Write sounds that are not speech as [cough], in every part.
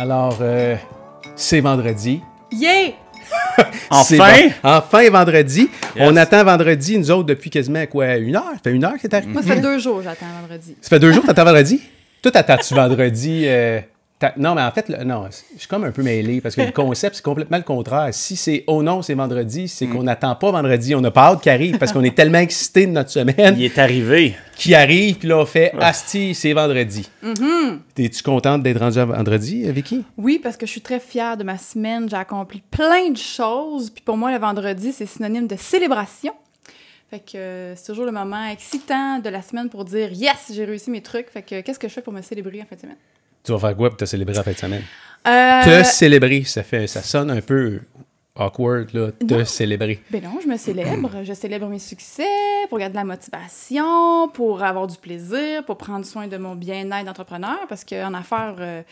Alors, euh, c'est vendredi. Yeah! [laughs] C'est Enfin! Enfin vendredi. Yes. On attend vendredi, nous autres, depuis quasiment quoi, une heure? Ça fait une heure que t'es arrivé? Moi, ça fait deux jours, j'attends vendredi. Ça fait deux jours que t'attends vendredi? Toi, t'attends-tu vendredi? euh, non, mais en fait, le- non, je suis comme un peu mêlé parce que le [laughs] concept, c'est complètement le contraire. Si c'est oh non, c'est vendredi, c'est Mm. qu'on n'attend pas vendredi. On n'a pas hâte qu'il arrive parce qu'on est tellement excités de notre semaine Il est arrivé. qui arrive, puis là, on fait Asti, c'est vendredi. Mm-hmm. T'es-tu contente d'être rendue à vendredi, euh, Vicky? Oui, parce que je suis très fière de ma semaine. J'ai accompli plein de choses. Puis pour moi, le vendredi, c'est synonyme de célébration. Fait que euh, c'est toujours le moment excitant de la semaine pour dire yes, j'ai réussi mes trucs. Fait que qu'est-ce que je fais pour me célébrer en fin de semaine? Tu vas faire quoi pour te célébrer en fin de semaine? Euh, Te célébrer, ça fait, ça sonne un peu awkward, là. Te Non. célébrer. Ben non, je me célèbre. Je célèbre mes succès pour garder la motivation, pour avoir du plaisir, pour prendre soin de mon bien-être d'entrepreneur. Parce qu'en affaires, euh,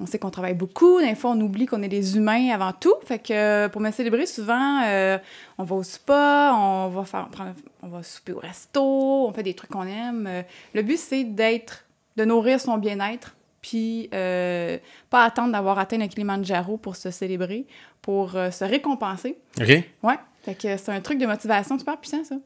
on sait qu'on travaille beaucoup. Des fois, on oublie qu'on est des humains avant tout. Fait que pour me célébrer, souvent, euh, on va au spa, on va, faire, prendre- on va souper au resto, on fait des trucs qu'on aime. Le but, c'est d'être, de nourrir son bien-être. Puis, euh, pas attendre d'avoir atteint le Kilimanjaro pour se célébrer, pour euh, se récompenser. OK? Ouais. Fait que c'est un truc de motivation super puissant, ça.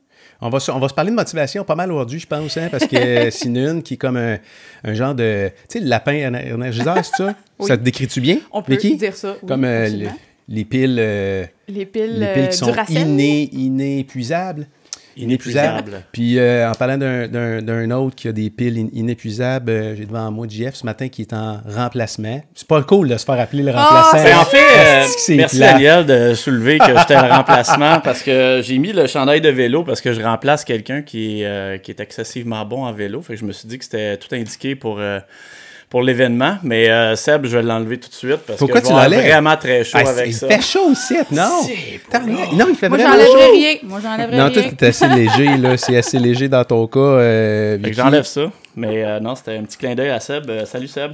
On va, se- on va se parler de motivation pas mal aujourd'hui, je pense, hein, parce que [laughs] c'est une qui est comme un, un genre de. Tu sais, le lapin éner- énergiseur, c'est ça? Oui. Ça te décrit-tu bien? On peut Vicky? dire ça. oui, Comme euh, les, piles, euh, les piles, les piles qui sont inépuisables. Inépuisable. Puis euh, en parlant d'un- d'un d'un autre qui a des piles in- inépuisables, euh, j'ai devant moi JF ce matin qui est en remplacement. C'est pas cool de se faire appeler le Ah, remplaçant. Ben, en fait, euh, merci. Daniel de soulever que j'étais le [laughs] remplacement parce que j'ai mis le chandail de vélo parce que je remplace quelqu'un qui, est, euh, qui est excessivement bon en vélo. Fait que je me suis dit que c'était tout indiqué pour, euh, pour l'événement. Mais euh, Seb, je vais l'enlever tout de suite parce Pourquoi que je tu vais vraiment très chaud Ah, avec il ça. fait chaud ici, non? Non, il fait Moi, vraiment chaud. rien. Moi, j'enlèverais Non, rien. toi, c'est assez léger, là. [laughs] C'est assez léger dans ton cas. euh, Fait que Vicky. j'enlève ça. Mais euh, non, c'était un petit clin d'œil à Seb. Euh, salut Seb.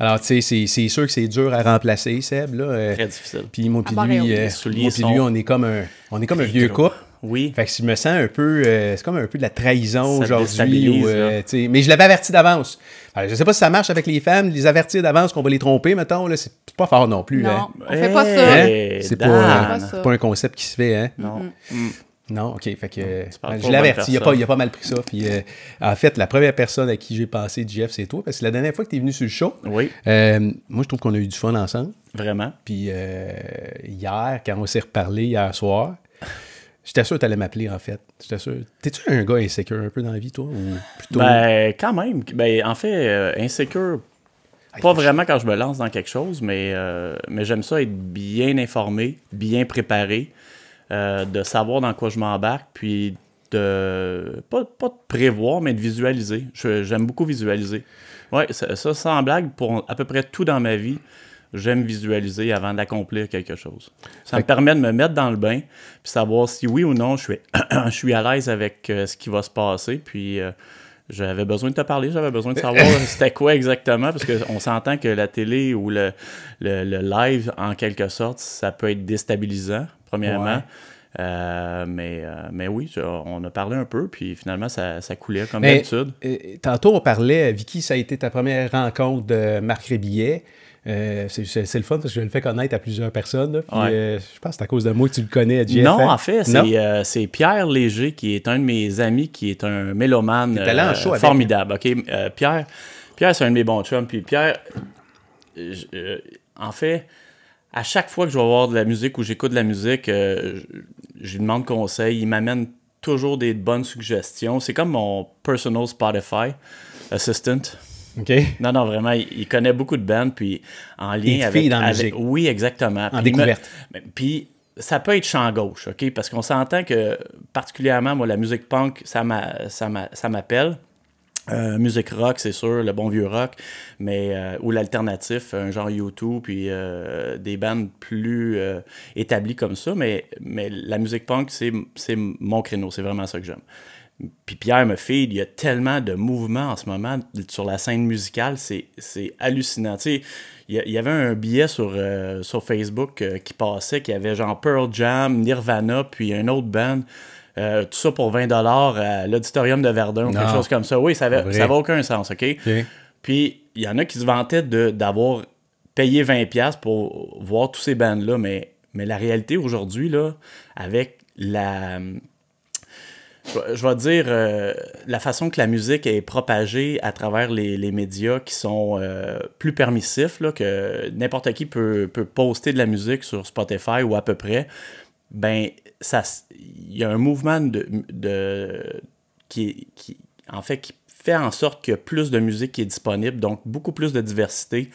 Alors, tu sais, c'est- sûr que c'est dur à remplacer, Seb, là. euh, Très difficile. Puis moi, puis lui, moi, on est comme un, on est comme un vieux couple. Oui. Fait que je me sens un peu, euh, c'est comme un peu de la trahison aujourd'hui. euh, sais, Mais je l'avais averti d'avance. Je sais pas si ça marche avec les femmes, les avertir d'avance qu'on va les tromper, mettons, là, c'est pas fort non plus. Non, hein. on fait pas ça. Hein? Hey, C'est pas, pas euh, ça. c'est pas un concept qui se fait, hein? Non. Mm. Non, ok, fait que euh, je averti, il a, pas, personnes. il a pas mal pris ça. Puis, euh, en fait, la première personne à qui j'ai passé Jeff, c'est toi, parce que la dernière fois que tu es venu sur le show, Oui, euh, moi, je trouve qu'on a eu du fun ensemble. vraiment. Puis euh, hier, quand on s'est reparlé hier soir, j'étais sûr que tu allais m'appeler, en fait. J'étais sûr. T'es-tu un gars insécure un peu dans la vie, toi? Ou plutôt? Ben, quand même. Ben, en fait, euh, insécure, pas vraiment quand je me lance dans quelque chose, mais, euh, mais j'aime ça être bien informé, bien préparé, euh, de savoir dans quoi je m'embarque, puis de. Pas, pas de prévoir, mais de visualiser. J'aime beaucoup visualiser. Ouais, ça, ça, sans blague, pour à peu près tout dans ma vie, j'aime visualiser avant d'accomplir quelque chose. Ça me permet de me mettre dans le bain, puis savoir si oui ou non je suis, [clears throat] je suis à l'aise avec euh, ce qui va se passer, puis. euh, j'avais besoin de te parler, j'avais besoin de [laughs] savoir c'était quoi exactement, parce qu'on s'entend que la télé ou le, le, le live, en quelque sorte, ça peut être déstabilisant, premièrement. Ouais. Euh, mais, mais oui, on a parlé un peu, puis finalement, ça, ça coulait comme d'habitude. tantôt, on parlait, Vicky, ça a été ta première rencontre de Marc Rébillet. Euh, c'est, le fun parce que je le fais connaître à plusieurs personnes. là. Puis, Ouais. euh, je pense que c'est à cause de moi que tu le connais à. Non, en fait, c'est euh, c'est Pierre Léger, qui est un de mes amis, qui est un mélomane euh, avec. formidable. OK? Euh, Pierre, Pierre c'est un de mes bons chums. Puis Pierre, je- en fait, à chaque fois que je vais voir de la musique ou j'écoute de la musique, je, je lui demande conseil. Il m'amène toujours des bonnes suggestions. C'est comme mon personal Spotify assistant. OK. Non, non, vraiment, il, il connaît beaucoup de bands, puis en lien Il avec, dans la avec- musique. Oui, exactement. En Puis me- découverte. Puis ça peut être champ gauche, OK? Parce qu'on s'entend que, particulièrement, moi, la musique punk, ça m'a- ça m'a- ça m'appelle. Euh, musique rock, c'est sûr, le bon vieux rock, mais euh, ou l'alternatif, un genre YouTube, puis euh, des bandes plus euh, établies comme ça, mais, mais la musique punk, c'est c'est mon créneau, c'est vraiment ça que j'aime. Puis Pierre me fait, il y a tellement de mouvements en ce moment sur la scène musicale, c'est c'est hallucinant. Tu sais, il y, avait un billet sur, euh, sur Facebook euh, qui passait, qui avait genre Pearl Jam, Nirvana, puis un autre band. Euh, tout ça pour 20 à l'auditorium de Verdun ou quelque chose comme ça. Oui, ça n'avait ça avait aucun sens, OK? Puis il y en a qui se vantaient de- d'avoir payer 20$ pour voir tous ces bands-là, mais, mais la réalité aujourd'hui, là, avec la. Je vais dire euh, la façon que la musique est propagée à travers les, les médias qui sont euh, plus permissifs, là, que n'importe qui peut, peut poster de la musique sur Spotify ou à peu près, ben ça il y a un mouvement de, de qui, qui en fait qui fait en sorte qu'il y plus de musique qui est disponible, donc beaucoup plus de diversité.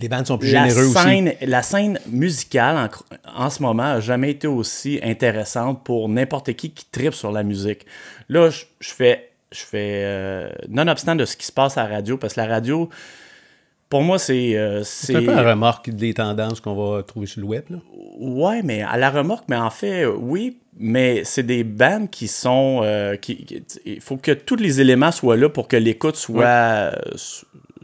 Les bandes sont plus scène, aussi. la scène musicale en, en ce moment n'a jamais été aussi intéressante pour n'importe qui qui tripe sur la musique. Là, je, je fais, je fais euh, nonobstant de ce qui se passe à la radio, parce que la radio, pour moi, c'est. euh, C'est un peu la remorque des tendances qu'on va trouver sur le web. Là. Ouais, mais à la remorque, mais en fait, oui, mais c'est des bands qui sont. euh, qui, il faut que tous les éléments soient là pour que l'écoute soit, euh,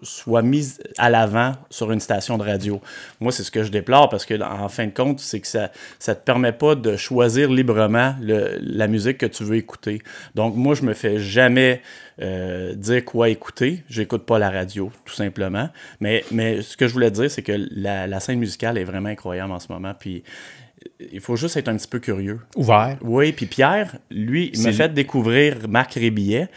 soit mise à l'avant sur une station de radio. Moi, c'est ce que je déplore parce que, en fin de compte, c'est que ça ne te permet pas de choisir librement le- la musique que tu veux écouter. Donc, moi, je me fais jamais euh, dire quoi écouter. J'écoute pas la radio, tout simplement. Mais, mais ce que je voulais dire, c'est que la, la scène musicale est vraiment incroyable en ce moment. Puis il faut juste être un petit peu curieux. Ouvert. Oui, puis Pierre, lui, il m'a fait découvrir Marc Rébillet,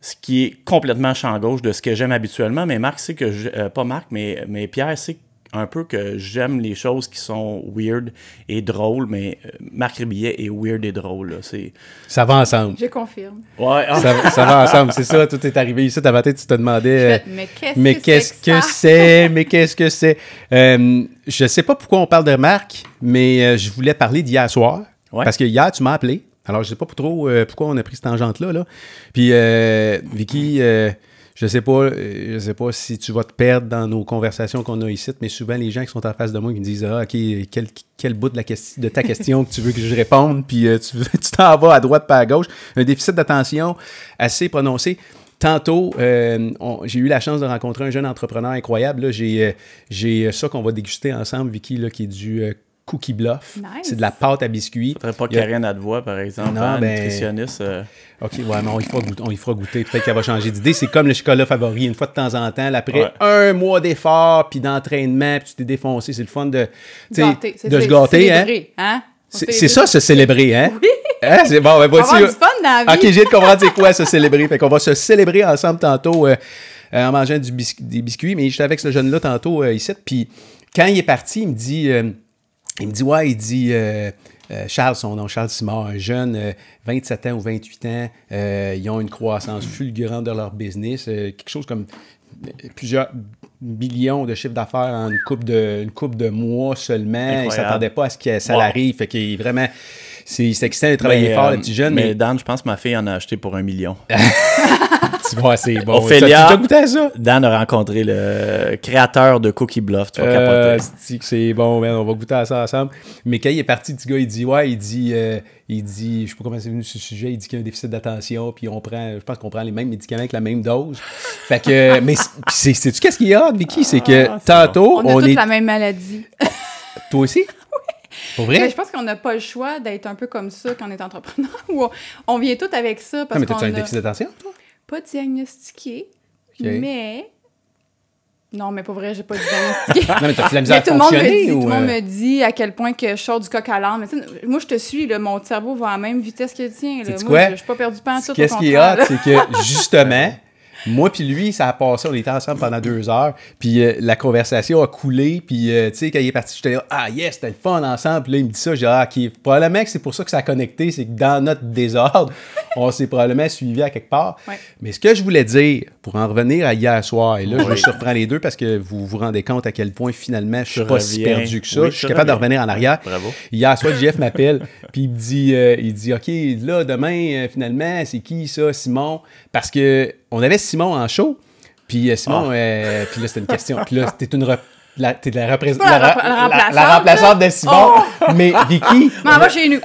ce qui est complètement champ gauche de ce que j'aime habituellement. Mais Marc sait que je, euh, pas Marc, mais, mais Pierre sait un peu que j'aime les choses qui sont weird et drôles, mais euh, Marc Rébillet est weird et drôle. là. C'est... Ça va ensemble. Je confirme. Ouais, ah, Ça, va- ça [laughs] va ensemble, c'est ça. Tout est arrivé ici. Ta tête, tu te demandais. euh, Mais qu'est-ce mais que qu'est-ce c'est que c'est? Mais qu'est-ce que c'est? Euh, je sais pas pourquoi on parle de Marc, mais je voulais parler d'hier soir. Ouais. Parce que hier, tu m'as appelé. Alors, je sais pas trop euh, pourquoi on a pris cette tangente-là. Là. Puis, euh, Vicky, euh, je sais pas je sais pas si tu vas te perdre dans nos conversations qu'on a ici, mais souvent, les gens qui sont en face de moi qui me disent Ah, OK, quel, quel bout de, la ques- de ta question que tu veux que je réponde, puis [laughs] tu t'en vas à droite, pas à gauche. Un déficit d'attention assez prononcé. Tantôt, j'ai eu la chance de rencontrer un jeune entrepreneur incroyable. J'ai ça qu'on va déguster ensemble, Vicky, là, qui est du Cookie Bluff. Nice. C'est de la pâte à biscuits. faudrait pas Il y a- Karen Advoix, par exemple, Non, hein, ben- nutritionniste. euh, OK, ouais, mais on y fera goûter. On goûter. Peut-être qu'elle va changer d'idée. C'est comme le chocolat favori, une fois de temps en temps. Après Ouais. un mois d'effort, puis d'entraînement, puis tu t'es défoncé. C'est le fun de, Gâter, de se gâter. Hein? hein? On C'est ça, se célébrer. Hein? Oui. Hein? C'est bon, ben, On va voici. avoir du fun dans la OK, vie. j'ai de comprendre c'est quoi [laughs] se célébrer. Fait qu'on va se célébrer ensemble tantôt euh, euh, en mangeant du bis- des biscuits. Mais j'étais avec ce jeune-là tantôt euh, ici. Puis quand il est parti, il me dit, euh, il me dit, ouais, il dit, euh, euh, Charles, son nom, Charles Simard, un jeune, euh, 27 ans ou 28 ans, euh, ils ont une croissance fulgurante de leur business, euh, quelque chose comme euh, plusieurs millions de chiffres d'affaires en une coupe de, une coupe de mois seulement. Il ne Incroyable. s'attendait pas à ce que ça Wow. l'arrive. Fait qu'il vraiment, c'est excitant de travailler mais, fort, euh, le petit jeune. Mais Mais, Dan, je pense que ma fille en a acheté pour un million. [laughs] tu vois, c'est bon. Ophélia- goûté à ça? Dan a rencontré le créateur de Cookie Bluff. Tu vas Euh, c'est bon, man, on va goûter à ça ensemble. Mais quand il est parti, le petit gars, il dit, ouais, il dit, euh, il dit, je sais pas comment c'est venu ce sujet, il dit qu'il y a un déficit d'attention, puis on prend, je pense qu'on prend les mêmes médicaments avec la même dose. Fait que, [laughs] mais c'est, sais-tu qu'est-ce qu'il y a, Vicky? C'est que Ah, tantôt, On a on, est. la même maladie. [laughs] Toi aussi? [laughs] Pour vrai? Mais je pense qu'on n'a pas le choix d'être un peu comme ça quand on est entrepreneur. On, vient tout avec ça Non, parce mais qu'on t'as-tu un n'a déficit d'attention, toi? Pas diagnostiqué, mais... Non, mais pour vrai, j'ai pas diagnostiqué. [laughs] Non, mais t'as-tu la Mais misère à tout le monde me dit, ou, tout le monde euh, me dit à quel point que je sors du coq à l'âne. Mais moi, je te suis, là, mon cerveau va à la même vitesse que le tien. là. Moi, quoi? je suis pas perdu en tout. Qu'est-ce qui est hot, c'est que justement, [laughs] moi puis lui, ça a passé, on était ensemble pendant deux heures, puis euh, la conversation a coulé, puis euh, tu sais, quand il est parti, j'étais là, ah yes, c'était le fun ensemble, puis là, il me dit ça, j'ai dit, ah, ok, probablement que c'est pour ça que ça a connecté, c'est que dans notre désordre, [laughs] on s'est probablement suivi à quelque part. Ouais. Mais ce que je voulais dire, pour en revenir à hier soir, et là, je me surprends les deux parce que vous vous rendez compte à quel point finalement, je suis pas si perdu que ça, Oui, je suis capable de revenir en arrière. Bravo. Hier soir, Jeff [laughs] m'appelle, puis il me dit, euh, il dit, OK, là, demain, finalement, c'est qui ça, Simon? Parce que on avait Simon en show, puis euh, Simon, Ah. euh, puis là, c'était une question. Puis là, t'es une rep- la, t'es la, la la, remplaçante, la remplaçante de Simon. Mais Vicky. M'en va chez nous.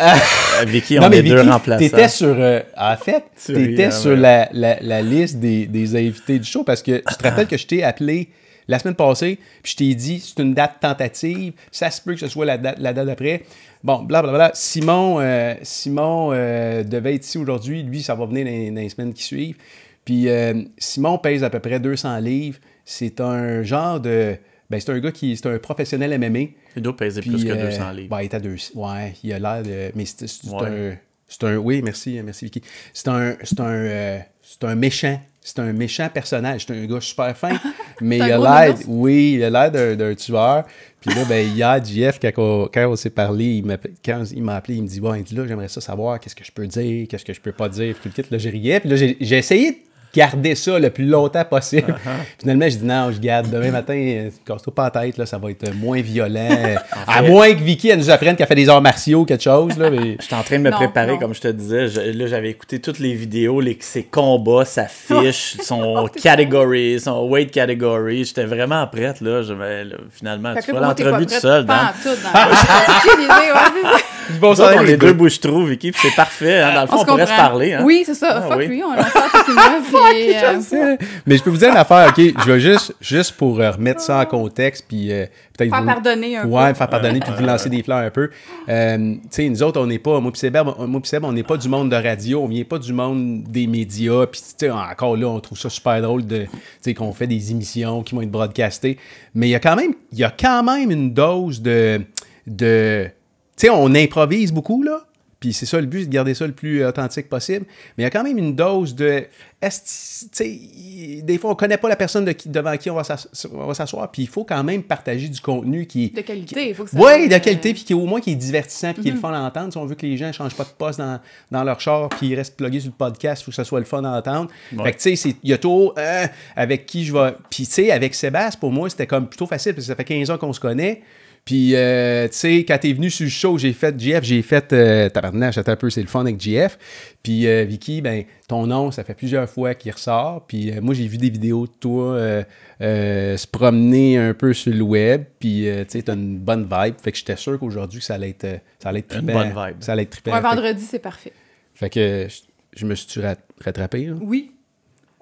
Vicky, on non, mais est deux Vicky, remplaçants. t'étais sur. euh, en fait, Tu t'étais sur ouais. la, la, la liste des, des invités du show parce que tu te rappelles que je t'ai appelé la semaine passée, puis je t'ai dit c'est une date tentative, ça se peut que ce soit la date, la date d'après. Bon, blablabla. Simon, euh, Simon euh, devait être ici aujourd'hui. Lui, ça va venir dans les semaines qui suivent. Puis euh, Simon pèse à peu près 200 livres. c'est un genre de. Ben, c'est un gars qui. C'est un professionnel MMA. Il doit peser Puis, plus que euh, 200 livres. ben, il est à deux. Ouais, il a l'air de. Mais c'est c'est Ouais. un. C'est un. Oui, merci, merci Vicky. C'est un. C'est un. euh, c'est un méchant. C'est un méchant personnage. C'est un gars super fin. [laughs] mais il a l'air. Oui, il a l'air d'un, d'un tueur. Puis là, ben, hier, JF, quand on, quand on s'est parlé, il m'a, quand il m'a appelé, il me dit Bon, il dit là, j'aimerais ça savoir qu'est-ce que je peux dire, qu'est-ce que je peux pas dire. Puis tout le kit, là, j'ai riais. Puis là, j'ai, j'ai essayé de garder ça le plus longtemps possible. Uh-huh. Finalement, je dis non, je garde. Demain matin, casse-toi pas la tête, là, ça va être moins violent. [laughs] à moins que Vicky, elle nous apprenne qu'elle fait des arts martiaux ou quelque chose. Là, mais... J'étais en train de me Non, préparer, non. comme je te disais. Je- là, j'avais écouté toutes les vidéos, les, ses combats, sa fiche, [laughs] son Oh, category, son weight category. J'étais vraiment prête, là. Je, vais- là, finalement, Fait tu t'es l'entrevue tout seul. pas Dans... en tout, dans- [laughs] Ouais, ça. Bon, autres, on est deux bouches-trous, Vicky, puis c'est parfait. hein. Dans le fond, on, pourrait se parler. Hein? Oui, c'est ça. Ah, Fuck oui. lui, on meuf. [laughs] puis, euh, Mais je peux vous dire une affaire, OK? Je vais juste, juste pour euh, remettre ça en contexte, puis euh, peut-être Faire vous- pardonner un ouais, peu. me faire pardonner, puis vous lancer des fleurs un peu. Euh, tu sais, nous autres, on n'est pas, moi puis Seb, on- moi puis Seb, on n'est pas du monde de radio, on vient pas du monde des médias, puis tu sais, encore là, on trouve ça super drôle de, tu sais, qu'on fait des émissions qui vont être broadcastées. Mais il y a quand même, il y a quand même une dose de, de, tu sais, on improvise beaucoup, là. Puis c'est ça le but, c'est de garder ça le plus authentique possible. Mais il y a quand même une dose de. est-ce- tu sais, des fois, on connaît pas la personne de qui- devant qui on va s'asseoir. Puis il faut quand même partager du contenu qui est. De qualité, il faut que ça Oui, de euh, qualité, puis qui est au moins qui est divertissant, puis qui est le fun à entendre. Si on veut que les gens ne changent pas de poste dans, dans leur char, puis ils restent plugués sur le podcast, il faut que ça soit le fun à entendre. Ouais. Fait que, tu sais, c'est- il y a toujours euh, avec qui je vais. Puis, tu sais, avec Sébastien, pour moi, c'était comme plutôt facile, parce que ça fait 15 ans qu'on se connaît. Puis, euh, tu sais, quand t'es venu sur le show, j'ai fait GF, j'ai fait euh, Tabarnache, attends un peu, c'est le fun avec GF. Puis, euh, Vicky, ben, ton nom, ça fait plusieurs fois qu'il ressort. Puis, euh, moi, j'ai vu des vidéos de toi euh, euh, se promener un peu sur le web. Puis, euh, tu sais, t'as une bonne vibe. Fait que j'étais sûr qu'aujourd'hui, ça allait être, ça allait être Une bonne vibe. Ça allait être trippant. Un Fait- vendredi, c'est parfait. Fait que je, je me suis rat- rattrapé, là. Oui.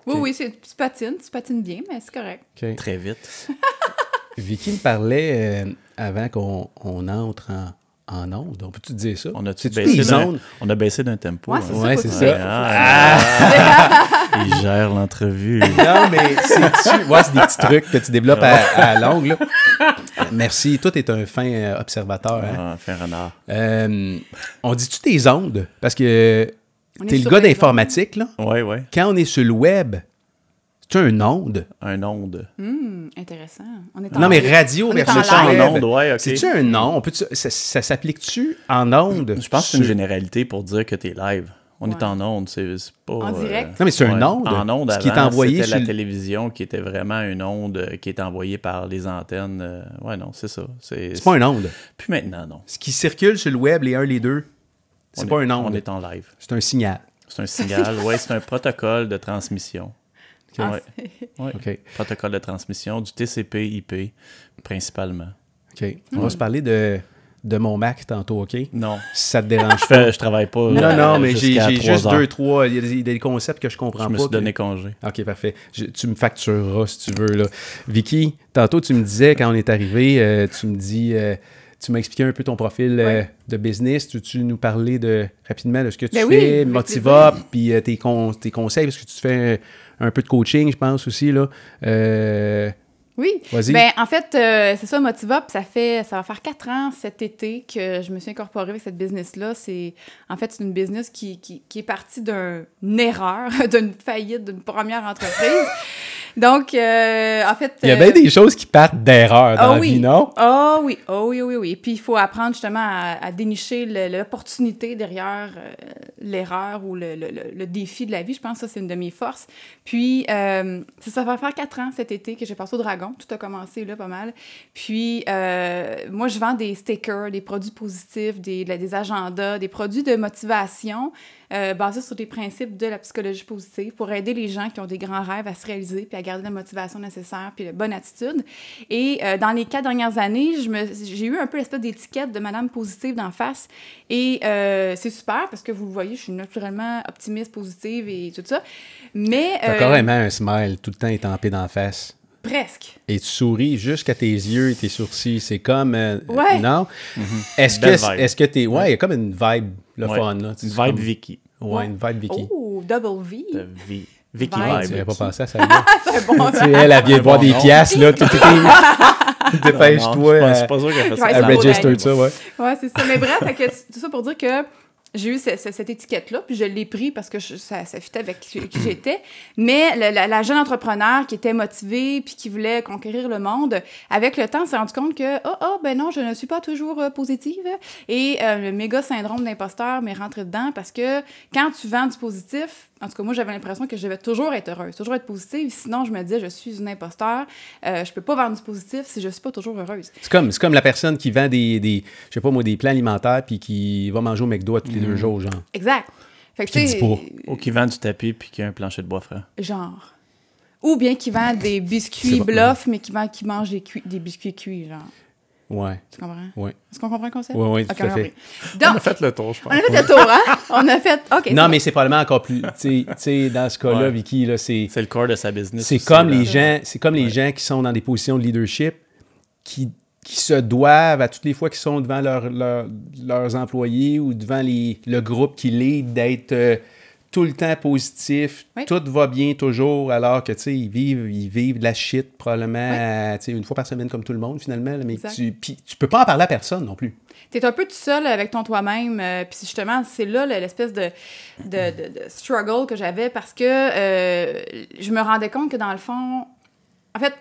Oui, Ok. oui, c'est- tu patines, tu patines bien, mais c'est correct. OK. Très vite. [laughs] Vicky me parlait euh, avant qu'on on entre en, en onde. On peut-tu dire ça? On a, baissé des d'un- ondes? on a baissé d'un tempo. Ouais, hein? c'est Ouais, c'est ça. tu- Ah, il gère l'entrevue. Non, mais c'est-tu... Ouais, c'est des petits trucs que tu développes à, à longue, là. Merci. Toi, t'es un fin euh, observateur, hein? Ah, fin renard. Euh, on dit-tu des ondes? Parce que est t'es le gars d'informatique, là. Ouais, ouais. Quand on est sur le web, c'est un onde? Un onde. Hum, intéressant. On est en Non, mais radio On est versus en web. onde, ouais, ok. C'est-tu un nom? On ça, ça s'applique-tu en onde? Je pense que c'est une généralité pour dire que t'es live. On est en onde, c'est pas... En direct? Non, mais c'est un onde. En onde, Ce qui est envoyé c'était sur la télévision qui était vraiment une onde euh, qui est envoyée par les antennes. euh, Ouais, non, c'est ça. C'est pas un onde. Plus maintenant, non. Ce qui circule sur le web, les 1, les 2, c'est pas est- un onde. On est en live. C'est un signal. C'est un signal. ouais, c'est un protocole de transmission. Ah, Ouais. c'est- Ouais. OK. Protocole de transmission du TCP/IP, principalement. OK. On va se parler de, de mon Mac tantôt, OK? Non. Si ça te dérange [laughs] Je, pas? je travaille pas. Non, euh, non, mais j'ai juste heures. deux, trois. Il y a des, des concepts que je comprends Je me pas. suis que- donné congé. OK, parfait. Je- tu me factureras si tu veux. Là. Vicky, tantôt, tu me disais, quand on est arrivé, euh, tu me dis, euh, tu m'as expliqué un peu ton profil euh, de business. Tu tu nous parler de, rapidement de ce que tu Ben oui, fais, Motiva, puis euh, tes, con- tes conseils, parce que tu fais un, peu de coaching, je pense aussi. Là. Euh, Oui. Vas-y. Ben, en fait, euh, c'est ça, Motiva. puis ça fait, ça va faire quatre ans cet été que je me suis incorporée avec cette business-là. C'est, en fait, c'est une business qui, qui, qui est partie d'une [laughs] erreur, d'une faillite, d'une première entreprise. [laughs] Donc, euh, en fait. Il y a euh, bien des choses qui partent d'erreur dans Ah la oui. vie, non? Ah oui, oh oui, oui, oui. Puis il faut apprendre justement à, à dénicher l'opportunité derrière euh, l'erreur ou le, le- le- défi de la vie. Je pense que ça, c'est une de mes forces. Puis, euh, ça, ça va faire quatre ans cet été que j'ai passé au Dragon. Tout a commencé là pas mal. Puis, euh, moi, je vends des stickers, des produits positifs, des, des agendas, des produits de motivation euh, basés sur des principes de la psychologie positive pour aider les gens qui ont des grands rêves à se réaliser puis à garder la motivation nécessaire puis la bonne attitude. Et euh, dans les quatre dernières années, j'ai eu un peu l'espèce d'étiquette de madame positive d'en face. Et c'est super parce que vous le voyez, je suis naturellement optimiste, positive et tout ça. Mais. T'as euh, carrément un smile tout le temps étampé d'en face. Presque. Et tu souris jusqu'à tes yeux et tes sourcils. C'est comme. euh, Ouais. Non? Est-ce Belle que est-ce que t'es. Ouais, il y a comme une vibe, le Ouais. fun, là. Une vibe comme- Vicky. Ouais, une vibe Vicky. Oh, double V. De vie. Vicky. Vibe. Tu n'avais pas pensé à ça. [laughs] C'est bon. tu sais, elle, elle vient de voir Bon des nom. pièces, là. Tout, tout [laughs] [laughs] Dépêche-toi. non, je suis pas sûr qu'elle fait ça. Ça register ça, ouais. Ouais, c'est ça. Mais bref, tout ça pour dire que j'ai eu ce- ce- cette étiquette-là, puis je l'ai pris parce que je- ça, ça fitait avec qui, j'étais. Mais le- la, la jeune entrepreneur qui était motivée puis qui voulait conquérir le monde, avec le temps, s'est rendu compte que, oh, oh, ben non, je ne suis pas toujours euh, positive. Et euh, le méga syndrome d'imposteur m'est rentré dedans parce que quand tu vends du positif, en tout cas, moi, j'avais l'impression que je devais toujours être heureuse, toujours être positive. Sinon, je me disais, je suis une imposteur. Euh, je peux pas vendre du positif si je suis pas toujours heureuse. C'est comme, c'est comme la personne qui vend des, des je sais pas moi, des plans alimentaires puis qui va manger au McDo à tous les deux jours, genre. Exact. Fait que, Qui tu dit sais, pas. Ou qui vend du tapis puis qui a un plancher de bois frais. Genre. Ou bien qui vend des biscuits bluff, mais qui, vend, qui mange des, des biscuits cuits, genre. Ouais, Tu comprends? ouais. Est-ce qu'on comprend le concept? Ouais, ouais, Ok, tout à on a fait. fait le tour, je pense. on a fait le tour, hein? On a fait... OK. Non, bon. mais c'est probablement encore plus. Tu sais- dans ce cas-là, Ouais. Vicky, là, c'est. C'est le corps de sa business. C'est comme là. les gens, c'est comme les gens qui sont dans des positions de leadership qui, qui se doivent à toutes les fois qu'ils sont devant leur- leur- leurs employés ou devant les, le groupe qui lead d'être euh, tout le temps positif, Oui. tout va bien toujours, alors que tu sais ils vivent ils vivent de la shit probablement Oui. euh, tu sais, une fois par semaine comme tout le monde finalement, mais Exact. tu tu peux pas en parler à personne non plus. T'es un peu tout seul avec ton toi-même. euh, Puis justement, c'est là le- l'espèce de, de, de- de struggle que j'avais parce que euh, je me rendais compte que dans le fond... En fait,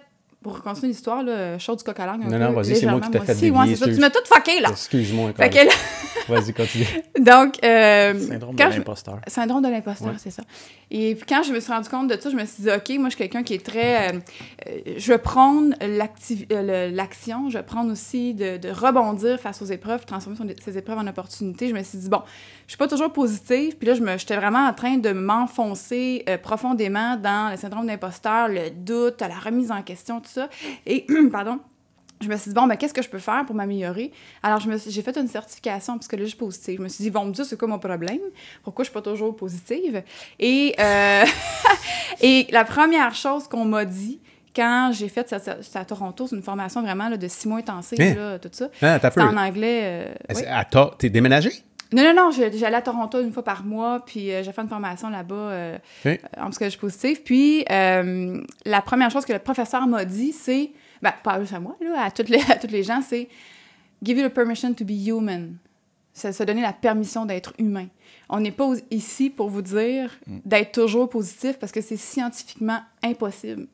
pour continuer l'histoire, là, chaud du coq à langue un Non, peu, non, vas-y, c'est moi qui t'ai fait aussi. Ouais, dévier, c'est ça. Tu excuse. m'as tout fucké, là. Excuse-moi. Fait que là, [laughs] Vas-y continue. [laughs] donc... euh, Syndrome quand de je- l'imposteur. Syndrome de l'imposteur, Ouais. c'est ça. Et puis quand je me suis rendu compte de ça, je me suis dit, OK, moi, je suis quelqu'un qui est très... euh, euh, je prône euh, le- l'action, je prône aussi de, de rebondir face aux épreuves, transformer son- ces épreuves en opportunités. Je me suis dit, bon, je suis pas toujours positive. Puis là, je me- j'étais vraiment en train de m'enfoncer euh, profondément dans le syndrome d'imposteur, le doute, la remise en question, tout ça. Et, [clears throat] pardon, je me suis dit, bon, ben, qu'est-ce que je peux faire pour m'améliorer? Alors, j'ai fait une certification en psychologie positive. Je me suis dit, bon, dire, c'est quoi mon problème? Pourquoi je suis pas toujours positive? Et, euh, [laughs] et la première chose qu'on m'a dit quand j'ai fait, ça- ça- à Toronto, c'est une formation vraiment là, de six mois intensive, Hein? là, tout ça. Ah, peu. en anglais. euh, oui. À toi, T'es déménagé? Non, non, non, j'allais à Toronto une fois par mois, puis euh, j'ai fait une formation là-bas euh, Ok. en psychologie positive. Puis euh, la première chose que le professeur m'a dit, c'est, ben, pas juste à moi, là, à, toutes les, [laughs] à tous les gens, c'est Give you the permission to be human. C'est se donner la permission d'être humain. On n'est pas ici pour vous dire d'être toujours positif parce que c'est scientifiquement impossible.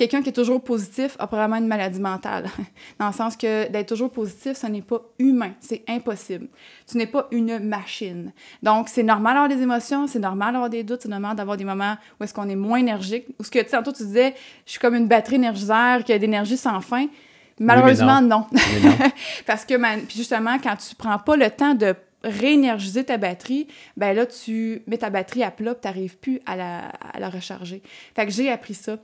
Quelqu'un qui est toujours positif a probablement une maladie mentale. [laughs] Dans le sens que d'être toujours positif, ce n'est pas humain. C'est impossible. Tu n'es pas une machine. Donc, c'est normal d'avoir des émotions, c'est normal d'avoir des doutes, c'est normal d'avoir des moments où est-ce qu'on est moins énergique. Ou ce que, tu sais, tantôt, tu disais, je suis comme une batterie énergiseur qui a d'énergie sans fin. Malheureusement, non. [laughs] Parce que, man- puis justement, quand tu prends pas le temps de réénergiser ta batterie, ben là, tu mets ta batterie à plat, tu n'arrives plus à la, à la recharger. Fait que j'ai appris ça.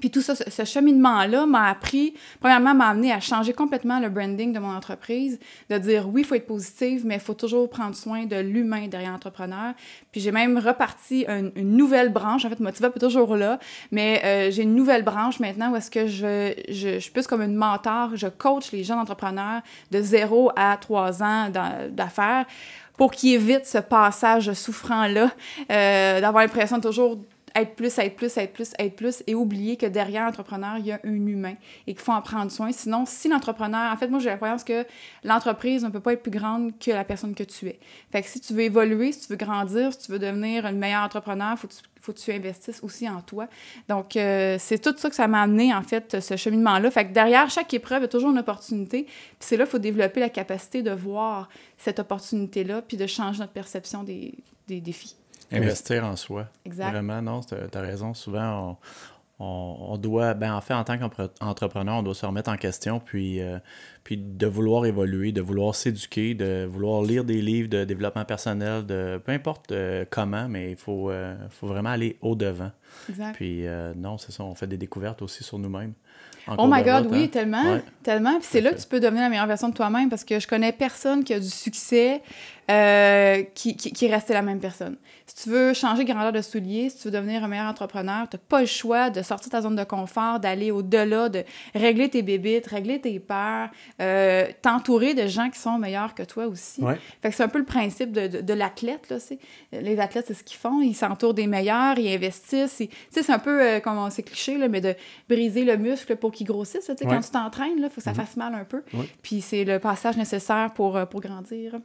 Puis tout ça, ce, cheminement-là m'a appris, premièrement, m'a amené à changer complètement le branding de mon entreprise, de dire oui, il faut être positive, mais il faut toujours prendre soin de l'humain derrière l'entrepreneur. Puis j'ai même reparti une, nouvelle branche, en fait, Motiva est toujours là, mais euh, j'ai une nouvelle branche maintenant où est-ce que je, je, suis plus comme une mentor, je coach les jeunes entrepreneurs de 0 à 3 ans d'a- d'affaires pour qu'ils évitent ce passage souffrant-là, euh, d'avoir l'impression toujours être plus, être plus, être plus, être plus, et oublier que derrière l'entrepreneur, il y a un humain et qu'il faut en prendre soin. Sinon, si l'entrepreneur, en fait, moi, j'ai la croyance que l'entreprise ne peut pas être plus grande que la personne que tu es. Fait que si tu veux évoluer, si tu veux grandir, si tu veux devenir un meilleur entrepreneur, faut tu, faut que tu investisses aussi en toi. Donc, euh, c'est tout ça que ça m'a amené, en fait, ce cheminement-là. Fait que derrière chaque épreuve, il y a toujours une opportunité. Puis c'est là qu'il faut développer la capacité de voir cette opportunité-là, puis de changer notre perception des défis. Investir en soi. Exact. Vraiment, non, tu as raison. Souvent, on, on, on doit, ben en fait, en tant qu'entrepreneur, on doit se remettre en question, puis, euh, puis de vouloir évoluer, de vouloir s'éduquer, de vouloir lire des livres de développement personnel, de peu importe euh, comment, mais il faut, euh, faut vraiment aller au-devant. Exact. Puis non, c'est ça, on fait des découvertes aussi sur nous-mêmes. Oh my God, route, oui, hein. tellement, Ouais. tellement. Puis c'est là que tu peux devenir la meilleure version de toi-même parce que je connais personne qui a du succès euh, qui, qui, qui est resté la même personne. Si tu veux changer grandeur de souliers, si tu veux devenir un meilleur entrepreneur, tu n'as pas le choix de sortir de ta zone de confort, d'aller au-delà, de régler tes bébites, régler tes peurs, euh, t'entourer de gens qui sont meilleurs que toi aussi. Ouais. Fait que c'est un peu le principe de, de, de l'athlète. Là, c'est- les athlètes, c'est ce qu'ils font. Ils s'entourent des meilleurs, ils investissent. ils- c'est un peu, euh, comme c'est cliché, là, mais de briser le muscle pour qu'il grossisse. là. Ouais. Quand tu t'entraînes, il faut que ça fasse mal un peu. Ouais. Puis c'est le passage nécessaire pour, pour grandir.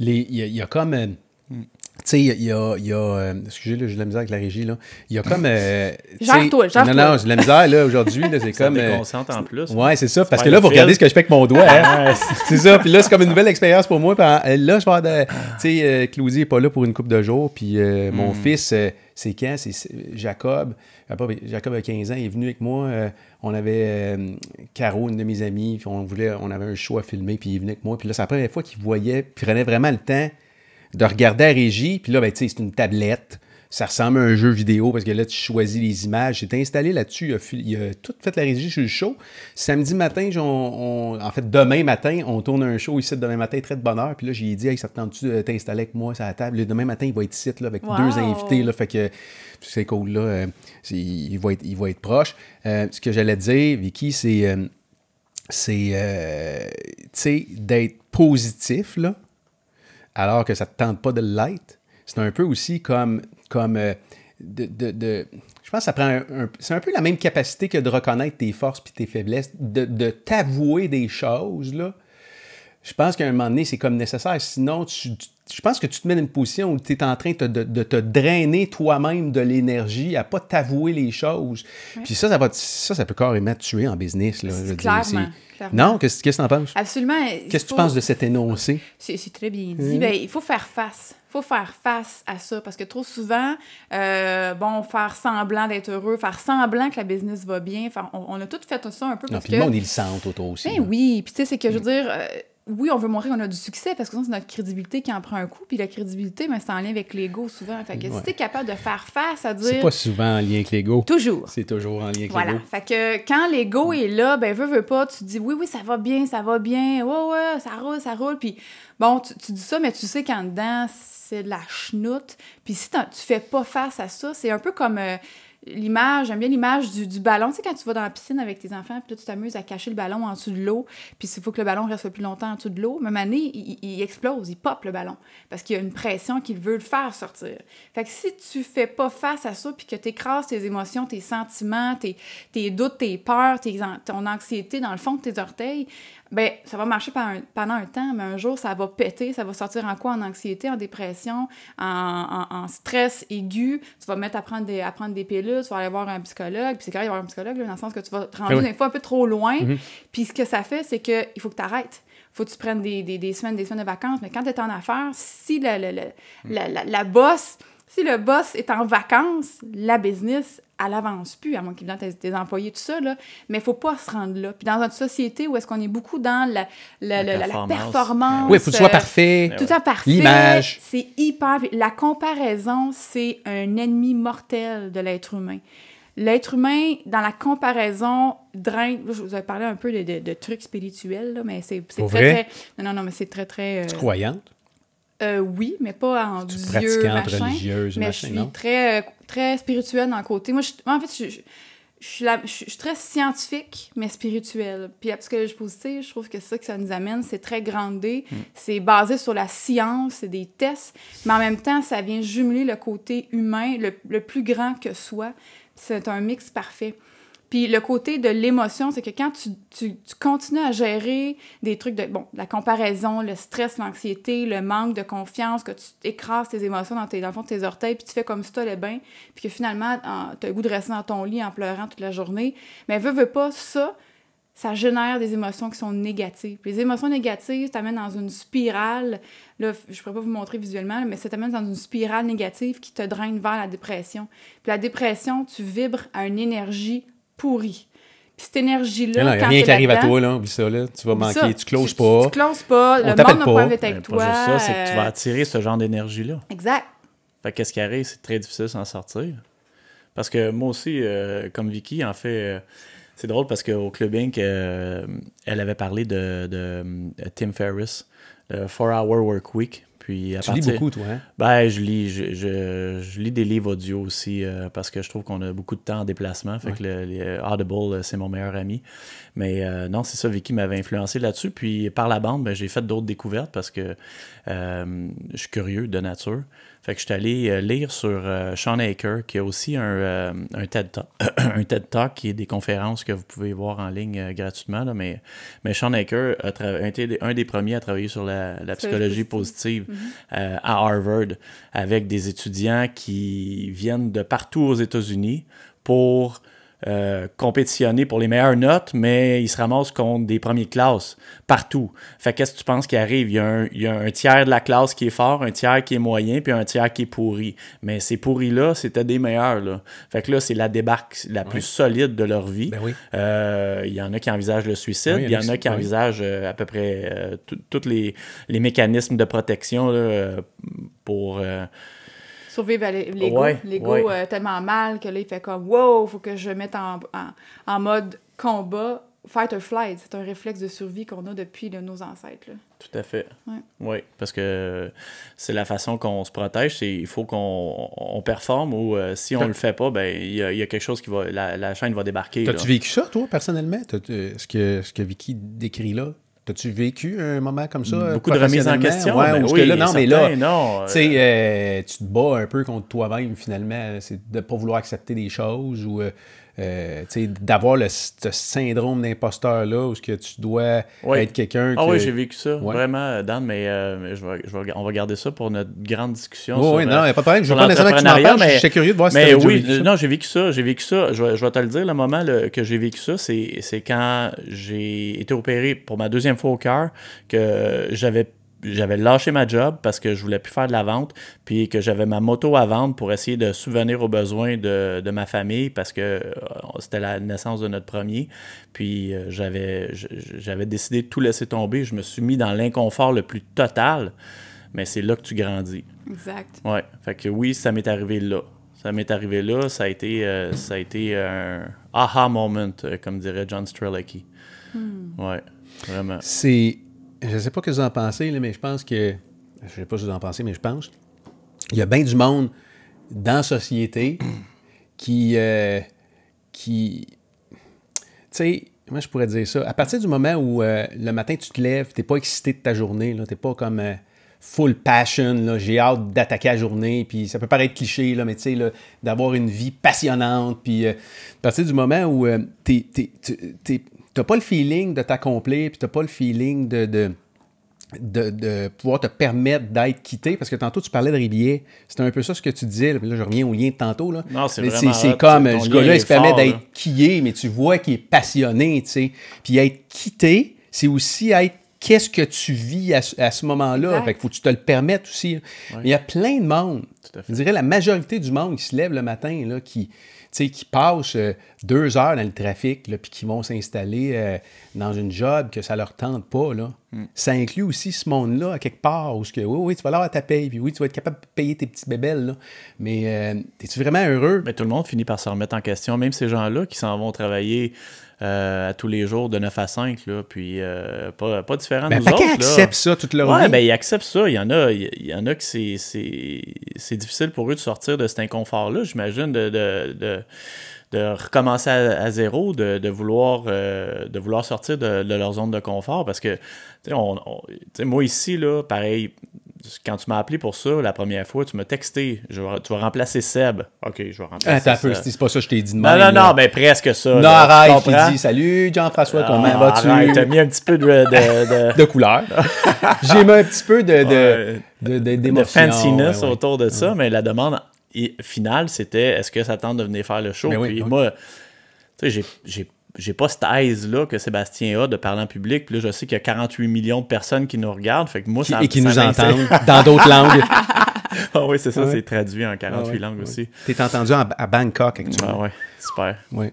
Il y, a- il y a comme. euh, Tu sais, il y a. il y a euh, excusez, là, j'ai de la misère avec la régie, là. Il y a comme. euh, gère-toi. Non, non, j'ai de la misère, là, aujourd'hui. là, C'est Ça comme. me euh, en plus. Ouais, c'est ça. Parce que là, vous fil. regardez ce que je fais avec mon doigt. hein. C'est ça. Puis là, c'est comme une nouvelle expérience pour moi. Puis là, je vais avoir de. Tu sais, euh, Claudie n'est pas là pour une couple de jours. Puis euh, mon fils, euh, c'est quand? C'est Jacob. Jacob a 15 ans. Il est venu avec moi. euh, on avait euh, Caro, une de mes amies. On, avait un show à filmer. Puis il venu avec moi. Puis là, c'est la première fois qu'il voyait. Puis prenait vraiment le temps de regarder la régie. Puis là, ben, tu sais, c'est une tablette. Ça ressemble à un jeu vidéo parce que là, tu choisis les images. J'étais installé là-dessus. Il a, tout fait la régie sur le show. Samedi matin, on- en fait, demain matin, on tourne un show ici demain matin, très de bonne heure. Puis là, j'ai dit, hey, ça te tente-tu de t'installer avec moi sur la table? Là, demain matin, il va être ici là, avec Wow! deux invités. Là, fait que c'est cool. Là, Euh, il, va être, il va être proche. Euh, ce que j'allais dire, Vicky, c'est. euh, c'est euh, tu sais, d'être positif, là, alors que ça ne te tente pas de l'être. C'est un peu aussi comme, comme euh, de, de- de- Je pense que ça prend un, un- c'est un peu la même capacité que de reconnaître tes forces puis tes faiblesses, de, de t'avouer des choses, là. Je pense qu'à un moment donné, c'est comme nécessaire. Sinon, tu, tu- je pense que tu te mets dans une position où tu es en train de, de- de te drainer toi-même de l'énergie, à pas t'avouer les choses. Puis ça, ça, va, te- ça, ça peut carrément te tuer en business. Là, je veux dire, Clairement, clairement. Non, qu'est-ce que tu en penses? Absolument. Qu'est-ce que tu penses de cet énoncé? C'est très bien dit. Ben, il faut faire face. Faut faire face à ça parce que trop souvent, euh, bon, faire semblant d'être heureux, faire semblant que la business va bien, faire- on, on a tout fait ça un peu Non, parce puis que... le monde, il le sent autour aussi. Ben là. oui, puis tu sais, c'est que je veux dire, euh, oui, on veut montrer qu'on a du succès parce que sinon, c'est notre crédibilité qui en prend un coup. Puis la crédibilité, ben, c'est en lien avec l'ego souvent. Fait que Ouais. si t'es capable de faire face à C'est dire pas souvent en lien avec l'ego. toujours. C'est toujours en lien avec Voilà. l'ego. Fait que quand l'ego est là, ben veux, veux pas, tu dis oui, oui, ça va bien, ça va bien, ouais, ouais, ça roule, ça roule. Puis bon, tu, tu dis ça, mais tu sais qu'en dedans, c'est de la chenoute. Puis si tu fais pas face à ça, c'est un peu comme euh, l'image, j'aime bien l'image du, ballon. Tu sais, quand tu vas dans la piscine avec tes enfants, puis là, tu t'amuses à cacher le ballon en dessous de l'eau, puis il faut que le ballon reste plus longtemps en dessous de l'eau. Même année, il, explose, il pop le ballon, parce qu'il y a une pression qu'il veut le faire sortir. Fait que si tu fais pas face à ça, puis que tu écrases tes émotions, tes sentiments, tes, tes doutes, tes peurs, tes, ton anxiété dans le fond de tes orteils, ben ça va marcher pendant un, pendant un temps, mais un jour, ça va péter, ça va sortir en quoi? En anxiété, en dépression, en, en- en stress aigu. Tu vas mettre à prendre, des, à prendre des pilules, tu vas aller voir un psychologue, puis c'est correct d'aller voir un psychologue, là, dans le sens que tu vas te rendre oui. des fois un peu trop loin. Puis ce que ça fait, c'est qu'il faut que tu arrêtes. faut que tu prennes des, des, des semaines, des semaines de vacances. Mais quand tu es en affaires, si le, le- le- la, la, la si le boss est en vacances, la business, elle avance plus, à moins qu'il vienne tes, employés, tout ça, là. Mais il faut pas se rendre là. Puis dans une société où est-ce qu'on est beaucoup dans la, la, la- la- la performance. performance. Oui, il faut que tu sois euh, parfait. tout à parfait. L'image. C'est hyper. La comparaison, c'est un ennemi mortel de l'être humain. L'être humain, dans la comparaison, draine. Je vous ai parlé un peu de, de- de trucs spirituels, là, mais c'est très, vrai? très. Non, non, non, mais c'est très, très. euh, Tu croyante? euh, oui, mais pas en Dieu, pratiquante, machin. religieuse, mais machin, je suis non? très, euh, très spirituelle dans le côté. Moi, je, moi, en fait, je, je- je suis, la- je suis- très scientifique, mais spirituelle. Puis la psychologie positive, je trouve que c'est ça que ça nous amène. C'est très grandé. Hmm. C'est basé sur la science, c'est des tests. Mais en même temps, ça vient jumeler le côté humain, le, le plus grand que soi. C'est un mix parfait. Puis le côté de l'émotion, c'est que quand tu, tu- continues à gérer des trucs de, bon, la comparaison, le stress, l'anxiété, le manque de confiance, que tu écrases tes émotions dans, tes, dans le fond de tes orteils, puis tu fais comme si tu allais bien, puis que finalement, tu as le goût de rester dans ton lit en pleurant toute la journée. Mais veux, veux pas, ça, ça génère des émotions qui sont négatives. Puis les émotions négatives t'amènent dans une spirale. Là, je pourrais pas vous montrer visuellement, mais ça t'amène dans une spirale négative qui te draine vers la dépression. Puis la dépression, tu vibres à une énergie pourrie. Puis cette énergie-là, Non, a quand rien qui arrive à toi, là. Oublie ça, là. Tu vas manquer, ça. tu closes Tu- pas. Tu, tu closes pas. On le monde t'appelle n'a pas. pas envie d'être avec pas toi. juste ça, c'est que tu vas euh, attirer ce genre d'énergie-là. Exact. Fait qu'est-ce qui arrive, c'est très difficile de s'en sortir. Parce que moi aussi, euh, comme Vicky, en fait, euh, c'est drôle parce qu'au Club Inc., euh, elle avait parlé de, de, euh, Tim Ferriss, le 4 Hour Work Week. Puis à Tu lis beaucoup, toi, hein? Ben, je lis, je, je- je lis des livres audio aussi euh, parce que je trouve qu'on a beaucoup de temps en déplacement. Fait que le, les Audible, euh, c'est mon meilleur ami. Mais euh, non, c'est ça, Vicky m'avait influencé là-dessus. Puis par la bande, ben, j'ai fait d'autres découvertes parce que euh, je suis curieux de nature. Fait que je suis allé euh, lire sur euh, Sean Aker, qui a aussi un, euh, un TED Talk, [clears throat] un TED Talk qui est des conférences que vous pouvez voir en ligne gratuitement. Là, mais, mais Sean Aker a été un des premiers à travailler sur la, la psychologie positive euh, à Harvard avec des étudiants qui viennent de partout aux États-Unis pour euh, compétitionner pour les meilleures notes, mais ils se ramassent contre des premiers classes partout. Fait qu'est-ce que tu penses qui arrive? Il y, a un, il y a un tiers de la classe qui est fort, un tiers qui est moyen, puis un tiers qui est pourri. Mais ces pourris-là, c'était des meilleurs. Là. Fait que là, c'est la débarque la plus solide de leur vie. Ben oui. Euh, Il y en a qui envisagent le suicide, Oui, il y en a qui oui. envisagent euh, à peu près tous les, les mécanismes de protection là, pour... euh, Survivre à l'ego. Ouais, L'ego ouais. euh, tellement mal que là, il fait comme Wow, faut que je mette en, en, en mode combat. Fight or flight, c'est un réflexe de survie qu'on a depuis là, nos ancêtres. là. Tout à fait. Ouais. Oui, parce que c'est la façon qu'on se protège, c'est il faut qu'on on performe ou euh, si on le fait pas, ben il y, a- il y a quelque chose qui va. La, la chaîne va débarquer. T'as-tu vécu ça, toi, personnellement? T'as- ce, que, ce que Vicky décrit là? T'as-tu vécu un moment comme ça? euh, Beaucoup de remises en question. Ouais, ben oui, que là, non, mais là, non, tu sais, euh, tu te bats un peu contre toi-même, finalement. C'est de ne pas vouloir accepter des choses ou euh, euh, tu d'avoir le, ce syndrome d'imposteur-là où ce que tu dois être quelqu'un Ah que... oui, j'ai vécu ça, Ouais. vraiment, Dan, mais, euh, je vais, je vais- on va garder ça pour notre grande discussion. Oui, sur, oui, euh, non, il n'y a pas de problème. Je sur veux pas nécessairement que tu parles. mais- J'étais curieux de voir si Mais tu déjà oui, vécu non, j'ai vécu ça, j'ai vécu ça. Je vais, je vais te le dire, le moment là, que j'ai vécu ça, c'est c'est quand j'ai été opéré pour ma deuxième fois au cœur, que j'avais j'avais lâché ma job parce que je voulais plus faire de la vente, puis que j'avais ma moto à vendre pour essayer de subvenir aux besoins de, de ma famille parce que euh, c'était la naissance de notre premier. Puis euh, j'avais j'avais décidé de tout laisser tomber. Je me suis mis dans l'inconfort le plus total, mais c'est là que tu grandis. Exact. Ouais, fait que oui, ça m'est arrivé là. Ça m'est arrivé là, ça a été, euh, ça a été un aha moment, comme dirait John Strelicky. Ouais, vraiment. C'est. Je sais pas ce que vous en pensez, mais je pense que. Je sais pas ce que vous en pensez, mais je pense. Il y a bien du monde dans la société [clears throat] qui. euh, qui. Tu sais, moi, je pourrais dire ça? À partir du moment où euh, le matin, tu te lèves, tu n'es pas excité de ta journée, tu n'es pas comme. euh, full passion, j'ai hâte d'attaquer la journée, puis ça peut paraître cliché, là, mais tu sais, d'avoir une vie passionnante, puis à partir du moment où tu- t'es- t'as pas le feeling de t'accomplir, puis t'as pas le feeling de, de, de, de pouvoir te permettre d'être quitté, parce que tantôt tu parlais de Ribier, c'était un peu ça ce que tu disais, là, je reviens au lien de tantôt, là. Non, c'est Mais vraiment c'est comme, ce gars-là, il se permet d'être quillé, mais tu vois qu'il est passionné, tu sais. Puis être quitté, c'est aussi être qu'est-ce que tu vis à, ce- à ce moment-là. Fait qu'il faut que tu te le permettes aussi. Mais il y a plein de monde. Tout à fait. Je dirais la majorité du monde qui se lève le matin, là, qui, sais, qui passe euh, deux heures dans le trafic, puis qui vont s'installer euh, dans une job que ça leur tente pas. Là. Hmm. Ça inclut aussi ce monde-là, à quelque part, où ce que, oui, oui, tu vas avoir ta paye, puis oui, tu vas être capable de payer tes petites bébelles. Là. Mais euh, es-tu vraiment heureux? Mais tout le monde finit par se remettre en question, même ces gens-là qui s'en vont travailler euh, à tous les jours de 9 à 5, là, puis euh, pas, pas différent de Ben, nous pas autres. acceptent ça toute leur Ouais, vie. ben ils acceptent ça. Il y en a, il y en a que c'est, c'est, c'est difficile pour eux de sortir de cet inconfort-là, j'imagine, de, de, de, de recommencer à, à zéro, de, de vouloir, euh, de vouloir sortir de, de leur zone de confort. Parce que, tu on- on- tu moi ici, là, pareil, quand tu m'as appelé pour ça la première fois, tu m'as texté, je vais- tu vas remplacer Seb. Ok, je vais remplacer Attends un peu, Seb. c'est pas ça que je t'ai dit de Non, même, non, là. non, mais presque ça. Non, là, tu arrête, dit Salut Jean-François, comment Ah, vas-tu? arrête, T'as mis un petit peu de, de, de- de couleur. [laughs] J'ai mis un petit peu de, de, de, de, fanciness ouais, ouais. autour de ça, mais la demande i- finale, c'était est-ce que ça tente de venir faire le show? Oui, puis oui. moi, tu sais, j'ai- j'ai pas cette aise-là que Sébastien a de parler en public. Puis là, je sais qu'il y a 48 millions de personnes qui nous regardent. Fait que moi, Qui- ça et qui ça nous entendent dans d'autres [laughs] langues. Ah oui, c'est ça, Ouais. c'est traduit en 48 Ah ouais, langues ouais. aussi. T'es entendu en- à Bangkok actuellement. Ah ouais, super. Ouais.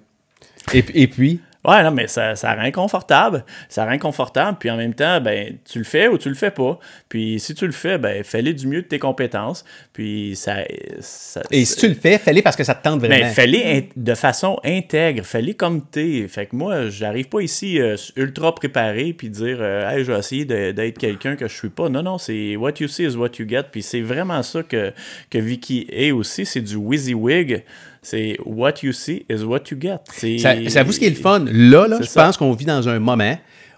Et, et puis, Ouais, non, mais ça, ça rend inconfortable. Ça rend inconfortable. Puis en même temps, ben, tu le fais ou tu le fais pas. Puis si tu le fais, ben, fais-le du mieux de tes compétences. Puis ça. ça Et si tu le fais, fais-le parce que ça te tente vraiment. ben, fais-les in- de façon intègre. Fais-les comme t'es. Fait que moi, j'arrive pas ici euh, ultra préparé puis dire, euh, hey, je vais essayer d'être quelqu'un que je suis pas. Non, non, c'est what you see is what you get. Puis c'est vraiment ça que, que Vicky est aussi. C'est du WYSIWYG. C'est what you see is what you get. C'est- avoue ce qui est le fun. Là, là je ça. pense qu'on vit dans un moment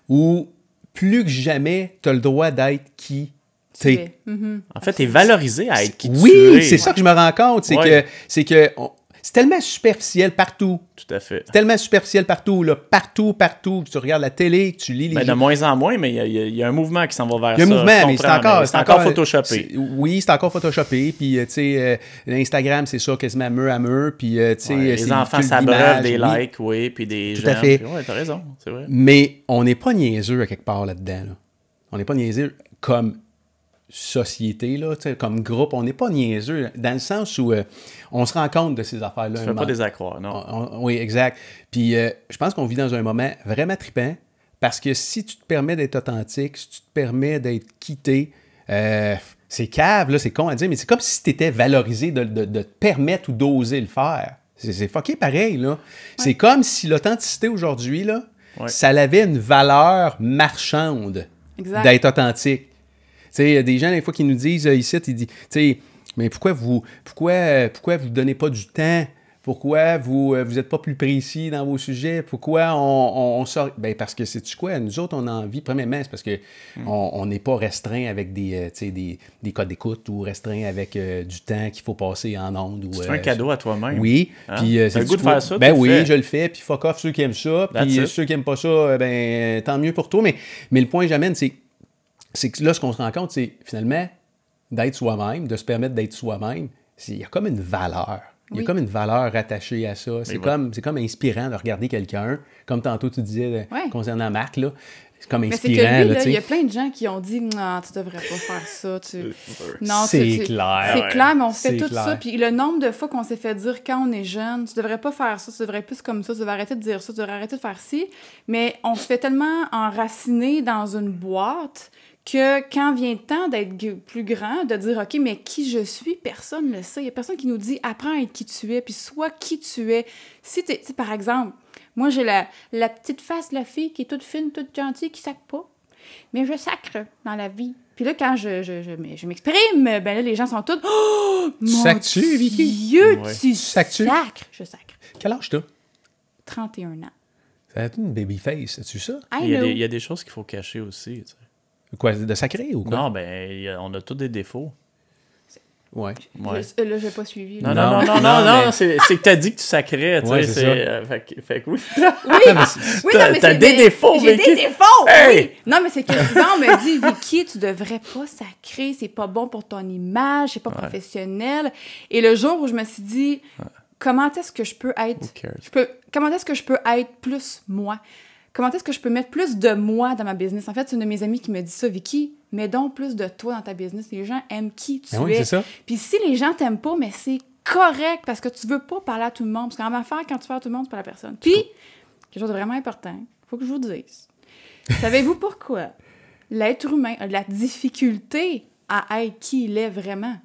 où plus que jamais, tu as le droit d'être qui tu es. Mhm. En fait, t'es valorisé à être qui tu es. Oui, c'est ça que je me rends compte. C'est Ouais. que c'est que on- c'est tellement superficiel partout. Tout à fait. C'est tellement superficiel partout. Là. Partout, partout. Tu regardes la télé, tu lis les Ben, de moins en moins, mais il y a- y, y un mouvement qui s'en va vers Il y a un ça. mouvement, mais c'est encore, c'est encore photoshopé. Oui, c'est encore photoshopé. Puis, euh, tu sais, euh, Instagram, c'est ça, quasiment mur à mur. Puis, euh, tu sais, Ouais, les enfants s'abreuvent des likes, oui, puis des Tout gens. à fait. Ouais, t'as raison, c'est vrai. Mais on n'est pas niaiseux à quelque part là-dedans. là. On n'est pas niaiseux comme société, là, tu sais, comme groupe. On n'est pas niaiseux dans le sens où euh, on se rend compte de ces affaires-là. Tu fais pas des accroires, non? On- on- oui, exact. Puis euh, je pense qu'on vit dans un moment vraiment trippant parce que si tu te permets d'être authentique, si tu te permets d'être quitté, euh, c'est cave, là, c'est con à dire, mais c'est comme si tu étais valorisé de, de- de te permettre ou d'oser le faire. C'est, c'est fucké pareil, là. C'est comme si l'authenticité aujourd'hui, là, Ouais. ça avait une valeur marchande Exact. d'être authentique. Tu sais, il y a des gens, des fois, qui nous disent euh, ici, ils disent, tu sais, mais pourquoi vous pourquoi, euh, pourquoi vous donnez pas du temps? Pourquoi vous euh, vous n'êtes pas plus précis dans vos sujets? Pourquoi on, on, on sort? Ben parce que c'est quoi? Nous autres, on a envie, premièrement, c'est parce que on on n'est pas restreint avec des, euh, tu des, des codes d'écoute ou restreint avec euh, du temps qu'il faut passer en ondes. Ou, Tu fais euh, un cadeau à toi-même. oui. Hein? Puis, euh, T'as le c'est goût de quoi? faire ça, tu Ben oui, fais. je le fais. Puis fuck off ceux qui aiment ça. Puis euh, ceux qui aiment pas ça, euh, ben tant mieux pour toi. Mais, mais le point que j'amène, c'est, c'est que là, ce qu'on se rend compte, c'est finalement d'être soi-même, de se permettre d'être soi-même. Il y a comme une valeur. Il y a Oui. comme une valeur attachée à ça. C'est comme, c'est comme inspirant de regarder quelqu'un. Comme tantôt tu disais euh, Ouais. concernant Marc, là. C'est comme inspirant. il y a plein de gens qui ont dit non, tu devrais pas faire ça. Tu... Non, C'est clair, C'est ouais. clair, mais on fait tout clair. ça. Puis le nombre de fois qu'on s'est fait dire quand on est jeune, tu devrais pas faire ça, tu devrais être plus comme ça, tu devrais arrêter de dire ça, tu devrais arrêter de faire ci. Mais on se fait tellement enraciner dans une boîte que quand vient le temps d'être plus grand, de dire OK, mais qui je suis, personne ne le sait. Il y a personne qui nous dit apprends à être qui tu es, puis sois qui tu es. Si t'es- tu par exemple, moi j'ai la, la petite face de la fille qui est toute fine, toute gentille, qui sacre pas mais je sacre dans la vie. Puis là, quand je, je, je, mais je m'exprime, ben là, les gens sont tous Oh, mon Vicky? Dieu, Ouais. tu sacres. Je sacre. Quel âge t'as? 31 ans. Ça a une babyface, as-tu ça? I Il y, a des, il y a des choses qu'il faut cacher aussi. Quoi, de sacré ou quoi? Non, ben, on a tous des défauts. Ouais. Ouais. Je- euh, là, j'ai pas suivi. Non, là. non, non, non, Non, non, mais- non, c'est que t'as dit que tu sacrais, tu Ouais, sais, euh, fait, que- fait que oui. [laughs] Oui, oui, t'as- non, mais t'as c'est- des défauts, J'ai des défauts! Hey! Oui. Non, mais c'est que souvent, on me dit, Vicky, tu devrais pas sacrer, c'est pas bon pour ton image, c'est pas professionnel. Et le jour où je me suis dit, comment est-ce que je peux être. Je peux, comment est-ce que je peux être plus moi? Comment est-ce que je peux mettre plus de moi dans ma business? En fait, c'est une de mes amies qui me dit ça, Vicky, mets donc plus de toi dans ta business. Les gens aiment qui tu Ah oui, es. c'est ça. Puis si les gens t'aiment pas, mais c'est correct parce que tu veux pas parler à tout le monde. Parce qu'en affaire, quand tu parles à tout le monde, c'est pas la personne. Puis, quelque chose de vraiment important, faut que je vous dise. Savez-vous [laughs] pourquoi? L'être humain a de la difficulté à être qui il est vraiment?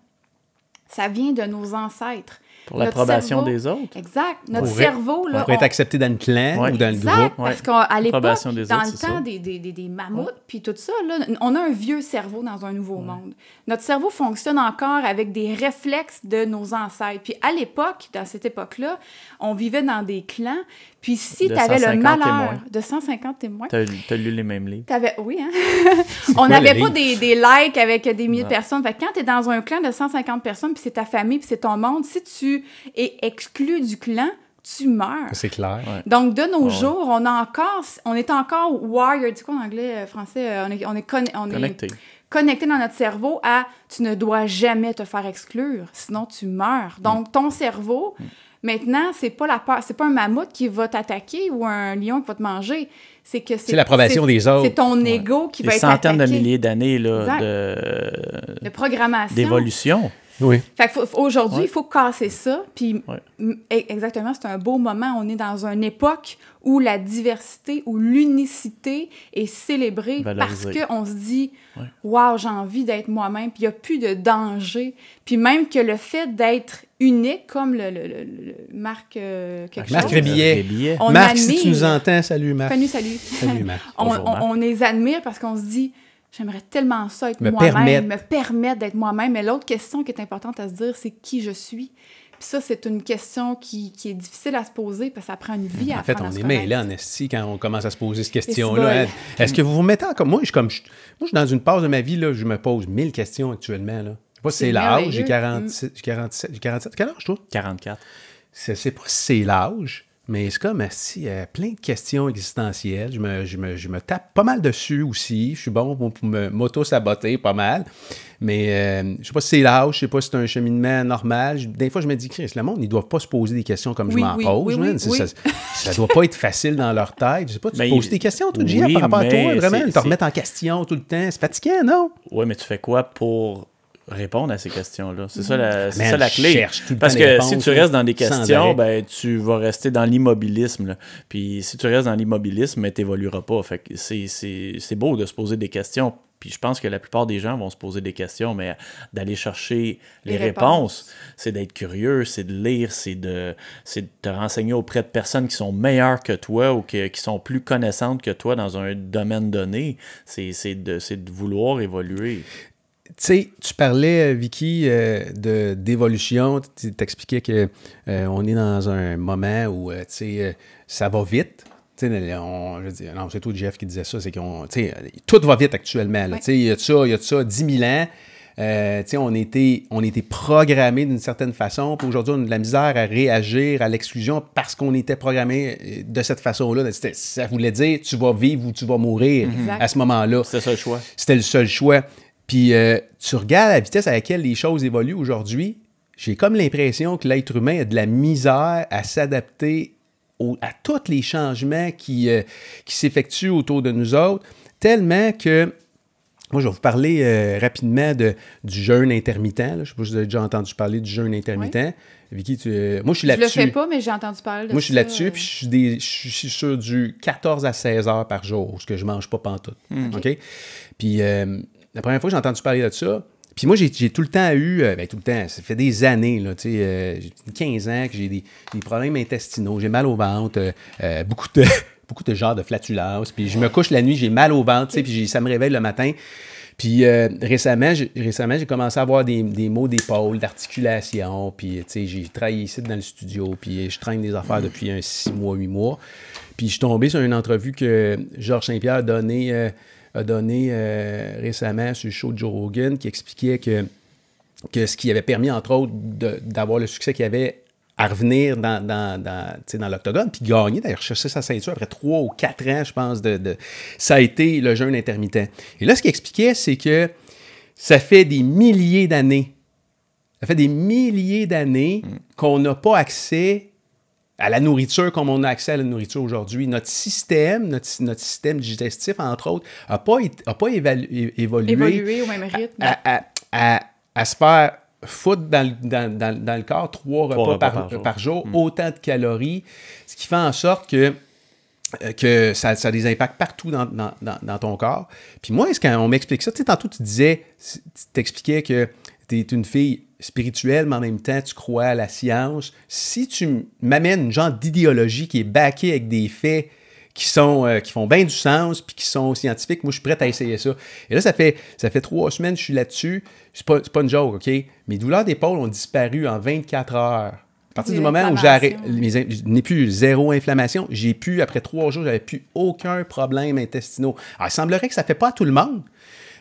Ça vient de nos ancêtres. Pour Notre l'approbation cerveau- des autres. Exact. Notre Pour- cerveau, là. Pour être on- accepté dans le clan Ouais. ou dans le Exact, groupe. parce qu'à l'époque, dans autres, le temps ça. des, des, des, des mammouths, puis tout ça, là, on a un vieux cerveau dans un nouveau monde. Notre cerveau fonctionne encore avec des réflexes de nos ancêtres. Puis à l'époque, dans cette époque-là, on vivait dans des clans, puis si tu avais le 150 malheur témoins. de 150 témoins, T'as as lu les mêmes livres. T'avais, oui, hein? [laughs] on n'avait pas des, des likes avec des milliers de personnes. Fait que quand t'es dans un clan de 150 personnes, puis c'est ta famille, puis c'est ton monde, si tu es exclu du clan, tu meurs. C'est clair. Ouais. Donc, de nos Ouais. jours, on, a encore, on est encore wired, c'est quoi en anglais, euh, français? euh, On est, on est, conne- on est Connecté. connecté dans notre cerveau à tu ne dois jamais te faire exclure, sinon tu meurs. Donc, ton cerveau, maintenant, c'est pas la peur, c'est pas un mammouth qui va t'attaquer ou un lion qui va te manger. C'est que C'est l'approbation des autres. C'est ton ego qui Des va être centaines de attaqué. milliers d'années là, de de programmation. d'évolution. Oui. Fait aujourd'hui, Ouais. il faut casser ça. Puis Ouais. e- exactement, c'est un beau moment. On est dans une époque où la diversité, où l'unicité est célébrée Valorisée. parce qu'on se dit, Ouais. waouh, j'ai envie d'être moi-même. Puis il n'y a plus de danger. Puis même que le fait d'être unique, comme le, le, le- le- Marc euh, quelque Marc chose, Rébillet. Rébillet. on Marc, si admire. tu nous entends, salut Marc. Salut, salut. Salut Marc. [laughs] on, Bonjour, on- Marc. on les admire parce qu'on se dit, j'aimerais tellement ça être Me moi-même, permettre. me permettre d'être moi-même. Mais l'autre question qui est importante à se dire, c'est qui je suis? Puis ça, c'est une question qui, qui est difficile à se poser parce que ça prend une vie à En fait, on est mêlés en esti quand on commence à se poser cette question-là. hein. Est-ce que vous vous mettez en comme moi, je suis comme je, moi, je suis dans une pause de ma vie là, je me pose mille questions actuellement là. Je sais pas si C'est l'âge, j'ai merveilleux. 47, j'ai 47, j'ai 47. Quel âge toi? 44. Je sais pas si c'est l'âge, mais c'est comme si plein de questions existentielles. Je me, je, me, je me tape pas mal dessus aussi. Je suis bon pour, pour me m'auto-saboter pas mal. Mais euh, je sais pas si c'est l'âge, je sais pas si c'est un cheminement normal. Je- des fois, je me dis, Chris, le monde, ils doivent pas se poser des questions comme Oui, je m'en oui, pose. oui, oui, oui. Ça, ça doit pas être facile dans leur tête. Je sais pas, tu Ben, te poses il- des questions, toi, Gia, oui, par rapport à toi, mais vraiment, c'est- te remettre en question tout le temps. C'est fatigant, non? Ouais, mais tu fais quoi pour répondre à ces questions-là? C'est ça la, c'est ça la clé. Parce que réponses, si tu restes dans des questions, ben, tu vas rester dans l'immobilisme. là. Puis si tu restes dans l'immobilisme, tu n'évolueras pas. Fait que c'est, c'est, c'est beau de se poser des questions. Puis je pense que la plupart des gens vont se poser des questions, mais d'aller chercher les, Les réponses, réponses. c'est d'être curieux, c'est de lire, c'est de, c'est de te renseigner auprès de personnes qui sont meilleures que toi ou que- qui sont plus connaissantes que toi dans un domaine donné. C'est, c'est, de, c'est de vouloir évoluer. Tu sais, tu parlais, euh, Vicky, euh, de, d'évolution. Tu t'expliquais que euh, on est dans un moment où, euh, tu sais, euh, ça va vite. Tu sais, on- je non, c'est tout Jeff qui disait ça, c'est qu'on, tu sais, tout va vite actuellement. Ouais. Il y a de ça, il y a de ça 10 000 ans. Euh, tu sais, on était, on était programmé d'une certaine façon. Puis aujourd'hui, on a de la misère à réagir à l'exclusion parce qu'on était programmé de cette façon-là. C'était- Ça voulait dire, tu vas vivre ou tu vas mourir à ce moment-là. C'est ça le choix. C'était le seul choix. Puis euh, tu regardes la vitesse à laquelle les choses évoluent aujourd'hui, j'ai comme l'impression que l'être humain a de la misère à s'adapter à tous les changements qui, euh, qui s'effectuent autour de nous autres, tellement que moi, je vais vous parler euh, rapidement de, du jeûne intermittent. là. Je ne sais pas si vous avez déjà entendu parler du jeûne intermittent. Vicky, tu, euh, moi, je suis Je le là-dessus. fais pas, mais j'ai entendu parler de Moi, je suis là-dessus, euh, puis je suis, des- je suis sur du 14 à 16 heures par jour, ce que je mange pas pantoute. OK? Puis euh, la première fois que j'ai entendu parler de ça, puis moi, j'ai tout le temps eu, euh, ben, tout le temps, ça fait des années, là, tu sais, euh, j'ai 15 ans que j'ai des, problèmes intestinaux, j'ai mal au ventre, euh, beaucoup de [laughs] beaucoup de genres de flatulence, puis je me couche la nuit, j'ai mal au ventre, tu sais, puis ça me réveille le matin. Puis récemment, j'ai, récemment, j'ai commencé à avoir des, des maux d'épaule, d'articulation. Puis, tu sais, j'ai travaillé ici dans le studio. Puis, je traîne des affaires depuis un 6 mois, 8 mois. Puis, je suis tombé sur une entrevue que Georges Saint-Pierre a donnée a donné, euh, récemment sur le show de Joe Rogan qui expliquait que, que ce qui avait permis, entre autres, d'avoir le succès qu'il y avait à revenir dans, dans, dans, dans l'octogone, puis gagner, d'ailleurs, chercher sa ceinture après trois ou quatre ans, je pense, de, de- ça a été le jeûne intermittent. Et là, ce qu'il expliquait, c'est que ça fait des milliers d'années, ça fait des milliers d'années qu'on n'a pas accès à la nourriture comme on a accès à la nourriture aujourd'hui. Notre système, notre, notre système digestif, entre autres, n'a pas, a pas évalu- é- évolué au même rythme. à, à- à- à se faire foutre dans, le- dans- dans- dans le corps trois repas, repas par, par jour. par jour, autant de calories, ce qui fait en sorte que euh, que ça, ça a des impacts partout dans, dans- dans- ton corps. Puis moi, est-ce quand on m'explique ça, tu sais, tantôt tu disais, tu t'expliquais que tu es une fille spirituelle, mais en même temps, tu crois à la science. Si tu m'amènes une genre d'idéologie qui est backée avec des faits qui sont euh, qui font bien du sens puis qui sont scientifiques, moi je suis prêt à essayer ça. Et là ça fait ça fait trois semaines que je suis là-dessus. C'est pas, pas une joke, ok? Mes douleurs d'épaule ont disparu en 24 heures. À partir du moment où in- je n'ai plus zéro inflammation, j'ai pu après trois jours, j'avais plus aucun problème intestinaux. Alors il semblerait que ça fait pas à tout le monde,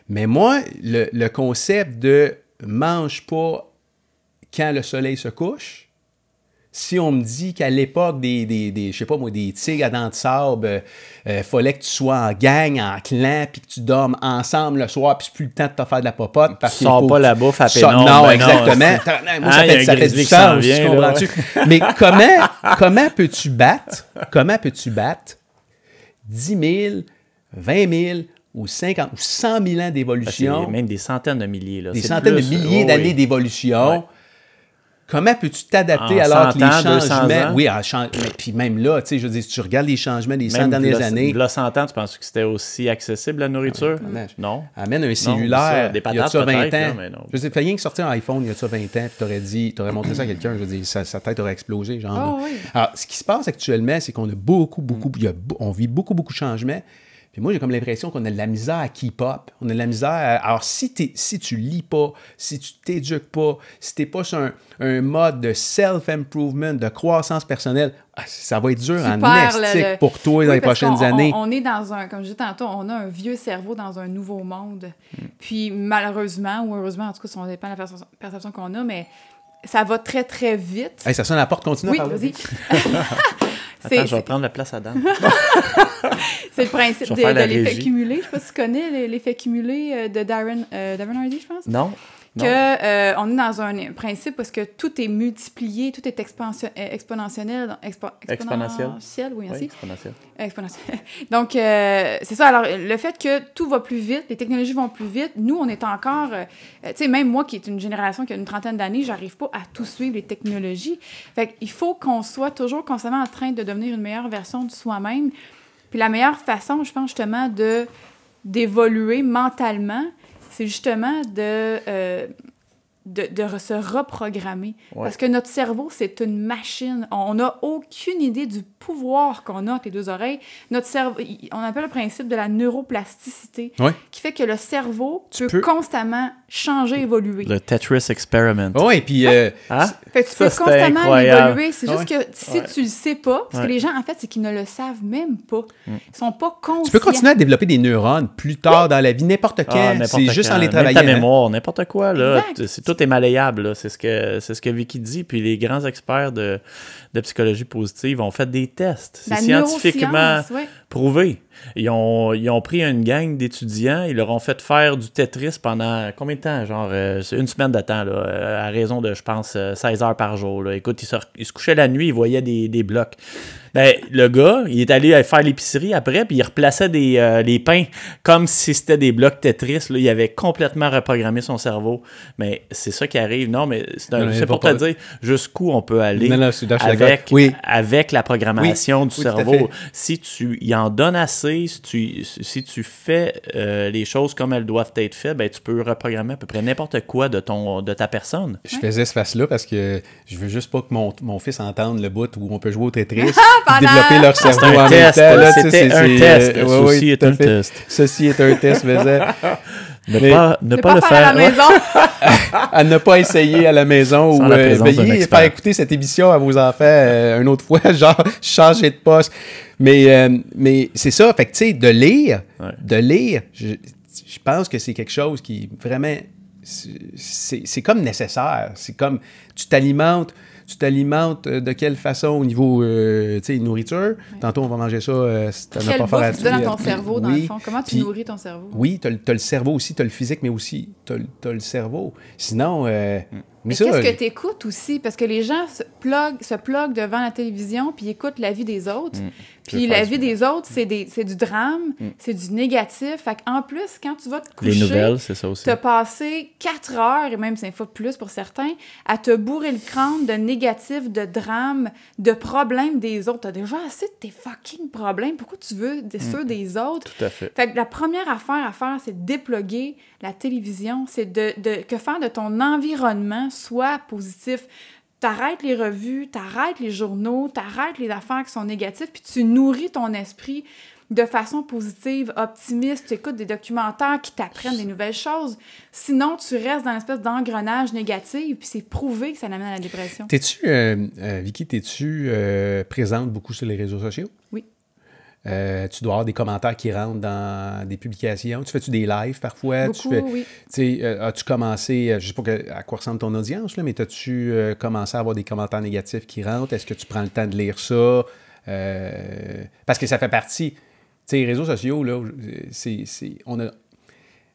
mais moi le, le concept de mange pas quand le soleil se couche, si on me dit qu'à l'époque des, des, des, je sais pas moi, des tigres à dents de sable, euh, euh, fallait que tu sois en gang, en clan, puis que tu dormes ensemble le soir, puis c'est plus le temps de te faire de la popote. Parce Tu sors pas la tu bouffe à pénombre, Non, non, exactement. Moi, Ah, ça fait, ça du sens, vient, tu là, comprends-tu? Mais [laughs] comment, comment peux-tu battre, comment peux-tu battre 10 000, 20 000, ou 50 ou 100 000 ans d'évolution, même des centaines de milliers. Là. des centaines plus- de milliers oh, d'années oui. d'évolution, Ouais. Comment peux-tu t'adapter En alors que 100 les ans, 200 changements... ans? Oui, en mais puis même là, tu sais, je veux dire, si tu regardes les changements des 100 Même dernières années, v'là 100 ans, tu penses que c'était aussi accessible la nourriture? non. amène un ça, cellulaire, des il y a patates ça 20 ans. là, non. Je sais, fais rien que sortir un iPhone il y a ça 20 ans, puis t'aurais dit, t'aurais montré ça à quelqu'un, je veux dire, sa, sa tête aurait explosé, genre. Ah là. oui. Alors, ce qui se passe actuellement, c'est qu'on a beaucoup, beaucoup, il y a beau- on vit beaucoup, beaucoup de changements. Puis moi, j'ai comme l'impression qu'on a de la misère à keep up. On a de la misère à... Alors, si, t'es- si tu lis pas, si tu t'éduques pas, si t'es pas sur un, un mode de self-improvement, de croissance personnelle, ah, ça va être dur en Super, le- estique le- pour toi Oui, dans les prochaines on- années. On, est dans un, comme je disais tantôt, on a un vieux cerveau dans un nouveau monde. Puis malheureusement, ou heureusement, en tout cas, ça dépend de la perception- perception qu'on a, mais ça va très, très vite. Hey, ça sonne à la porte, continue oui, à parler. [laughs] Attends, je vais prendre la place à Dan. [laughs] C'est le principe de, l'effet cumulé. Je sais pas si tu connais l'effet cumulé euh, de Darren, euh, Darren Hardy, je pense. non? Que Non. euh, on est dans un principe parce que tout est multiplié, tout est expansion- euh, exponentiel. expo- Exponentiel. exponentiel, oui, Oui, merci. exponentiel. Exponentiel. [laughs] Donc, euh, c'est ça. Alors, le fait que tout va plus vite, les technologies vont plus vite, nous, on est encore. euh, tu sais, même moi qui est une génération qui a une trentaine d'années, j'arrive pas à tout suivre les technologies. Fait qu'il faut qu'on soit toujours constamment en train de devenir une meilleure version de soi-même. Puis la meilleure façon, je pense, justement, de d'évoluer mentalement, c'est justement de. euh, de, se reprogrammer. Ouais. Parce que notre cerveau, c'est une machine. On n'a aucune idée du pouvoir qu'on a avec les deux oreilles. Notre cerveau, on appelle le principe de la neuroplasticité, Ouais. qui fait que le cerveau Tu peut, peux- constamment changer, évoluer. Le Tetris Experiment. Oui, puis euh, Hein? Fait que tu Ça, peux constamment incroyable. évoluer. C'est Ah juste que si Ouais. tu le sais pas, parce que les gens, en fait, c'est qu'ils ne le savent même pas. Ils sont pas conscients. tu peux continuer à développer des neurones plus tard dans la vie, n'importe quand. Ah, n'importe c'est juste quand. en les Même travaillant. ta hein. mémoire, n'importe quoi. Là, Exact. T- c'est, tout est malléable. là. C'est, ce que, c'est ce que Vicky dit. Puis les grands experts de, de psychologie positive ont fait des tests. C'est scientifiquement prouvé. Ils ont, ils ont pris une gang d'étudiants, ils leur ont fait faire du Tetris pendant combien de temps? Genre euh, une semaine de temps, là, euh, à raison de, je pense, euh, 16 heures par jour. là. Écoute, il se, il se couchait la nuit, il voyait des, des blocs. Ben, le gars, il est allé faire l'épicerie après, puis il replaçait des, euh, les pains comme si c'était des blocs Tetris. Là. Il avait complètement reprogrammé son cerveau. Mais c'est ça qui arrive. Non, mais c'est, pour va te pas- dire jusqu'où on peut aller Non, non, avec, Oui. avec la programmation Oui, du oui, cerveau. Si tu y en donnes assez, si tu, si tu fais euh, les choses comme elles doivent être faites, ben, tu peux reprogrammer à peu près n'importe quoi de, ton, de ta personne. Je faisais ce face-là parce que je veux juste pas que mon, mon fils entende le bout où on peut jouer au Tetris, [laughs] développer leur cerveau en test, même temps. c'était c'est- un test. euh, ouais, Ceci est un fait. test. Ceci est un test, faisait. Ne Mais- pas, ne Ne pas, le faire. à la maison. [laughs] à ne pas essayer à la maison Sans ou la euh, expert. faire écouter cette émission à vos enfants euh, une autre fois, [laughs] genre changer de poste. Mais, euh, mais c'est ça, fait que tu sais, de lire, Ouais. de lire, je, je pense que c'est quelque chose qui vraiment, c'est c'est comme nécessaire. C'est comme, tu t'alimentes, tu t'alimentes euh, de quelle façon au niveau, euh, tu sais, nourriture? Tantôt, on va manger ça, euh, si as pas faire tu donnes à tuer. ton cerveau, dans Oui. le fond? Comment tu Puis- nourris ton cerveau? Oui, tu as, le cerveau aussi, tu as le physique, mais aussi tu as, le cerveau. Sinon, euh, Mais qu'est-ce que tu écoutes aussi? Parce que les gens se pluguent, se pluguent devant la télévision puis écoutent la vie des autres. Puis Je vais la vie des autres, c'est des- c'est du drame, c'est du négatif. Fait en plus, quand tu vas te coucher, Les nouvelles, c'est ça aussi. tu as passé quatre heures, et même cinq fois plus pour certains, à te bourrer le crâne de négatifs, de drames, de problèmes des autres. Tu as déjà assez de tes fucking problèmes. Pourquoi tu veux des ceux des autres? Tout à fait. Fait que la première affaire à faire, c'est de déploguer la télévision. C'est de, de- que faire de ton environnement soit positif. T'arrêtes les revues, t'arrêtes les journaux, t'arrêtes les affaires qui sont négatives, puis tu nourris ton esprit de façon positive, optimiste. Tu écoutes des documentaires qui t'apprennent des nouvelles choses. Sinon, tu restes dans l'espèce d'engrenage négatif, puis c'est prouvé que ça amène à la dépression. T'es-tu, euh, euh, Vicky, t'es-tu euh, présente beaucoup sur les réseaux sociaux? Oui. Euh, tu dois avoir des commentaires qui rentrent dans des publications. Tu fais-tu des lives parfois? tu Beaucoup, fais, oui. tu euh, as-tu commencé, euh, je sais pas que- à quoi ressemble ton audience, là, mais as-tu euh, commencé à avoir des commentaires négatifs qui rentrent? Est-ce que tu prends le temps de lire ça? Euh, parce que ça fait partie, tu sais, les réseaux sociaux, là, c'est, c'est, on a,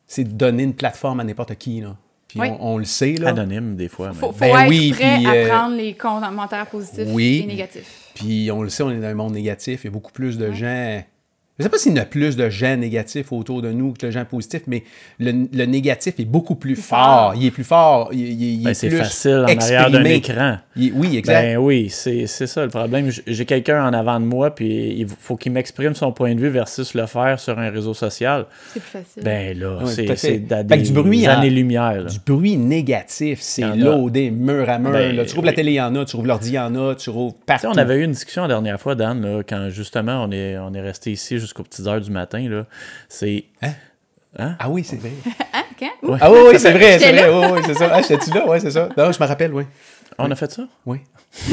c'est de donner une plateforme à n'importe qui, là. Puis Oui. on, on le sait, là. Anonyme, des fois. Faut, mais- faut Ben être oui, prêt puis, à euh, prendre les commentaires positifs oui. et négatifs. Puis on le sait, on est dans un monde négatif. Il y a beaucoup plus de gens Je ne sais pas s'il y a plus de gens négatifs autour de nous que de gens positifs, mais le, le négatif est beaucoup plus, fort. fort. Il est plus fort. Il, il- il Ben, est c'est facile en arrière d'un exprimé. écran. Il- oui, exact. Ben oui, c'est c'est ça le problème. J'ai quelqu'un en avant de moi, puis il faut qu'il m'exprime son point de vue versus le faire sur un réseau social. C'est plus facile. Ben là, à c'est des du bruit années-lumière. Du bruit négatif, c'est loadé mur à mur. Ben, là. Tu trouves la oui. télé, il y en a. Tu trouves l'ordi, il y en a. Tu trouves partout. on avait eu une discussion la dernière fois, Dan, là, quand justement on est, on est resté ici jusqu'aux petites heures du matin. là. C'est. Ah oui, c'est vrai. [laughs] Hein? Quand? Ouais. Ah oui, oui, c'est vrai, c'est vrai. Oui, oui, c'est ça. Ah, j'étais-tu là? Oui, c'est ça. Non, je me rappelle, oui. On a fait ça? Oui. [laughs]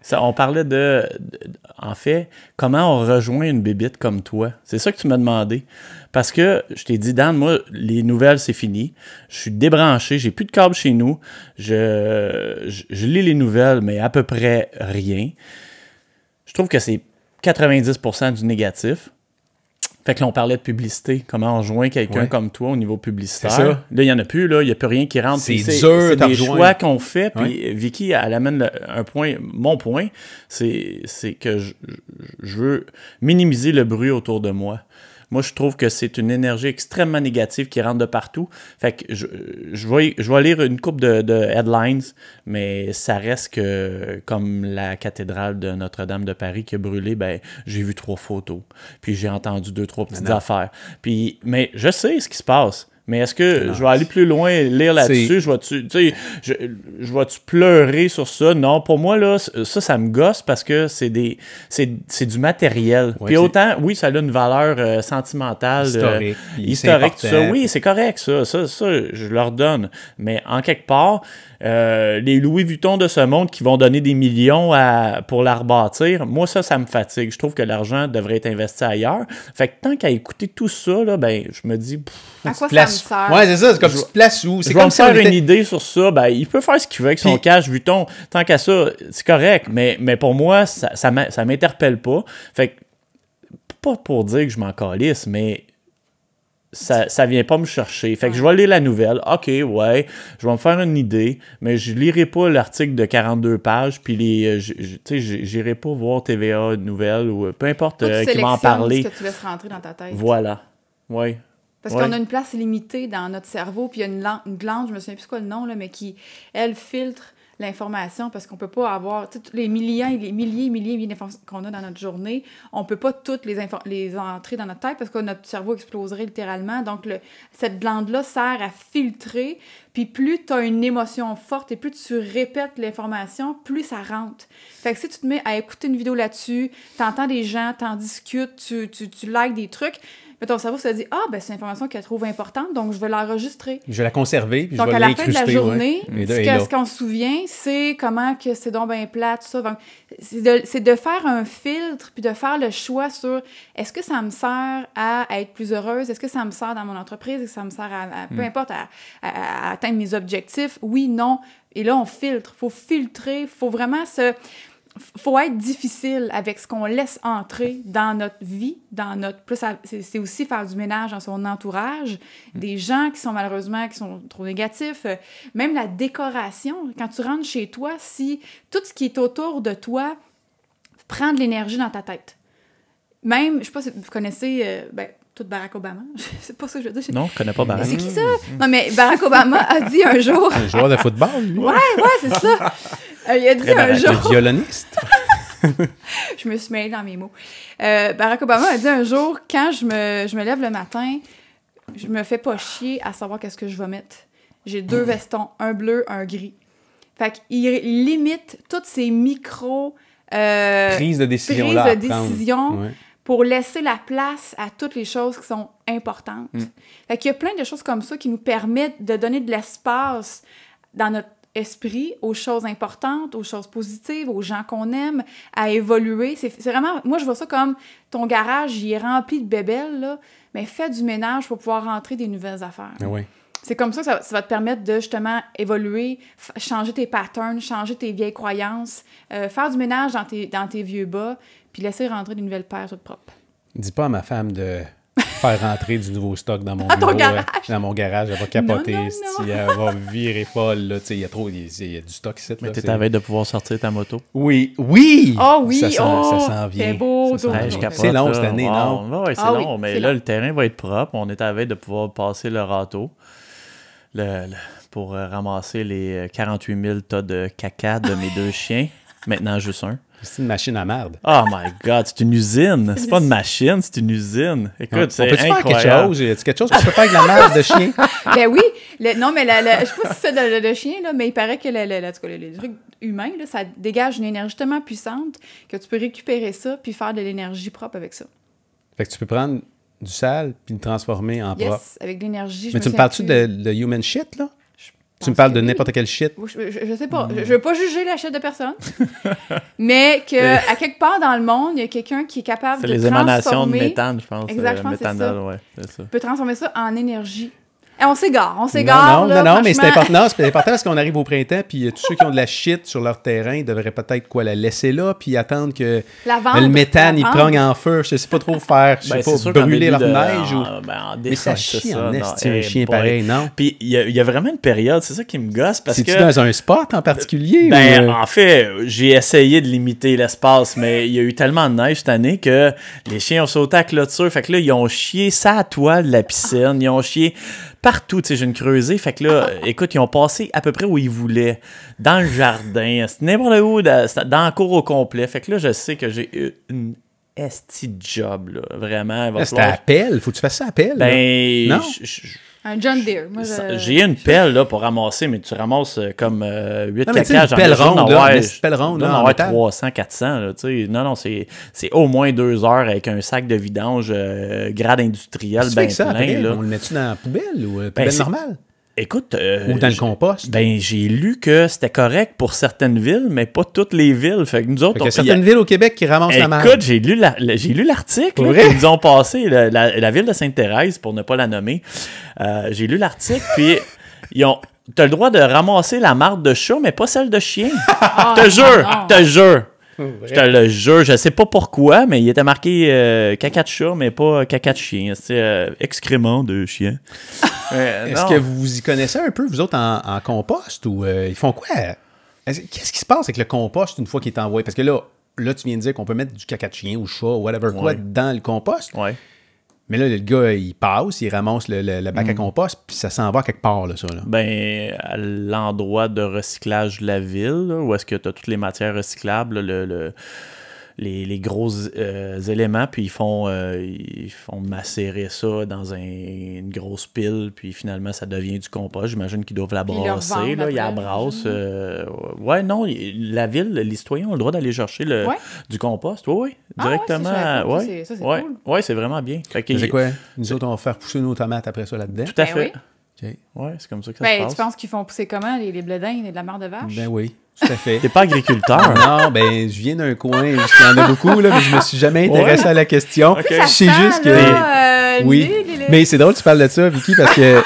Ça, on parlait de, de- En fait, comment on rejoint une bébite comme toi? C'est ça que tu m'as demandé. Parce que je t'ai dit, Dan, moi, les nouvelles, c'est fini. Je suis débranché, j'ai plus de câble chez nous. Je, je, je lis les nouvelles, mais à peu près rien. Je trouve que c'est 90% du négatif. Fait que là, on parlait de publicité, comment on rejoint quelqu'un Ouais. comme toi au niveau publicitaire? C'est ça. Là, il n'y en a plus, là, il n'y a plus rien qui rentre. C'est dur C'est des rejoindre. choix qu'on fait. Puis Vicky, elle amène le- un point. Mon point, c'est c'est que je, je veux minimiser le bruit autour de moi. Moi, je trouve que c'est une énergie extrêmement négative qui rentre de partout. Fait que je, je, vais, je vais lire une coupe de, de headlines, mais ça reste que, comme la cathédrale de Notre-Dame de Paris qui a brûlé, ben, j'ai vu trois photos. Puis j'ai entendu deux, trois petites non. affaires. Puis, mais je sais ce qui se passe. Mais est-ce que Non. je vais aller plus loin, lire là-dessus? Je vais-tu, tu sais, je, je vais-tu pleurer sur ça? Non, pour moi, là, ça, ça me gosse parce que c'est des, c'est, c'est du matériel. Ouais, Puis autant, oui, ça a une valeur euh, sentimentale. euh, Historique, historique, tout ça. Oui, c'est correct, ça. Ça, ça, je leur donne. Mais en quelque part, euh, les Louis Vuitton de ce monde qui vont donner des millions à, pour la rebâtir, moi, ça, ça me fatigue. Je trouve que l'argent devrait être investi ailleurs. Fait que tant qu'à écouter tout ça, là, ben, je me dis, pff, À quoi ça me Place- sert? Ouais, c'est ça. C'est comme tu te places où? je C'est vais me comme si faire était- une idée sur ça. Ben, il peut faire ce qu'il veut avec son Puis- cash Vuitton. Tant qu'à ça, c'est correct. Mais, mais pour moi, ça, ça m'interpelle pas. Fait que, pas pour dire que je m'en calisse, mais ça, ça vient pas me chercher. Fait que je vais lire la nouvelle. OK, ouais, je vais me faire une idée, mais je lirai pas l'article de 42 pages, puis les, euh, tu j'irai pas voir TVA Nouvelles ou euh, peu importe Toi, tu euh, qui va en parler. ce que tu laisses rentrer dans ta tête. Voilà. Ouais. Parce Ouais. qu'on a une place limitée dans notre cerveau, puis il y a une, lan- une glande, je me souviens plus quoi le nom, là, mais qui, elle, filtre l'information parce qu'on peut pas avoir tu sais, tous les milliers, les milliers, d'informations qu'on a dans notre journée. On peut pas toutes les, les entrer dans notre tête parce que notre cerveau exploserait littéralement. Donc, le, cette glande-là sert à filtrer. Puis plus tu as une émotion forte et plus tu répètes l'information, plus ça rentre. Fait que si tu te mets à écouter une vidéo là-dessus, t'entends des gens, t'en discutes, tu, tu, tu likes des trucs, mais ton cerveau se dit Ah, ben c'est une information qu'elle trouve importante, donc je vais l'enregistrer. Je vais la conserver, puis Donc, je vais à la fin de la journée, ouais. Ce qu'on se souvient, c'est comment que c'est donc bien plat, tout ça. Donc, c'est de, faire un filtre, puis de faire le choix sur est-ce que ça me sert à être plus heureuse, est-ce que ça me sert dans mon entreprise, est-ce que ça me sert à, à- peu importe, à, à- à atteindre mes objectifs, oui, non. Et là, on filtre. faut filtrer, faut vraiment se faut être difficile avec ce qu'on laisse entrer dans notre vie, dans notre plus c'est aussi faire du ménage dans son entourage, des gens qui sont malheureusement qui sont trop négatifs, euh, même la décoration quand tu rentres chez toi, si tout ce qui est autour de toi prend de l'énergie dans ta tête. Même, je sais pas si vous connaissez euh, ben tout Barack Obama, [laughs] c'est pas ça que je veux dire. Non, je connais pas Barack. c'est qui ça? Non, mais Barack Obama a dit un jour. [laughs] Un joueur de football, lui. Ouais, ouais, c'est ça. Euh, il a dit Très un Barack. jour. Violoniste. [laughs] je me suis mêlée dans mes mots. Euh, Barack Obama a dit un jour, quand je me, je me lève le matin, je me fais pas chier à savoir qu'est-ce que je vais mettre. J'ai deux vestons, un bleu, un gris. Fait qu'il limite toutes ces micro... euh, Prise de décision prises là. de décision Ouais. pour laisser la place à toutes les choses qui sont importantes. Fait qu'il y a plein de choses comme ça qui nous permettent de donner de l'espace dans notre esprit aux choses importantes, aux choses positives, aux gens qu'on aime, à évoluer. C'est c'est vraiment... Moi, je vois ça comme ton garage, il est rempli de bébelles, là, mais fais du ménage pour pouvoir rentrer des nouvelles affaires. Ah. C'est comme ça que ça, ça va te permettre de justement évoluer, changer tes patterns, changer tes vieilles croyances, euh, faire du ménage dans tes, dans tes vieux bas, puis laisser rentrer des nouvelles paires toutes propres. Dis pas à ma femme de faire rentrer du nouveau stock dans mon Dans ton bureau, garage. ouais. dans mon garage. Elle va capoter, Non, non, si elle va virer folle. là. Tu sais, Il y a trop, il y a- il y a du stock ici. Mais là, t'es c'est- à veille de pouvoir sortir ta moto. Oui, oui! Oh oui, ça s'en, oh, vient. c'est beau, c'est long cette année, Wow. non? Ouais, ouais, c'est Ah oui, long, mais là, long. le terrain va être propre. On est à veille de pouvoir passer le râteau le- le- pour euh, ramasser les euh, 48 000 tas de caca de mes deux [laughs] chiens. Maintenant, juste un. C'est une machine à merde. Oh my God, c'est une usine. C'est pas une machine, c'est une usine. Écoute, on c'est peut-tu faire quelque incroyable. chose? Y quelque chose qu'on peut faire avec la merde de chien? [laughs] Ben oui, le- non, mais la, la- je sais pas si c'est de, de, de chien, là, mais il paraît que le, trucs humains, là, ça dégage une énergie tellement puissante que tu peux récupérer ça puis faire de l'énergie propre avec ça. Fait que tu peux prendre du sale puis le transformer en propre. Yes, avec de l'énergie. je Mais tu me parles-tu de, de human shit, là? Tu me parles de oui. n'importe quel shit? Je, je- je sais pas. Je, je veux pas juger la chute de personne. [laughs] mais que à quelque part dans le monde, il y a quelqu'un qui est capable C'est de les émanations de transformer- méthane, je pense. Exact, euh, c'est méthanol, ça. ouais, c'est ça. peut transformer ça en énergie. Et on s'égare, on s'égare. Non, non, là, non, non, mais c'est important, c'est important parce qu'on arrive au printemps, puis tous ceux qui ont de la shit sur leur terrain ils devraient peut-être quoi la laisser là, puis attendre que La vendre, le méthane la il prenne en feu. Je sais pas trop faire, je sais Ben, c'est sûr pas, brûler leur de- neige ou. en- ben, en Mais ça chie en un chien boy. pareil, non? Puis il y, a- il y a vraiment une période, c'est ça qui me gosse parce C'est-tu que. dans un spot en particulier? Ben, ou, euh, en fait, j'ai essayé de limiter l'espace, mais il y a eu tellement de neige cette année que les chiens ont sauté à la clôture. Fait que là, ils ont chié ça à toile de la piscine. Ils ont chié partout. Tu sais, j'ai une creusée. Fait que là, [laughs] écoute, ils ont passé à peu près où ils voulaient. Dans le jardin, c'est n'importe où, dans dans la cour au complet. Fait que là, je sais que j'ai eu une esti job, là. Vraiment. C'était à pelle. Faut que tu fasses ça à là. Ben, Non? Un John Deere. J'ai une pelle là, pour ramasser, mais tu ramasses euh, comme euh, 8 Non, mais tu sais, caca. une j'en pelle ronde, là, petite pelle ronde, là, en métal. 300, 400. Là, tu sais. non, non, c'est c'est au moins deux heures avec un sac de vidange euh, grade industriel ça plein. après? là. On le met-tu dans la poubelle ou euh, Ben, poubelle c'est- normale? Écoute. euh, Ou dans le j- compost? Ben, j'ai lu que c'était correct pour certaines villes, mais pas toutes les villes. Fait que nous autres, Fait y on- a certaines villes au Québec qui ramassent la merde. Écoute, j'ai lu la- la- j'ai lu l'article vrai? qu'ils nous ont passé, la, la- la ville de Sainte-Thérèse, pour ne pas la nommer. Euh, j'ai lu l'article, puis ils ont. T'as le droit de ramasser la marde de chat, mais pas celle de chien. Ah, te jure, te jure. [laughs] Je te le jure, je sais pas pourquoi, mais il était marqué euh, caca de chat, mais pas caca de chien. C'est euh, excrément de chien. [laughs] Euh, Est-ce que vous vous y connaissez un peu, vous autres, en, en compost ou euh, ils font quoi? Est-ce- Qu'est-ce qui se passe avec le compost une fois qu'il est envoyé? Parce que là, là, tu viens de dire qu'on peut mettre du caca de chien ou chat ou whatever quoi dans le compost. Ouais. Mais là, le gars, il passe, il ramasse le, le- le bac Mm. à compost, puis ça s'en va quelque part, là, ça. Là. Ben, à l'endroit de recyclage de la ville, là, où est-ce que tu as toutes les matières recyclables, le, le- les, les gros euh, éléments, puis ils font, euh, ils font macérer ça dans un- une grosse pile, puis finalement, ça devient du compost. J'imagine qu'ils doivent la brasser. Là, ils la brassent. euh, ouais, non, la ville, les citoyens ont le droit d'aller chercher le, Ouais. du compost. Oui, oui, Ah ouais, directement. Ça, ouais, c'est- ça, c'est ouais, cool. ouais, c'est vraiment bien. Fait que- C'est quoi? Nous autres, on va faire pousser nos tomates après ça là-dedans. Tout à Ben fait. oui. Ouais, c'est comme ça que ça Ben, se passe. tu penses qu'ils font pousser comment, les, les bledins et de la marde de vache? Ben oui, tout à fait. T'es pas agriculteur. non, ben, je viens d'un coin, il y en a beaucoup, là, mais je me suis jamais intéressé Ouais. à la question. Ok. Je sais juste que... Là, euh, Oui, les- les- mais c'est drôle que tu parles de ça, Vicky, parce que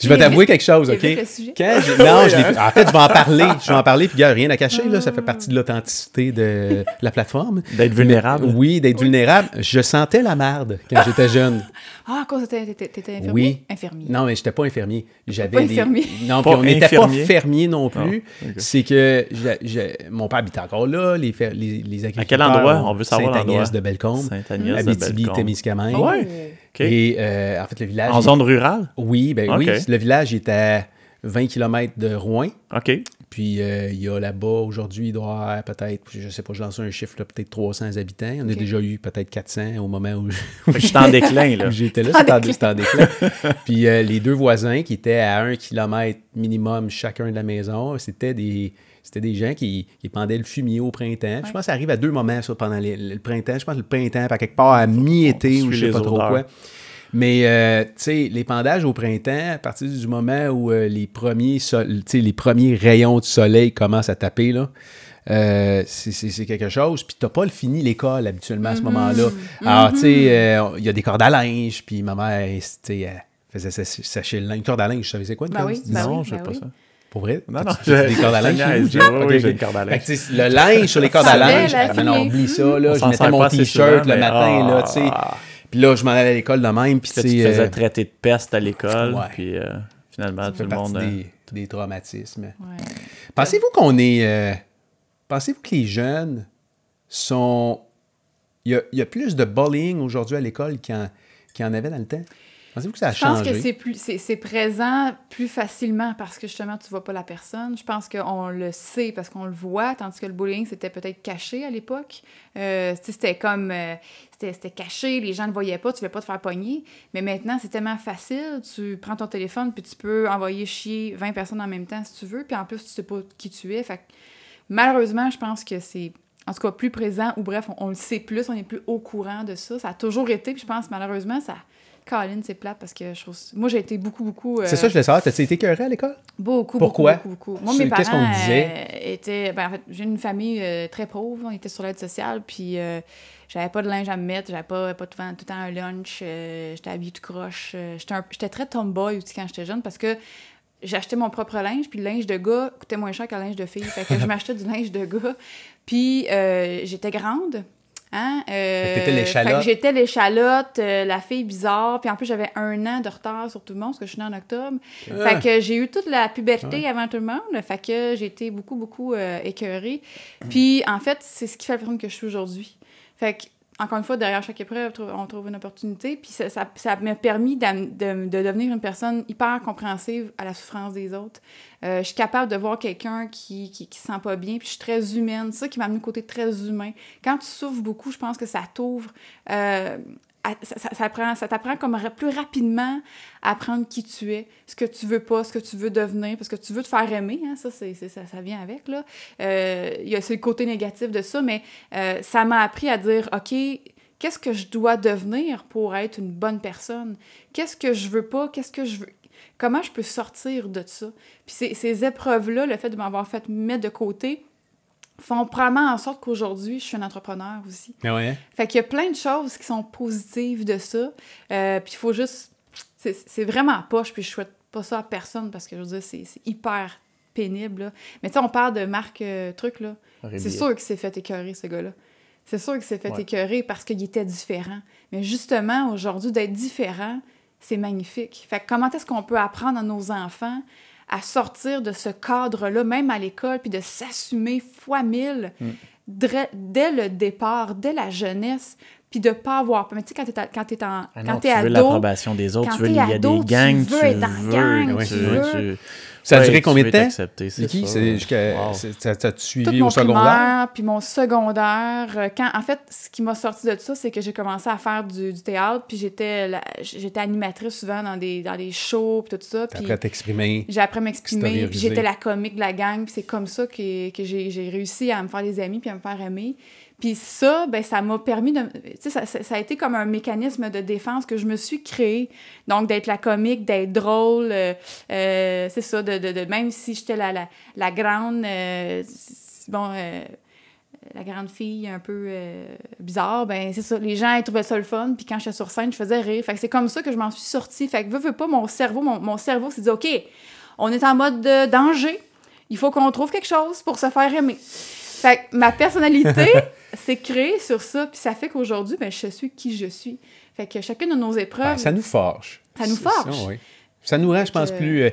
je vais t'avouer quelque chose, OK? Quand j'ai- Non, je l'ai- en fait, je vais en parler. Je vais en parler, puis gars, rien à cacher, là, ça fait partie de l'authenticité de la plateforme. D'être vulnérable. Oui, d'être vulnérable. Je sentais la marde quand j'étais jeune. Ah, à cause t'étais infirmier? Oui. Infirmier. Non, mais j'étais pas infirmier. J'avais Pas des- infirmier. Non, Pas puis on n'était pas fermier non plus. Ah, ok. C'est que mon père habitait encore là, les, fer- les, les agriculteurs. À quel endroit? On veut savoir Sainte-Agnès l'endroit. de Bellecombe. Sainte-Agnès de Abitibi, Bellecombe. Témiscamingue. Oh. Ouais. Et euh, en fait, le village. En zone rurale? Oui, ben oui. Le village est à 20 km de Rouen. OK. Puis euh, il y a là-bas, aujourd'hui, il doit y avoir peut-être, je sais pas, je lance un chiffre, là, peut-être 300 habitants. On a Ok. déjà eu peut-être 400 au moment où, je suis en [laughs] déclin, là. j'étais là. C'était en, déclin. c'était en déclin. [laughs] Puis euh, les deux voisins qui étaient à un kilomètre minimum chacun de la maison, c'était des, c'était des gens qui, qui pendaient le fumier au printemps. Je pense que ça arrive à deux moments, ça, pendant les- le printemps. Je pense que le printemps, à quelque part à mi-été ou je sais pas trop quoi. Mais, euh, tu sais, l'épandage au printemps, à partir du moment où euh, les, premiers sol- tu sais, les premiers rayons du soleil commencent à taper, là, euh, c'est- quelque chose. Puis t'as pas le fini l'école habituellement à ce moment-là. Alors, tu sais, euh, il y a des cordes à linge, puis ma mère, tu sais, elle faisait sé- sécher le linge. Une corde à linge, je savais c'est quoi une Ben corde? oui, ben non, oui, je sais ben pas oui. ça. Pour vrai? Non, non, t'as-tu des cordes à linge? Oui, j'ai une corde à linge. que, tu sais, le linge sur les cordes à linge, ah, non, fille. oublie ça, là. Je mettais mon t-shirt le mais- matin, là, tu sais. Ah. Puis là, je m'en allais à l'école de même, puis tu te faisais euh, traiter de peste à l'école, puis euh, finalement, tout le monde... euh, des, des traumatismes. Pensez-vous qu'on est. euh, Pensez-vous que les jeunes sont. Il y a, plus de bullying aujourd'hui à l'école qu'il y, en- qu'il y en avait dans le temps? Pensez-vous que ça a Je pense que c'est plus c'est c'est présent plus facilement parce que justement tu vois pas la personne. Je pense qu'on le sait parce qu'on le voit, tandis que le bullying c'était peut-être caché à l'époque. Euh, c'était comme euh, c'était c'était caché, les gens ne voyaient pas, tu voulais pas te faire pogner. Mais maintenant c'est tellement facile, tu prends ton téléphone puis tu peux envoyer chier 20 personnes en même temps si tu veux, puis en plus tu sais pas qui tu es. Fait que, malheureusement je pense que c'est en tout cas plus présent ou bref on, on le sait plus, on est plus au courant de ça. Ça a toujours été, puis je pense malheureusement ça Colin, c'est plate parce que je trouve... Moi, j'ai été beaucoup, beaucoup... euh, C'est ça, je voulais savoir. T'as-tu été écœuré à l'école? Beaucoup, Pourquoi? beaucoup, beaucoup, beaucoup. Moi, mes qu'est-ce parents qu'on disait? euh, étaient... Ben, en fait, j'ai une famille euh, très pauvre. On était sur l'aide sociale, puis euh, j'avais pas de linge à me mettre. J'avais pas, pas tout, le temps- tout le temps un lunch. euh, j'étais habillée tout croche. euh, j'étais, un- j'étais très tomboy aussi quand j'étais jeune parce que j'achetais mon propre linge, puis le linge de gars coûtait moins cher que le linge de fille. Fait que je [laughs] m'achetais du linge de gars. Puis euh, j'étais grande. Hein? Euh, Fait que l'échalote. j'étais l'échalote, euh, la fille bizarre. Puis en plus, j'avais un an de retard sur tout le monde parce que je suis née en octobre. Fait que j'ai eu toute la puberté avant tout le monde. Fait que j'ai été beaucoup, beaucoup euh, écœurée. Puis en fait, c'est ce qui fait la personne que je suis aujourd'hui. Fait que, encore une fois, derrière chaque épreuve, on trouve une opportunité. Puis ça, m'a permis de, de devenir une personne hyper compréhensive à la souffrance des autres. Euh, je suis capable de voir quelqu'un qui, qui, se sent pas bien, puis je suis très humaine. C'est ça qui m'a amené au côté très humain. Quand tu souffres beaucoup, je pense que ça t'ouvre. euh, ça, ça, ça prend- ça t'apprend comme plus rapidement à apprendre qui tu es, ce que tu veux pas, ce que tu veux devenir, parce que tu veux te faire aimer, hein, ça, ça, vient avec. Là. Euh, il y a le côté négatif de ça, mais euh, ça m'a appris à dire, OK, qu'est-ce que je dois devenir pour être une bonne personne? Qu'est-ce que je veux pas? Qu'est-ce que je veux? Comment je peux sortir de ça? Puis ces, ces épreuves-là, le fait de m'avoir fait mettre de côté, font probablement en sorte qu'aujourd'hui, je suis un entrepreneur aussi. Ouais, hein? Fait qu'il y a plein de choses qui sont positives de ça. Euh, puis il faut juste. C'est c'est vraiment poche, puis je souhaite pas ça à personne parce que je veux dire, c'est c'est hyper pénible. là. Mais tu sais, on parle de Marc euh, Truc, là. C'est sûr qu'il s'est fait écœurer, ce gars-là. C'est sûr qu'il s'est fait Ouais. écœurer parce qu'il était différent. Mais justement, aujourd'hui, d'être différent, c'est magnifique. Fait que comment est-ce qu'on peut apprendre à nos enfants à sortir de ce cadre-là, même à l'école, puis de s'assumer fois mille Mm. dès le départ, dès la jeunesse, puis de pas avoir peur. Mais tu sais, quand t'es, à- quand t'es en, Ah quand t'es tu veux ado, l'approbation des autres, quand tu veux, il y a ado, des tu gangs, veux être dans la gang, tu tu veux, veux- tu- Ça a Ouais, duré tu combien veux de temps? Vicky, ça. c'est jusqu'à. Wow. c'est- t'as- T'as-tu tout suivi mon au secondaire? primaire, puis mon secondaire. euh, Quand, en fait, ce qui m'a sorti de ça, c'est que j'ai commencé à faire du, du théâtre, puis j'étais j'étais animatrice souvent dans des, dans des shows, puis tout ça. Puis appris à t'exprimer. j'ai appris à m'exprimer, puis j'étais la comique de la gang, puis c'est comme ça que, que j'ai j'ai réussi à me faire des amis, puis à me faire aimer. Puis ça, ben, ça m'a permis de... Tu sais, ça, a été comme un mécanisme de défense que je me suis créé. Donc, d'être la comique, d'être drôle, euh, euh, c'est ça, de, même si j'étais la, la, grande... euh, bon... la grande fille un peu bizarre, ben c'est ça. Les gens, ils trouvaient ça le fun. Puis quand j'étais sur scène, je faisais rire. Fait que c'est comme ça que je m'en suis sortie. Fait que veux, veux pas, mon cerveau, mon, cerveau s'est dit, OK, on est en mode de danger. Il faut qu'on trouve quelque chose pour se faire aimer. Fait que ma personnalité [laughs] s'est créée sur ça. Puis ça fait qu'aujourd'hui, ben, je suis qui je suis. Fait que chacune de nos épreuves... Ben, ça nous forge. Ça nous C'est forge. Ça, oui. Ça nous rend, je pense, que- plus. euh,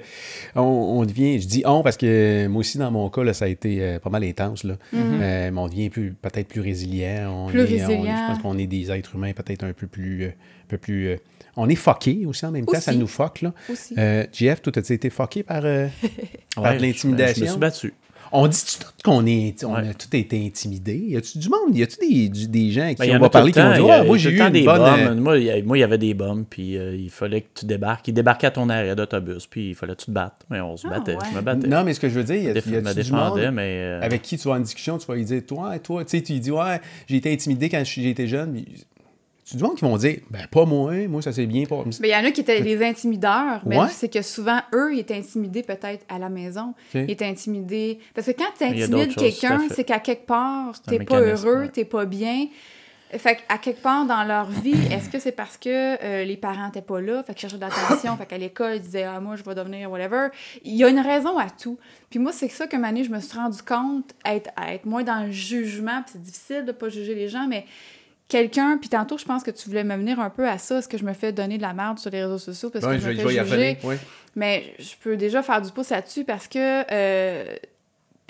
on, on devient. Je dis on parce que moi aussi, dans mon cas, là, ça a été euh, pas mal intense. Là. Euh, mais on devient plus, peut-être plus résilient. On Mhm. Plus est- on- résilient. je pense qu'on est des êtres humains peut-être un peu plus. euh, un peu plus euh, on est fuckés aussi en même temps, ça nous fuck. Là. Aussi. Euh, Jeff, toi, as-tu été fucké par, euh, [laughs] par Ouais, de je- l'intimidation? Je me suis battu. On dit tout qu'on est, on Ouais. a tout été intimidé. Y a-tu du monde? Y a-tu des, du- des gens qui Ben, il y on va a tout parler le qui vont dire Il a- Ah, moi, il y j'ai a eu une des bonne. euh, bombes. Moi, il y a- moi, il y avait des bombes, puis euh, il fallait que tu débarques. Ils débarquaient à ton arrêt d'autobus, puis il fallait que tu te battes. Mais on se Ah, battait. ouais. Je me battais. Non, mais ce que je veux dire, y a, y me a-tu du monde mais. euh, avec qui tu vas en discussion, tu vas lui dire, toi, toi, tu sais, tu lui dis, ouais, j'ai été intimidé quand j'ai été jeune. Tu du monde qui vont dire, ben, pas moi, moi, ça s'est bien pas. Mais il y en a qui étaient des intimideurs, mais Ouais. c'est que souvent, eux, ils étaient intimidés peut-être à la maison. Ils étaient intimidés. Parce que quand tu intimides quelqu'un, c'est qu'à quelque part, C'est t'es pas heureux, ouais. t'es pas bien. Fait à quelque part dans leur vie, est-ce que c'est parce que euh, les parents n'étaient pas là, fait qu'ils cherchaient de l'attention, fait qu'à l'école, ils disaient Ah, moi, je vais devenir whatever. Il y a une raison à tout. Puis moi, c'est ça que année, je me suis rendu compte, être, être moins dans le jugement, puis c'est difficile de pas juger les gens, mais quelqu'un, puis tantôt, je pense que tu voulais me venir un peu à ça, est-ce que je me fais donner de la merde sur les réseaux sociaux parce que je me fais juger? Mais je peux déjà faire du pouce là-dessus parce que. Euh,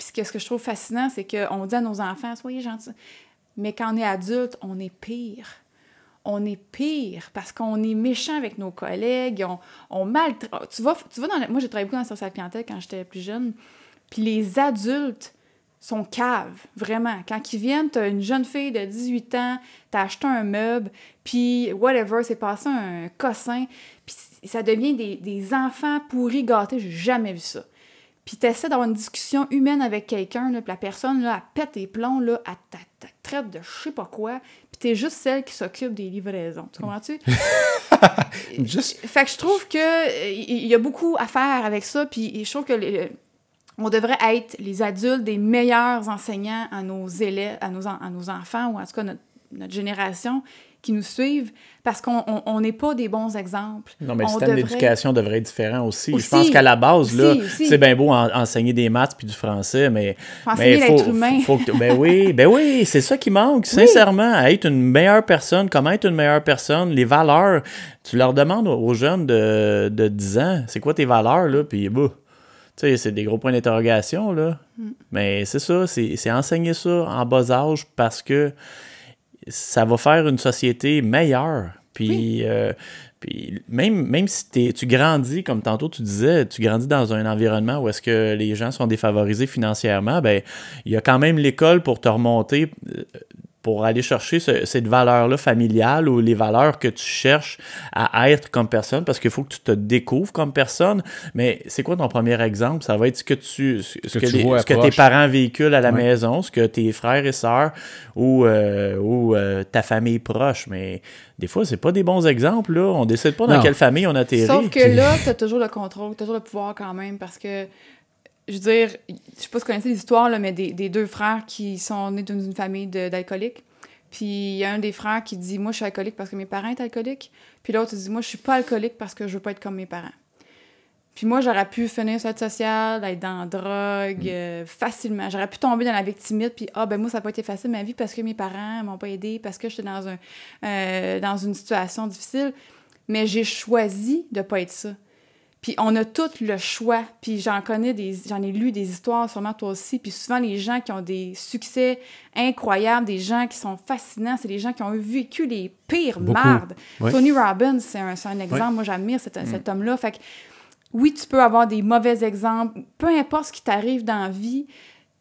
ce que je trouve fascinant, c'est qu'on dit à nos enfants, soyez gentils. Mais quand on est adulte, on est pire. On est pire parce qu'on est méchant avec nos collègues, on, on maltraite. Tu vas, tu vas dans Moi, j'ai travaillé beaucoup dans la clientèle quand j'étais plus jeune. Puis les adultes sont caves, vraiment. Quand ils viennent, t'as une jeune fille de 18 ans, t'as acheté un meuble, puis whatever, c'est passé un cossin, puis ça devient des, des enfants pourris gâtés. J'ai jamais vu ça. Puis t'essaies d'avoir une discussion humaine avec quelqu'un, puis la personne, là, elle pète les plombs, là, elle traite de je sais pas quoi, puis t'es juste celle qui s'occupe des livraisons. Tu comprends-tu? [laughs] juste... Fait que je trouve que il y a beaucoup à faire avec ça, puis je trouve que on devrait être les adultes des meilleurs enseignants à nos élèves, à nos, à nos enfants, ou en tout cas notre, notre génération, qui nous suivent parce qu'on n'est pas des bons exemples. Non, mais le système d'éducation devrait être différent aussi. Je pense qu'à la base, là, c'est bien beau enseigner des maths puis du français, mais. mais il faut, humain. Faut, ben oui, [laughs] ben oui, c'est ça qui manque, sincèrement. À être une meilleure personne, comment être une meilleure personne, les valeurs. Tu leur demandes aux jeunes de, de 10 ans, c'est quoi tes valeurs, là, puis bah. Sais, c'est des gros points d'interrogation, là. Mm. Mais c'est ça, c'est enseigner ça en bas âge parce que ça va faire une société meilleure. Puis, euh, puis même, même si tu grandis, comme tantôt tu disais, tu grandis dans un environnement où est-ce que les gens sont défavorisés financièrement, ben il y a quand même l'école pour te remonter euh, pour aller chercher cette valeur-là familiale ou les valeurs que tu cherches à être comme personne, parce qu'il faut que tu te découvres comme personne. Mais c'est quoi ton premier exemple? Ça va être ce que tu ce, que, ce que, tes parents véhiculent à la maison, ce que tes frères et sœurs ou, euh, ou euh, ta famille proche. Mais des fois, c'est pas des bons exemples. Là. On décide pas dans quelle famille on atterrit. Sauf que là, tu as toujours le contrôle, toujours le pouvoir quand même, parce que je veux dire, je sais pas si vous connaissez l'histoire, mais des, des, deux frères qui sont nés d'une famille d'alcooliques. Puis il y a un des frères qui dit Moi, je suis alcoolique parce que mes parents sont alcooliques. Puis l'autre dit Moi, je suis pas alcoolique parce que je veux pas être comme mes parents. Puis moi, j'aurais pu finir cette sociale, être dans la drogue, mm. euh, facilement. J'aurais pu tomber dans la victimite, puis ah, ben moi, ça n'a pas été facile ma vie parce que mes parents m'ont pas aidé, parce que j'étais dans, un, euh, dans une situation difficile. Mais j'ai choisi de pas être ça. Puis on a tout le choix. Puis j'en connais des, j'en ai lu des histoires, sûrement toi aussi. Puis souvent les gens qui ont des succès incroyables, des gens qui sont fascinants, c'est les gens qui ont vécu les pires mardes. Tony Robbins, c'est un, un, exemple. Moi, j'admire cet, cet mm. homme-là. Fait que oui, tu peux avoir des mauvais exemples. Peu importe ce qui t'arrive dans la vie,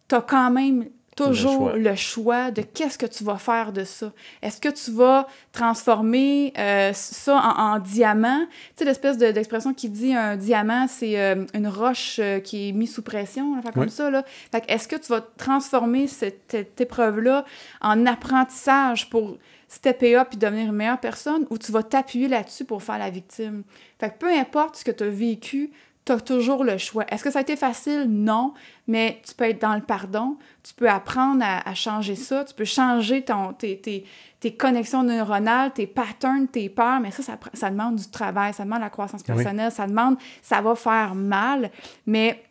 tu as quand même toujours le choix, de qu'est-ce que tu vas faire de ça. Est-ce que tu vas transformer euh, ça en, diamant? Tu sais, l'espèce d'expression qui dit un diamant, c'est euh, une roche euh, qui est mise sous pression, enfin, comme ça. Là. Fait est-ce que tu vas transformer cette, cette épreuve-là en apprentissage pour stepper up et devenir une meilleure personne ou tu vas t'appuyer là-dessus pour faire la victime? Fait que peu importe ce que tu as vécu, tu as toujours le choix. Est-ce que ça a été facile? Non, mais tu peux être dans le pardon, tu peux apprendre à, changer ça, tu peux changer ton, tes, tes, tes, connexions neuronales, tes patterns, tes peurs, mais ça, ça, ça, demande du travail, ça demande la croissance personnelle, ça demande, ça va faire mal, mais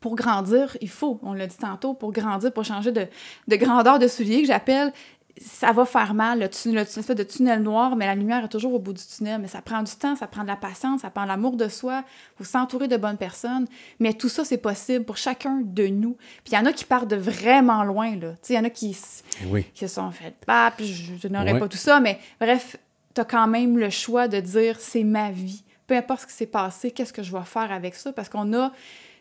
pour grandir, il faut, on l'a dit tantôt, pour grandir, pour changer de, de grandeur de soulier, que j'appelle, ça va faire mal, le tunnel, espèce de tunnel noir, mais la lumière est toujours au bout du tunnel. Mais ça prend du temps, ça prend de la patience, ça prend l'amour de soi, il faut s'entourer de bonnes personnes. Mais tout ça, c'est possible pour chacun de nous. Puis il y en a qui partent de vraiment loin, là. il y en a qui, qui se sont fait pas, puis je, n'aurais pas tout ça, mais bref, tu as quand même le choix de dire c'est ma vie. Peu importe ce qui s'est passé, qu'est-ce que je vais faire avec ça? Parce qu'on a.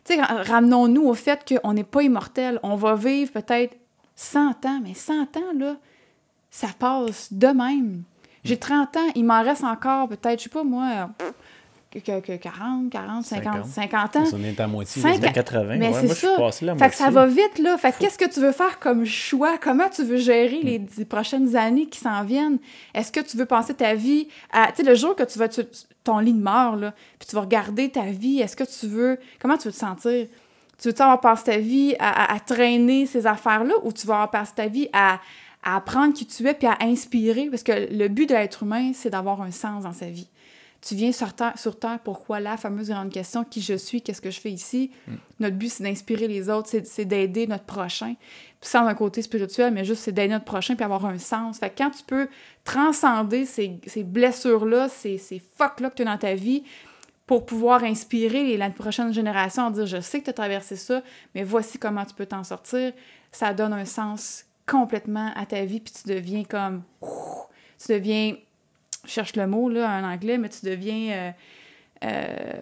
Tu sais, ramenons-nous au fait qu'on n'est pas immortel. On va vivre peut-être 100 ans, mais 100 ans, là, ça passe de même. J'ai 30 ans, il m'en reste encore peut-être, je sais pas moi, que, 40, 40, 50, 50 ans. On est à moitié, 50... 80. Mais c'est ça. fait que ça va vite, là. Fait qu'est-ce que tu veux faire comme choix? Comment tu veux gérer les hmm. prochaines années qui s'en viennent? Est-ce que tu veux passer ta vie à... Tu sais, le jour que tu vas... ton lit de mort, là, puis tu vas regarder ta vie, est-ce que tu veux... Comment tu veux te sentir? Tu veux-tu avoir passé ta vie à, à traîner ces affaires-là ou tu vas avoir passé ta vie à à apprendre qui tu es, puis à inspirer, parce que le but de l'être humain, c'est d'avoir un sens dans sa vie. Tu viens sur Terre, sur terre pourquoi la fameuse grande question, qui je suis, qu'est-ce que je fais ici? Mm. Notre but, c'est d'inspirer les autres, c'est- d'aider notre prochain. Puis sans un côté spirituel, mais juste c'est d'aider notre prochain puis avoir un sens. Fait que quand tu peux transcender ces, ces blessures-là, ces, ces fuck-là que tu as dans ta vie, pour pouvoir inspirer la prochaine génération en dire je sais que tu as traversé ça, mais voici comment tu peux t'en sortir, ça donne un sens complètement à ta vie, puis tu deviens comme. Tu deviens. Je cherche le mot là, en anglais, mais tu deviens. euh, euh,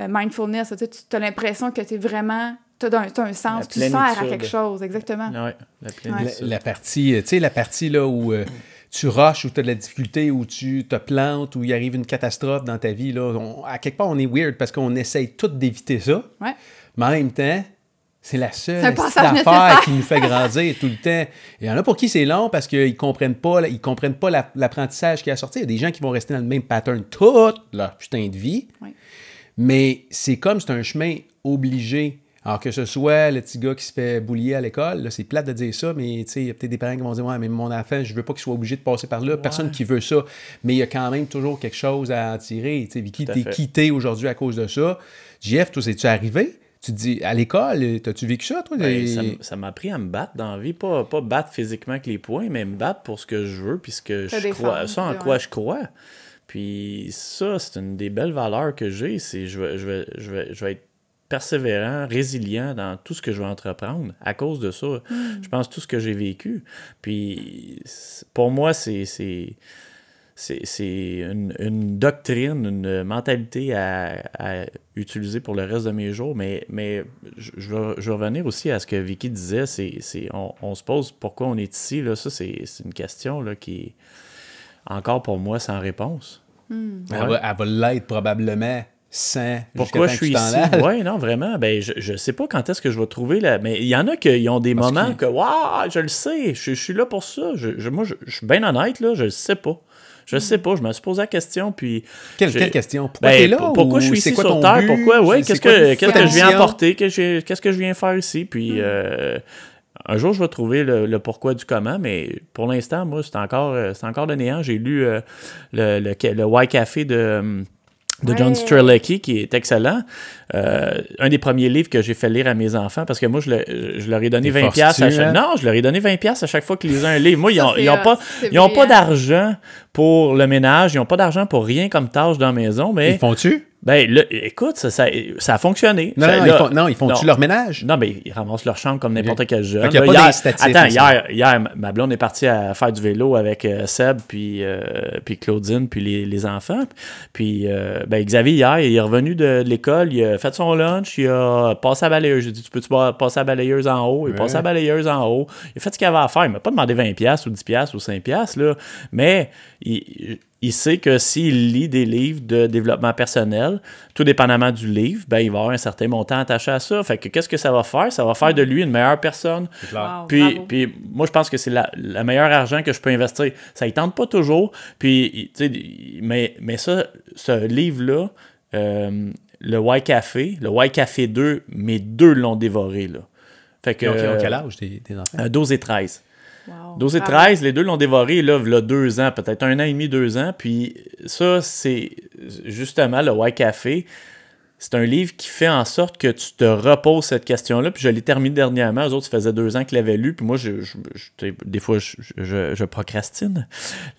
euh, mindfulness, tu sais, tu as l'impression que tu es vraiment. Tu as, un, un sens, tu sers à quelque chose, exactement. Ouais, la La, plénitude. la partie, tu sais, la partie là où euh, tu rushes, où tu as de la difficulté, où tu te plantes, où il arrive une catastrophe dans ta vie, là, on- à quelque part, on est weird parce qu'on essaye tout d'éviter ça. Ouais. Mais en même temps, c'est la seule affaire nécessaire. qui nous fait grandir tout le temps. Il y en a pour qui c'est long parce qu'ils comprennent pas, ils comprennent pas la- l'apprentissage qui a sorti. Il y a des gens qui vont rester dans le même pattern toute leur putain de vie. Mais c'est comme c'est un chemin obligé. Alors que ce soit le petit gars qui se fait boulier à l'école, là, c'est plate de dire ça, mais tu sais, il y a peut-être des parents qui vont dire Ouais, mais mon enfant, je veux pas qu'il soit obligé de passer par là. Personne qui veut ça. Mais il y a quand même toujours quelque chose à en tirer. Tu sais, Vicky, à t'es fait. quitté aujourd'hui à cause de ça. Jeff, toi, c'est-tu arrivé? Tu te dis, à l'école, t'as-tu vécu ça, toi? Ben, Et- ça m'a appris à me battre dans la vie, pas, pas battre physiquement avec les poings, mais me battre pour ce que je veux, puis ce que je crois, ça en ouais. quoi je crois. Puis ça, c'est une des belles valeurs que j'ai, c'est je vais, je vais, je vais, je vais être persévérant, résilient dans tout ce que je vais entreprendre à cause de ça. Je pense tout ce que j'ai vécu. Puis pour moi, c'est c'est une, une doctrine, une mentalité à, à utiliser pour le reste de mes jours. Mais, mais je, je vais, je revenir aussi à ce que Vicky disait. C'est, c'est, on, on se pose pourquoi on est ici. Là. Ça, c'est, c'est une question là, qui est encore pour moi sans réponse. Elle va, elle va l'être probablement sans. Pourquoi je suis ici? Oui, non, vraiment. Ben, je, je sais pas quand est-ce que je vais trouver la. Mais il y en a qui ont des Parce moments qu'il- que, waouh, je le sais, je, je suis là pour ça. Je, je- moi, je, je suis bien honnête, là, je le sais pas. Je le sais pas, je me suis posé la question, puis. Quelle, quelle question? Pourquoi Ben, t'es là? pour- Pourquoi ou je suis ici sur Terre? but? Pourquoi? Oui, qu'est-ce que, que je viens apporter? Qu'est-ce que, je viens faire ici? Puis euh, un jour, je vais trouver le, le pourquoi du comment, mais pour l'instant, moi, c'est encore, euh, encore de néant. J'ai lu euh, le, le, le Y Café de. De John Ouais. Strzelecki, qui est excellent. Euh, un des premiers livres que j'ai fait lire à mes enfants, parce que moi, je, le- je leur ai donné T'es 20 piastres à chaque... hein? Non, je leur ai donné 20 piastres à chaque fois qu'ils lisaient un livre. Moi, ils Ça, n'ont ils ont hot. pas, ils ont pas d'argent pour le ménage, ils n'ont pas d'argent pour rien comme tâche dans la maison, mais... Ils font-tu? Ben, là, écoute, ça, ça, ça a fonctionné. Non, Ça, non, là- ils font, non, ils font-tu non. leur ménage? Non, mais ils ramassent leur chambre comme n'importe quel jeune. Y a pas hier- Attends, hier, hier, ma- blonde est partie à faire du vélo avec euh, Seb, puis, euh, puis Claudine, puis les, les enfants. Puis euh, ben, Xavier, hier, il est revenu de, de l'école, il a fait son lunch, il a passé à la balayeuse. J'ai dit, tu peux-tu pas- passer à la balayeuse en haut? Il a passé à la balayeuse en haut. Il a fait ce qu'il avait à faire. Il m'a pas demandé 20$ piastres ou 10$ piastres ou 5$, piastres, là. mais il, il sait que s'il lit des livres de développement personnel, tout dépendamment du livre, ben, il va avoir un certain montant attaché à ça. Fait que qu'est-ce que ça va faire? Ça va faire de lui une meilleure personne. Wow, Puis, puis moi, je pense que c'est la, la meilleure argent que je peux investir. Ça ne tente pas toujours. Puis, mais, mais ça, ce livre-là, euh, le Y Café, le Y Café 2, mes deux l'ont dévoré. Là. Fait que, Ils ont- ils ont quel euh, âge, tes, enfants? euh, 12 et 13. Wow, 12 et bravo. 13, les deux l'ont dévoré, là, il deux ans, peut-être un an et demi, deux ans. Puis ça, c'est justement le Y Café. C'est un livre qui fait en sorte que tu te reposes cette question-là. Puis je l'ai terminé dernièrement. Eux autres, ça faisait deux ans qu'ils l'avaient lu. Puis moi, je, je- je- tu sais, des fois, je, procrastine.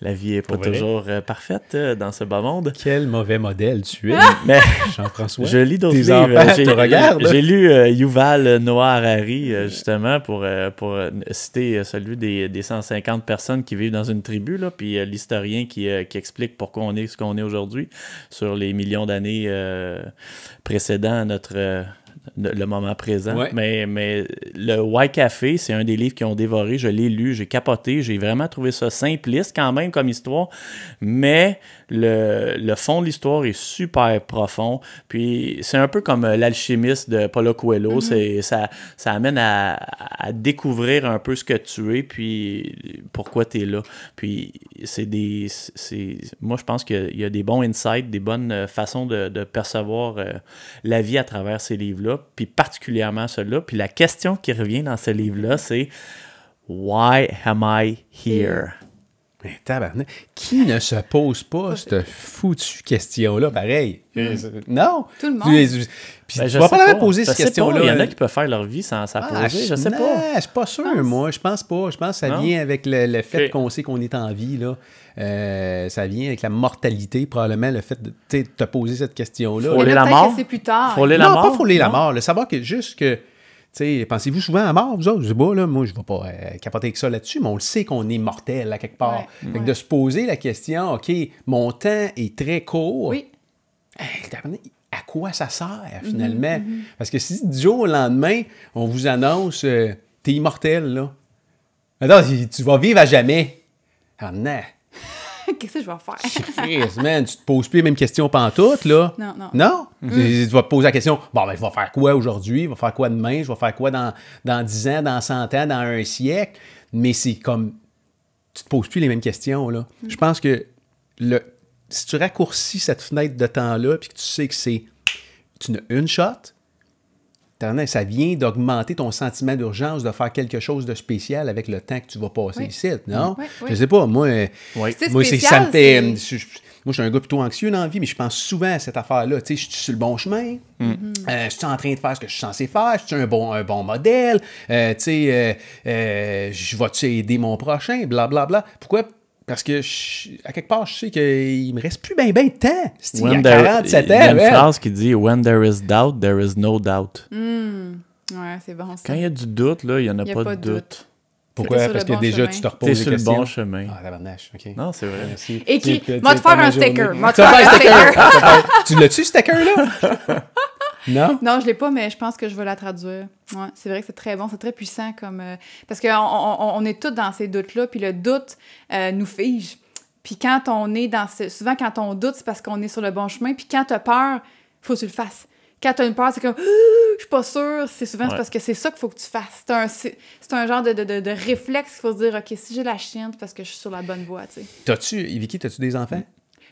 La vie est pas vrai? toujours euh, parfaite euh, dans ce bas monde. Quel mauvais modèle tu es, [laughs] Mais Jean-François. je lis d'autres livres. J'ai-. J'ai lu euh, Yuval Noah Harari, justement, pour, pour citer celui des, des 150 personnes qui vivent dans une tribu, là, puis l'historien qui, qui explique pourquoi on est ce qu'on est aujourd'hui sur les millions d'années euh, précédant à notre. Le moment présent. Ouais. Mais, mais le Y Café, c'est un des livres qui ont dévoré. Je l'ai lu, j'ai capoté. J'ai vraiment trouvé ça simpliste quand même comme histoire. Mais le, le fond de l'histoire est super profond. Puis c'est un peu comme l'alchimiste de Paulo Coelho. C'est, ça, ça amène à, à découvrir un peu ce que tu es, puis pourquoi tu es là. Puis c'est des. Moi, je pense qu'il y a des bons insights, des bonnes façons de, de percevoir euh, la vie à travers ces livres-là, puis particulièrement ceux-là. Puis la question qui revient dans ce livre-là, c'est Why am I here? Mais tabarnak, qui ne se pose pas cette foutue question-là, pareil? Euh, Non? Tout le monde. Tu, puis Ben, tu je vas sais pas la poser Je cette sais pas. question-là. Il y en a qui peuvent faire leur vie sans s'en Ah, poser. Je sais non, pas. Je suis pas sûr, moi. Je pense pas. Je pense que ça Non? vient avec le, le fait qu'on sait qu'on est en vie. Là. Euh, ça vient avec la mortalité, probablement, le fait de te poser cette question-là. Frôler la mort? c'est plus tard. Frôler la non, mort? pas frôler la Non? mort. Le savoir que juste que. Pensez-vous souvent à mort, vous autres? Je sais pas, là, moi, je ne vais pas euh, capoter avec ça là-dessus, mais on le sait qu'on est mortel, à quelque part. Ouais. Fait que de se poser la question, OK, mon temps est très court. Oui. Hey, à quoi ça sert finalement? Parce que si du jour au lendemain, on vous annonce euh, t'es immortel, là. Attends, tu vas vivre à jamais. Ah non. [laughs] Qu'est-ce que je vais faire? Chris, [laughs] man, tu te poses plus les mêmes questions pantoute, là? Non, non. Non? Tu tu vas te poser la question, bon, ben, je vais faire quoi aujourd'hui? Je vais faire quoi demain? Je vais faire quoi dans, dans 10 ans, dans 100 ans, dans un siècle? Mais c'est comme, tu te poses plus les mêmes questions, là. Je pense que le, si tu raccourcis cette fenêtre de temps-là, puis que tu sais que c'est tu n'as une shot, ça vient d'augmenter ton sentiment d'urgence de faire quelque chose de spécial avec le temps que tu vas passer Oui. ici, non? Oui, oui. Je sais pas, moi, Oui. Moi c'est, spécial, ça me fait... moi, je suis un gars plutôt anxieux dans la vie, mais je pense souvent à cette affaire-là. Tu sais, je suis sur le bon chemin. Euh, je suis en train de faire ce que je suis censé faire. Je suis un bon, un bon modèle. Euh, tu sais, euh, euh, je vais-tu aider mon prochain? Blablabla. Pourquoi? Parce que, je- à quelque part, je sais qu'il me reste plus bien ben de temps. C'est- Il y a When there- 47 il y a ans. une ouais. phrase qui dit When there is doubt, there is no doubt. Ouais, c'est bon. ça. Quand il y a du doute, là, il n'y en a, Il y a pas, pas de doute. doute. Pourquoi? Parce que bon déjà, chemin. tu te reposes T'es sur le bon chemin. Ah, tabarnache, OK. Non, c'est vrai. Merci. Tu sais, va te faire un sticker. Va te faire un sticker. tu l'as-tu, ce sticker-là? [laughs] non? [laughs] Non, je l'ai pas, mais je pense que je vais la traduire. Ouais, c'est vrai que c'est très bon, c'est très puissant comme euh, parce qu'on on, on est tous dans ces doutes-là, puis le doute euh, nous fige. Puis quand on est dans ce, souvent quand on doute, c'est parce qu'on est sur le bon chemin. Puis quand t'as peur, faut que tu le fasses. Quand t'as une peur, c'est comme je suis pas sûre. C'est souvent c'est parce que c'est ça qu'il faut que tu fasses. C'est un, c'est c'est un genre de, de, de, de réflexe qu'il faut se dire ok si j'ai la chienne, c'est parce que je suis sur la bonne voie. Tu sais. T'as-tu, Vicky, t'as-tu des enfants?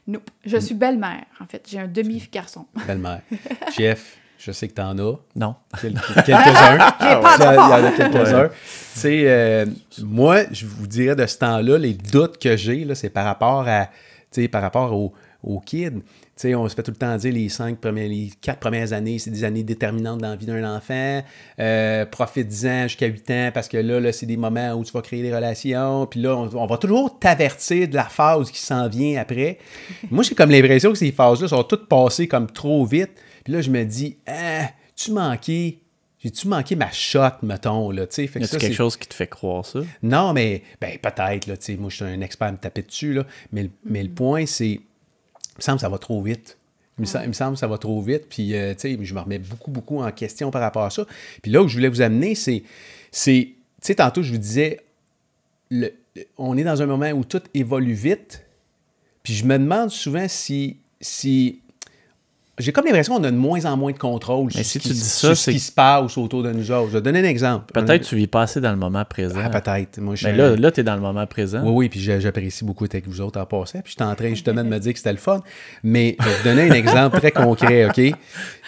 Nope. Je suis belle-mère en fait. J'ai un demi garçon. Belle-mère. [laughs] Jeff, je sais que t'en as. Non. Quel- [laughs] quelques-uns. [laughs] Il y en a quelques-uns. Tu sais, euh, moi, je vous dirais de ce temps-là, les doutes que j'ai, là, c'est par rapport à, tu sais, par rapport aux, aux kids. Tu sais, on se fait tout le temps dire les cinq premières, les quatre premières années, c'est des années déterminantes dans la vie d'un enfant. Euh, Profite-en jusqu'à 8 ans parce que là, là c'est des moments où tu vas créer des relations. Puis là, on, on va toujours t'avertir de la phase qui s'en vient après. Moi, j'ai comme l'impression que ces phases-là sont toutes passées comme trop vite. Puis là, je me dis, ah, tu manqué. J'ai-tu manqué ma shot, mettons, là, tu sais? Fait Y que ça, quelque c'est- chose qui te fait croire ça? non, mais ben, peut-être, là, tu sais, moi, je suis un expert à me taper dessus, là, mais, le- mais le point, c'est, il me semble que ça va trop vite. Il me, il me semble que ça va trop vite, puis, euh, tu sais, je me remets beaucoup, beaucoup en question par rapport à ça. Puis là où je voulais vous amener, c'est, c'est tu sais, tantôt, je vous disais, le- on est dans un moment où tout évolue vite, puis je me demande souvent si, si j'ai comme l'impression qu'on a de moins en moins de contrôle Mais sur, si ce, tu qui, dis sur ça, ce qui se passe autour de nous autres. Je vais donner un exemple. Peut-être que tu vis pas assez dans le moment présent. Ah, peut-être. Moi, je Mais suis là, là tu es dans le moment présent. oui, oui, puis j'a- j'apprécie beaucoup être avec vous autres en passant. Puis j'étais en train justement de me dire que c'était le fun. Mais je vais vous donner un exemple très concret, OK? Tu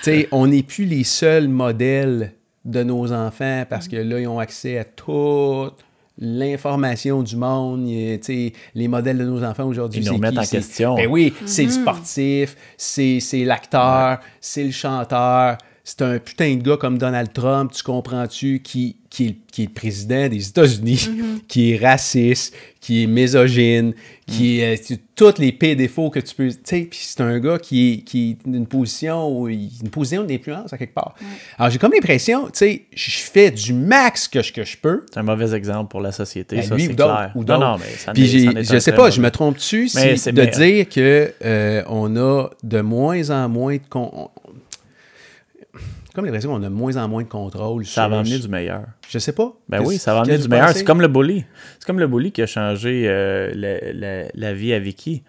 sais, on n'est plus les seuls modèles de nos enfants parce que là, ils ont accès à toute l'information du monde. Il- Tu sais, les modèles de nos enfants aujourd'hui, Ils nous c'est remettent qui? en question. Ben oui, c'est le sportif, c'est c'est l'acteur, c'est le chanteur. C'est un putain de gars comme Donald Trump, tu comprends-tu, qui, qui, est, qui est le président des États-Unis, [laughs] qui est raciste, qui est misogyne, qui est euh, tous les pires défauts que tu peux. Tu sais, puis c'est un gars qui est, qui est d'une position où il- une position d'influence à quelque part. Alors j'ai comme l'impression, tu sais, je fais du max que je, que je peux. C'est un mauvais exemple pour la société, Ben, ça, c'est clair. ou non, non, mais ça Puis je sais pas, je me trompe-tu si de bien. dire que euh, on a de moins en moins de con- comme l'impression qu'on a de moins en moins de contrôle. Ça sur- va amener du meilleur. Je sais pas. Ben oui, ça va amener du meilleur. C'est comme le bully. C'est comme le bully qui a changé euh, la, la- la vie à Vicky.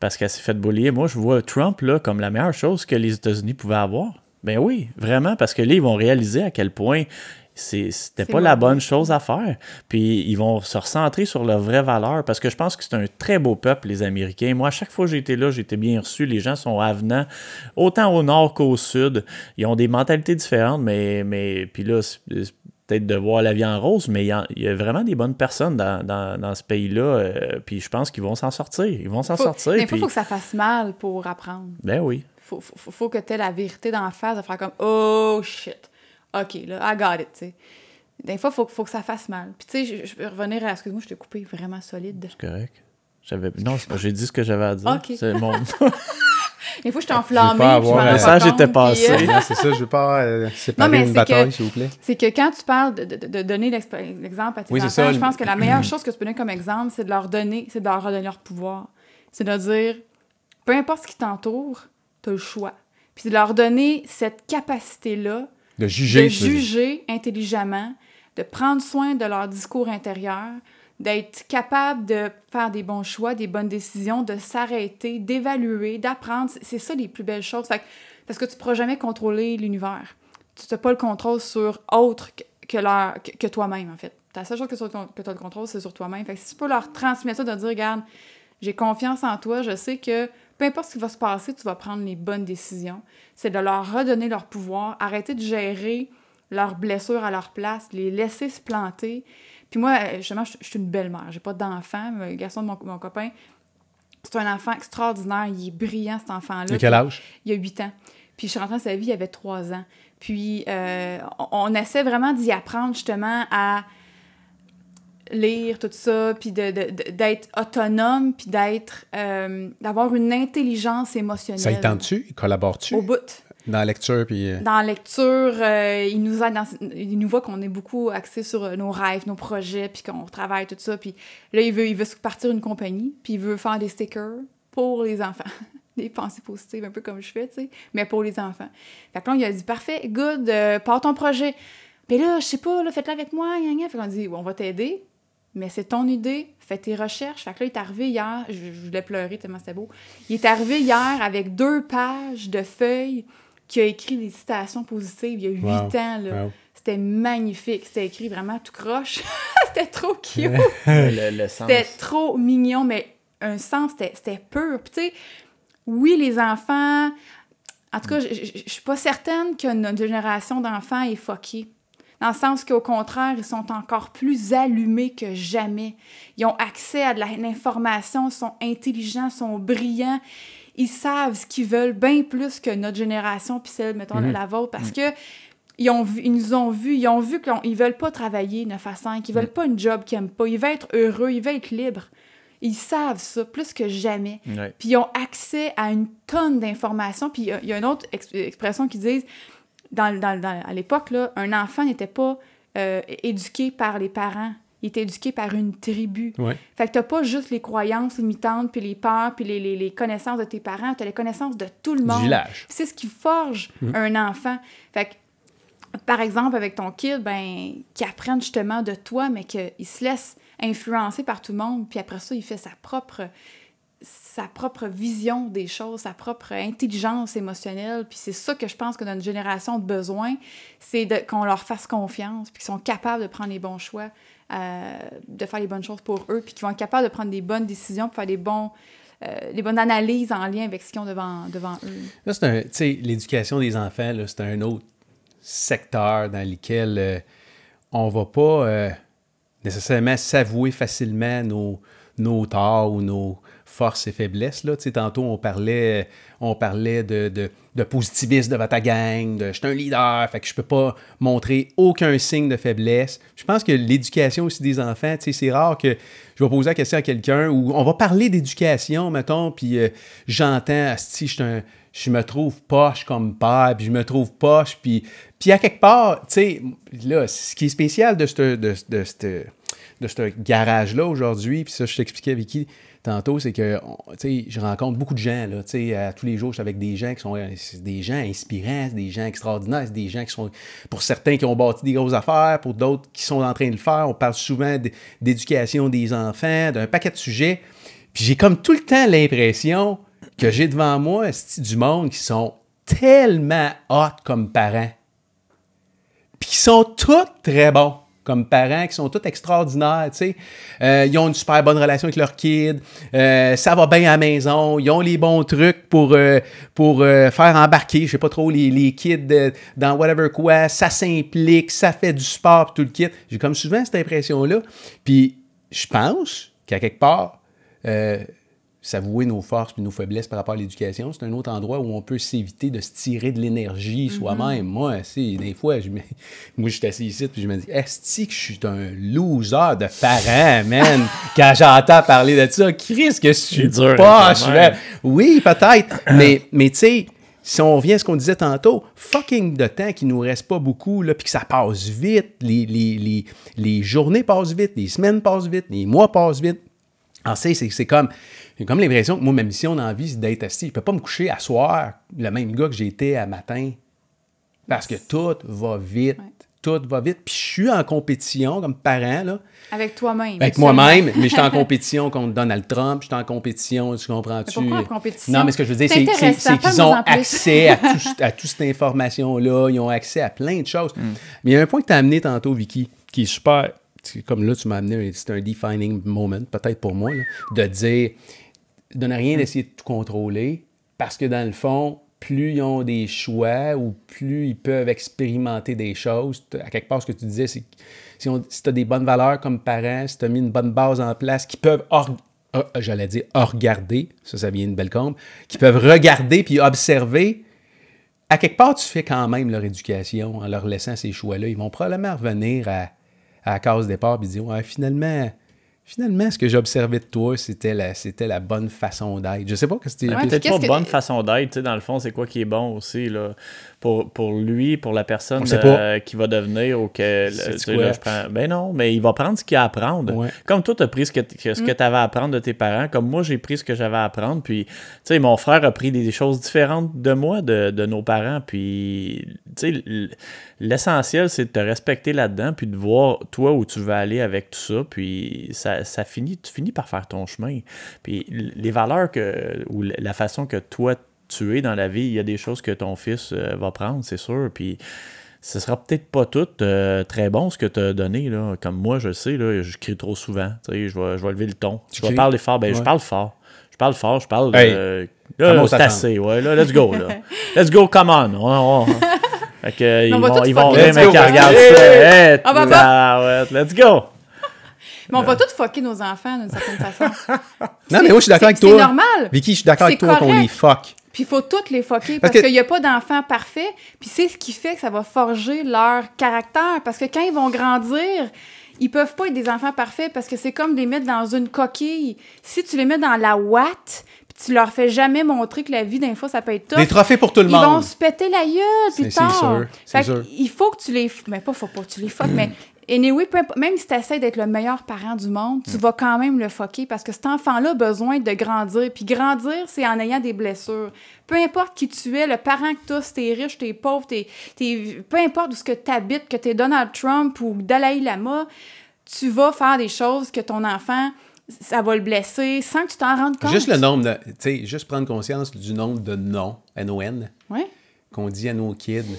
Parce qu'elle s'est fait bullier. Moi, je vois Trump là, comme la meilleure chose que les États-Unis pouvaient avoir. Ben oui, vraiment, parce que là, ils vont réaliser à quel point c'était pas la bonne chose à faire. Puis ils vont se recentrer sur leurs vraies valeurs parce que je pense que c'est un très beau peuple, les Américains. Moi, à chaque fois que été là, j'ai été bien reçu. Les gens sont avenants, autant au nord qu'au sud. Ils ont des mentalités différentes, mais, mais puis là, c'est- peut-être de voir la vie en rose, mais il y, a, il y a vraiment des bonnes personnes dans, dans- dans ce pays-là. euh, puis je pense qu'ils vont s'en sortir. Ils vont s'en sortir. Puis- il faut que ça fasse mal pour apprendre. Ben oui. Faut, faut, faut que tu aies la vérité d'en face, de faire comme Oh shit. OK, là, I got it, tu sais. Des fois, il faut, faut que ça fasse mal. Puis, tu sais, je, je peux revenir à. Excuse-moi, je t'ai coupé vraiment solide. C'est correct. J'avais... Non, c'est pas- j'ai dit ce que j'avais à dire. Ok. C'est mon... [laughs] Des fois, je t'ai Je enflammée. veux pas puis je avoir- Le message était passé. puis, euh, Non, c'est ça, je veux pas euh, [laughs] séparer Non, mais une bataille, que- s'il vous plaît. C'est que quand tu parles de, de- de donner l'exemple à tes Oui, enfants, ça. je pense que la meilleure chose que tu peux donner comme exemple, c'est de leur donner, c'est de leur redonner leur pouvoir. C'est de dire, peu importe ce qui t'entoure, tu as le choix. Puis de leur donner cette capacité-là De juger. de juger intelligemment, de prendre soin de leur discours intérieur, d'être capable de faire des bons choix, des bonnes décisions, de s'arrêter, d'évaluer, d'apprendre. C'est- ça les plus belles choses. Fait que- parce que tu ne pourras jamais contrôler l'univers. Tu n'as pas le contrôle sur autre que, que, leur- que, que toi-même, en fait. La seule chose que, tu as le contrôle, c'est sur toi-même. Fait que si tu peux leur transmettre ça, de dire, regarde, j'ai confiance en toi, je sais que peu importe ce qui va se passer, tu vas prendre les bonnes décisions. C'est de leur redonner leur pouvoir, arrêter de gérer leurs blessures à leur place, les laisser se planter. Puis moi, euh, justement, je je suis une belle-mère. J'ai pas d'enfant. Le garçon de mon, mon copain, c'est un enfant extraordinaire. Il est brillant, cet enfant-là. De quel âge? Il a 8 ans. Puis je suis rentrée dans sa vie, il avait 3 ans. Puis euh, on, on essaie vraiment d'y apprendre justement à lire tout ça, puis d'être autonome, puis d'être euh, d'avoir une intelligence émotionnelle. Ça y tente-tu? Il collabore-tu? Au bout. dans la lecture? Puis, euh, Dans la lecture, euh, il nous dans, il nous voit qu'on est beaucoup axé sur nos rêves, nos projets, puis qu'on travaille tout ça. Puis là, il veut, il veut partir une compagnie, puis il veut faire des stickers pour les enfants. [laughs] des pensées positives, un peu comme je fais, tu sais, mais pour les enfants. Fait que là, il a dit, parfait, good, euh, pars ton projet. Puis là, je sais pas, là, faites-le avec moi, gna, gna. Fait qu'on dit, on va t'aider, mais c'est ton idée, fais tes recherches. Fait que là, il est arrivé hier, je, je voulais pleurer tellement c'était beau. Il est arrivé hier avec deux pages de feuilles qui a écrit des citations positives il y a huit Wow. ans. Là. wow. C'était magnifique. C'était écrit vraiment tout croche. [laughs] c'était trop cute. [laughs] le. C'était trop mignon, mais un sens, c'était c'était pur. Puis tu sais, oui, les enfants... En tout cas, je suis pas certaine que notre génération d'enfants est fuckée. Dans le sens qu'au contraire, ils sont encore plus allumés que jamais. Ils ont accès à de l'information, sont intelligents, sont brillants. Ils savent ce qu'ils veulent bien plus que notre génération, puis celle, mettons, Mhm. la vôtre, parce que ils, ont vu, ils nous ont vus, ils ont vu qu'ils veulent pas travailler 9 à 5, ils veulent pas une job qu'ils aiment pas, ils veulent être heureux, ils veulent être libres. Ils savent ça plus que jamais. Ouais. Puis ils ont accès à une tonne d'informations. Puis il y a- il y, a une autre ex- expression qui dit, dans, dans- dans- à l'époque, un enfant n'était pas euh, éduqué par les parents. Il était éduqué par une tribu. Ouais. Fait que t'as pas juste les croyances limitantes, puis les peurs, puis les, les- les connaissances de tes parents. T'as les connaissances de tout le monde. village. C'est ce qui forge un enfant. Fait que, par exemple, avec ton kid, ben, qui apprenne justement de toi, mais qu'il se laisse influencer par tout le monde, puis après ça, il fait sa propre sa propre vision des choses, sa propre intelligence émotionnelle. Puis c'est ça que je pense que notre génération a besoin, c'est de- qu'on leur fasse confiance, puis qu'ils sont capables de prendre les bons choix, euh, de faire les bonnes choses pour eux, puis qu'ils vont être capables de prendre des bonnes décisions, pour faire des bons, euh, des bonnes analyses en lien avec ce qu'ils ont devant, devant eux. Là, c'est. Tu sais, l'éducation des enfants, c'est un autre secteur dans lequel euh, on va pas euh, nécessairement s'avouer facilement nos, nos torts ou nos forces et faiblesses. Là. Tantôt, on parlait, on parlait de, de, positivisme devant ta gang, de je suis un leader, fait que je peux pas montrer aucun signe de faiblesse. Je pense que l'éducation aussi des enfants, c'est rare que je vais poser la question à quelqu'un où on va parler d'éducation, mettons, puis euh, j'entends, si je je me trouve poche comme père, puis je me trouve poche, puis, puis à quelque part, tu sais, là, ce qui est spécial de ce de, de, garage-là aujourd'hui, puis ça, je t'expliquais à Vicky tantôt, c'est que, je rencontre beaucoup de gens, là, à tous les jours, je suis avec des gens qui sont, des gens inspirants, des gens extraordinaires, des gens qui sont, pour certains, qui ont bâti des grosses affaires, pour d'autres qui sont en train de le faire, on parle souvent d'éducation des enfants, d'un paquet de sujets, puis j'ai comme tout le temps l'impression que j'ai devant moi du monde qui sont tellement hot comme parents. Puis qui sont tous très bons. Comme parents qui sont tous extraordinaires, tu sais. Euh, ils ont une super bonne relation avec leurs kids, euh, ça va bien à la maison, ils ont les bons trucs pour, euh, pour faire embarquer, je sais pas trop, les, les kids dans whatever quoi, ça s'implique, ça fait du sport, tout le kit. J'ai comme souvent cette impression-là. Puis je pense qu'à quelque part, s'avouer nos forces et nos faiblesses par rapport à l'éducation, c'est un autre endroit où on peut s'éviter de se tirer de l'énergie mhm. soi-même. Moi, c'est des fois, je [laughs] moi, je suis assis ici puis je me dis, est-ce que je suis un loser de parent, man? [laughs] Quand j'entends parler de ça, Chris, que je suis dur, pas. Oui, peut-être, [clears throat] mais, mais tu sais, si on revient à ce qu'on disait tantôt, fucking de temps qu'il nous reste pas beaucoup, là, puis que ça passe vite, les, les, les, les, journées passent vite, les semaines passent vite, les mois passent vite. En c'est, c'est comme, j'ai comme l'impression que moi, ma mission dans la vie, c'est d'être assis. Je peux pas me coucher à soir le même gars que j'étais à matin. Parce que tout va vite. Tout va vite. Puis je suis en compétition comme parent. Là. Avec toi-même. Avec moi-même, mais je suis en [laughs] compétition contre Donald Trump, je suis en compétition, tu comprends-tu? Pourquoi en compétition? Non, mais ce que je veux dire, c'est qu'ils ont accès à, à toute cette information-là, ils ont accès à plein de choses. Mm. Mais il y a un point que tu as amené tantôt, Vicky, qui est super, comme là, tu m'as amené, c'est un defining moment, peut-être pour moi, de dire, de ne rien d'essayer de tout contrôler, parce que dans le fond, plus ils ont des choix ou plus ils peuvent expérimenter des choses. À quelque part, ce que tu disais, c'est que si, tu as des bonnes valeurs comme parent, si tu as mis une bonne base en place, qui peuvent, ah, j'allais dire, regarder, ça, ça vient une belle combe, qui peuvent regarder puis observer, à quelque part, tu fais quand même leur éducation en leur laissant ces choix-là. Ils vont probablement revenir à, à la case départ et dire, finalement, finalement, ce que j'observais de toi, c'était la, c'était la bonne façon d'être. Je sais pas que c'était. Ouais, peut-être pas bonne façon d'être, tu sais, dans le fond, c'est quoi qui est bon aussi, là pour, pour lui, pour la personne euh, qui va devenir ou que je prends... Ben non, mais il va prendre ce qu'il a à apprendre. Comme toi, tu as pris ce que, ce que mm. tu avais à apprendre de tes parents, comme moi, j'ai pris ce que j'avais à apprendre. Puis, tu sais, mon frère a pris des choses différentes de moi, de, de nos parents. Puis, tu sais, l'essentiel, c'est de te respecter là-dedans, puis de voir toi où tu veux aller avec tout ça. Puis, ça, ça finit, tu finis par faire ton chemin. Puis, les valeurs que, ou la façon que toi, tu es dans la vie. Il y a des choses que ton fils euh, va prendre, c'est sûr. Puis ce sera peut-être pas tout euh, très bon ce que tu as donné. Là. Comme moi, je sais, là, je crie trop souvent. Je vais, je vais lever le ton. Je vais parler fort. Ben, Je parle fort. Je parle fort. Je parle. Hey, là, c'est assez. Ouais, là, let's go. Là. [laughs] let's go, come on. Fait que, ils, vont, ils vont rire, mais qu'ils regardent ça. Hey, ah, let's go. [laughs] Mais on va tous fucker nos enfants d'une certaine façon. non, mais moi, je suis d'accord avec toi. C'est normal. Vicky, je suis d'accord avec toi qu'on les fuck. Puis il faut toutes les foquer parce, qu'il n'y a pas d'enfants parfaits. Puis c'est ce qui fait que ça va forger leur caractère. Parce que quand ils vont grandir, ils peuvent pas être des enfants parfaits parce que c'est comme les mettre dans une coquille. Si tu les mets dans la ouate, puis tu leur fais jamais montrer que la vie d'un fois ça peut être top. Des trophées pour tout le monde. Ils vont se péter la gueule plus tard. C'est sûr. Il faut que tu les mais pas faut pas que tu les fuck [clears throat] mais Anyway, même si tu essaies d'être le meilleur parent du monde, tu mm. vas quand même le fucker parce que cet enfant-là a besoin de grandir. Puis grandir, c'est en ayant des blessures. Peu importe qui tu es, le parent que tu as, si t'es riche, t'es pauvre, t'es, peu importe où ce que tu habites, que tu es Donald Trump ou Dalai Lama, tu vas faire des choses que ton enfant, ça va le blesser sans que tu t'en rendes compte. Juste le nombre de. Tu sais, juste prendre conscience du nombre de noms, N-O-N, qu'on dit à nos kids.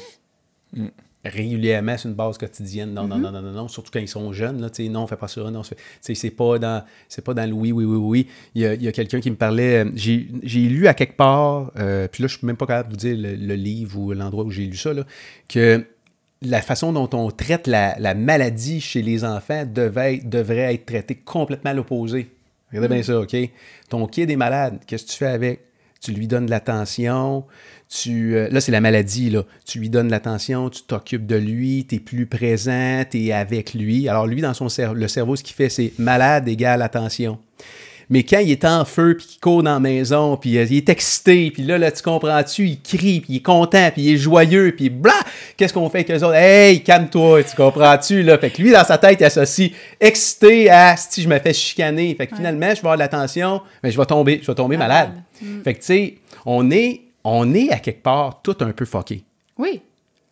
Mm régulièrement sur une base quotidienne. Non, non, mm-hmm. non, non, non, non, surtout quand ils sont jeunes. Là, non, on fait pas ça. Non, c'est pas dans c'est pas dans le oui, oui, oui, oui. Il y a, a quelqu'un qui me parlait. Euh, j'ai lu à quelque part, euh, puis là, je suis même pas capable de vous dire le, livre ou l'endroit où j'ai lu ça, là, que la façon dont on traite la, la maladie chez les enfants devait, devrait être traitée complètement à l'opposé. Regardez bien mm. ça, OK? Ton kid est malade, qu'est-ce que tu fais avec? Tu lui donnes de l'attention, tu, euh, là, c'est la maladie, là. Tu lui donnes l'attention, tu t'occupes de lui, tu es plus présent, tu es avec lui. Alors, lui, dans son cerveau, le cerveau, ce qu'il fait, c'est malade égale attention. Mais quand il est en feu, puis qu'il court dans la maison, puis euh, il est excité, puis là, là, tu comprends-tu, il crie, puis il est content, puis il est joyeux, puis blah! Qu'est-ce qu'on fait avec eux autres? Hey, calme-toi, tu comprends-tu, là? Fait que lui, dans sa tête, il associe excité à si je me fais chicaner. Fait que finalement, je vais avoir de l'attention, mais je vais tomber, je vais tomber malade. Fait que, tu sais, on est on est à quelque part tout un peu fucké. Oui.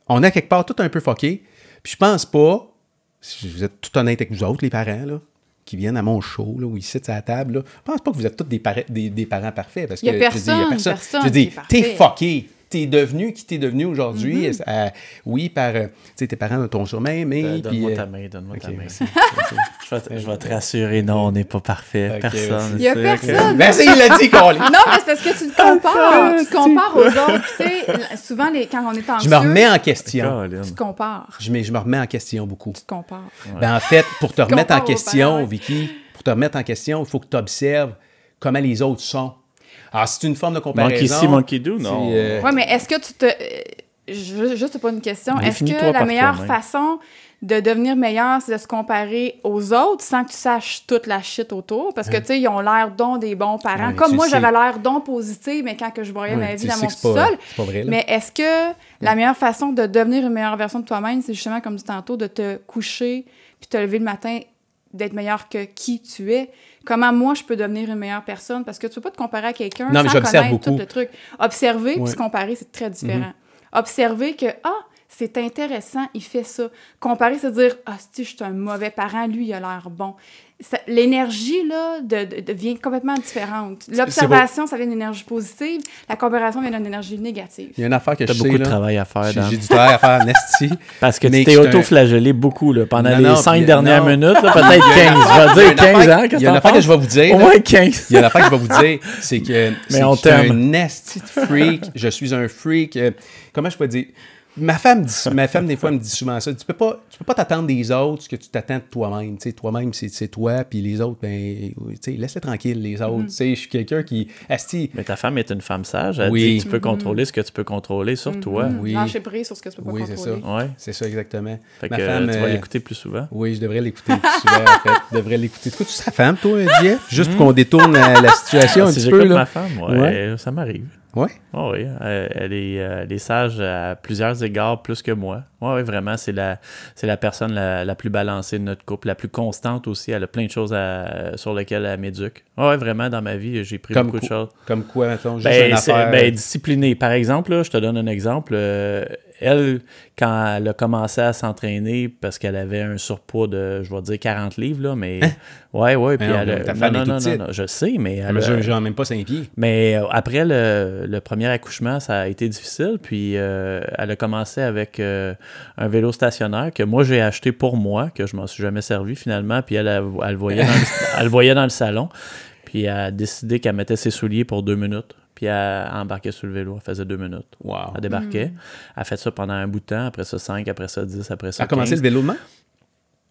On est à quelque part tout un peu fucké. Puis je pense pas, si vous êtes tout honnête avec vous autres, les parents, là, qui viennent à mon show, là, où ils sitent à la table, là, je pense pas que vous êtes tous des, des, parents parfaits. Parce que, il y a personne, je dis, il y a personne. je dis, t'es fucké. T'es devenu, qui t'es devenu aujourd'hui. Mm-hmm. Euh, oui, par, euh, tu sais, tes parents t'ont sûrement aimé. Euh, Donne-moi euh, ta main, donne-moi ta main. [laughs] Je vais, te- je vais te rassurer, non, on n'est pas parfait. Ok, personne. Il y a c'est personne. Merci, il l'a dit, Colin. Non, mais c'est parce que tu te compares. tu te compares aux autres. Tu sais, souvent, les, quand on est anxieux, Je me remets en que- question. Colin. tu te compares. Je, me- je me remets en question beaucoup. Tu te compares. Ben, en fait, pour te remettre en question. Vicky, pour te remettre en question, il faut que tu observes comment les autres sont. Alors, c'est une forme de comparaison. Monkey see, monkey do, non. Euh, Ouais, mais est-ce que tu te. je- Juste pas une question. Est-ce que la meilleure façon de devenir meilleur, c'est de se comparer aux autres sans que tu saches toute la shit autour? Parce que, tu sais, ils ont l'air dont des bons parents. Ouais, Comme moi, j'avais l'air don positif, mais quand que je voyais ouais, ma vie dans mon que c'est pas- sous-sol. Mais est-ce que la meilleure façon de devenir une meilleure version de toi-même, c'est justement, comme dit tantôt, de te coucher puis te lever le matin, d'être meilleur que qui tu es? Comment moi, je peux devenir une meilleure personne? Parce que tu peux pas te comparer à quelqu'un mais sans connaître tout le truc. Observer. Mhm. puis se comparer, c'est très différent. Observer que, ah, c'est intéressant, il fait ça. Comparer, c'est dire, ah, si je suis un mauvais parent, lui, il a l'air bon. L'énergie, là, de, de- devient complètement différente. L'observation, ça vient d'une énergie positive. La comparaison vient d'une énergie négative. Il y a une affaire que T'as je beaucoup sais, de là. travail à faire, J'ai du travail à faire, Nasty. [laughs] Parce que tu t'es un- auto-flagellé beaucoup là, pendant Non, les non, cinq dernières non. minutes, là, peut-être [laughs] Il y a une 15. Je vais dire il y a une 15 affaire- ans. Il y a une qu'est-ce affaire que je vais vous dire. Au moins 15. Il y a une affaire que je vais vous dire, c'est que [laughs] je suis un nasty de freak. Je suis un freak. euh, comment je peux dire? Ma femme, dit, ma femme, des fois, me dit souvent ça. Tu peux pas, tu peux pas t'attendre des autres ce que tu t'attends de toi-même. Tu sais, toi-même, c'est c'est toi, puis les autres, ben, tu sais, laisse-les tranquilles, les autres. Tu sais, je suis quelqu'un qui, asti, Mais ta femme est une femme sage. Elle Oui. dit que tu peux contrôler ce que tu peux contrôler sur toi. Oui. Lâcher prise sur ce que tu peux pas oui, c'est ça. Ouais. C'est ça, exactement. Fait Ma que femme, euh, tu vas euh, l'écouter plus souvent. Oui, je devrais l'écouter plus souvent, en fait. Je devrais l'écouter. Tu tu sa femme, toi, Jeff? Juste pour qu'on détourne la, la situation un Ah, si petit peu, là. ma femme, ouais, Ouais. ça m'arrive. Ouais. Oh oui, elle, est, euh, elle est sage à plusieurs égards plus que moi. Oui, ouais, vraiment, c'est la, c'est la personne la, la plus balancée de notre couple, la plus constante aussi. Elle a plein de choses à- sur lesquelles elle m'éduque. Oui, vraiment, dans ma vie, j'ai pris Comme beaucoup de choses. Comme quoi, mettons, juste Ben, une affaire. ben, disciplinée. Par exemple, là, je te donne un exemple. euh, elle, quand elle a commencé à s'entraîner, parce qu'elle avait un surpoids de, je vais dire 40 livres, là, mais. Ouais, ouais. Puis elle, mais non, non, non, non, non, je sais, mais Elle mesure a- genre même pas 5 pieds. mais euh, après le, le premier accouchement, ça a été difficile. Puis euh, elle a commencé avec euh, un vélo stationnaire que moi j'ai acheté pour moi, que je m'en suis jamais servi finalement. Puis elle, elle, elle le voyait dans le, [laughs] elle le voyait dans le salon. Puis elle a décidé qu'elle mettait ses souliers pour deux minutes. Puis elle embarquait sur le vélo. Elle faisait deux minutes. Wow. Elle débarquait. Mm. Elle a fait ça pendant un bout de temps. Après ça, 5, après ça, 10, après ça, Ça a commencé 15. le vélo de main?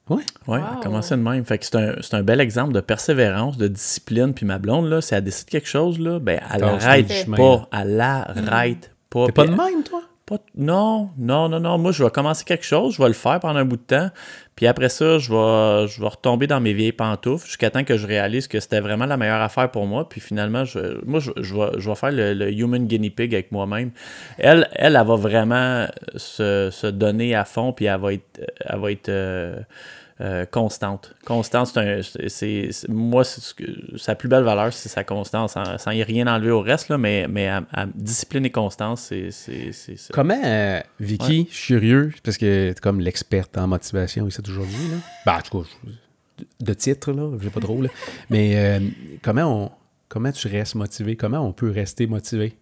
Oui. Oui, Wow. elle a commencé de même. Fait que c'est un, c'est un bel exemple de persévérance, de discipline. Puis ma blonde, là, si elle décide quelque chose, là, ben, elle Lâche l'arrête pas. Elle l'arrête pas. T'es pas de même, toi? Pas- non, non, non, non. Moi, je vais commencer quelque chose, je vais le faire pendant un bout de temps. Puis après ça, je vais, je vais retomber dans mes vieilles pantoufles jusqu'à temps que je réalise que c'était vraiment la meilleure affaire pour moi. Puis finalement, je, moi, je, je vais, je vais faire le, le human guinea pig avec moi-même. Elle, elle, elle va vraiment se, se donner à fond, puis elle va être, elle va être euh, euh, constante. Constante, c'est moi, que- sa plus belle valeur, c'est sa constance, sans, sans y rien enlever au reste, là, mais, mais à- à discipline et constance, c'est ça. Comment, euh, Vicky, je suis curieux, parce que t'es comme l'experte en motivation ici aujourd'hui, là. Ben, en tout cas, de titre, là, je sais pas trop, là. Mais euh, comment on... Comment tu restes motivé? Comment on peut rester motivé?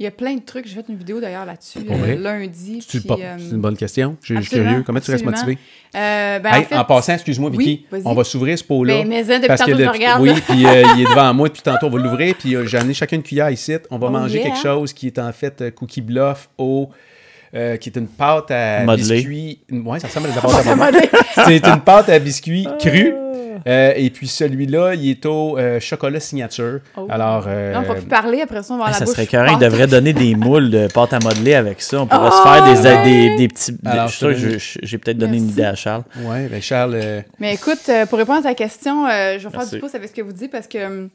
Il y a plein de trucs. J'ai fait une vidéo d'ailleurs là-dessus euh, lundi. C'est puis, euh, c'est une bonne question. Je je suis curieux. Comment tu restes motivé? euh, ben, Hey, en, fait, en passant, excuse-moi, Vicky, on va s'ouvrir ce pot-là. Ben, mais hein, depuis parce que regarde. Oui, puis euh, il est devant moi depuis tantôt, on va l'ouvrir. Puis j'ai amené chacun une cuillère ici. On va Oh manger yeah. quelque chose qui est en fait cookie bluff au. Euh, qui est une pâte à Modelé. biscuits. Ouais, ça ressemble à des [laughs] pâtes à C'est une pâte à biscuits Ah. cru. Euh, et puis celui-là, il est au euh, chocolat signature. Oh. Alors, euh, Là, on peut plus parler, après ça, on va Ah, la ça bouche. serait carré, il pâte. devrait donner des moules de pâte à modeler avec ça. On pourrait Ah, se faire des, ouais. des, des petits. Alors, je suis j'ai peut-être donné une idée à Charles. ouais, ben Charles, euh, Mais écoute, pour répondre à ta question, euh, je vais faire Merci. du pouce avec ce que vous dites parce que hum,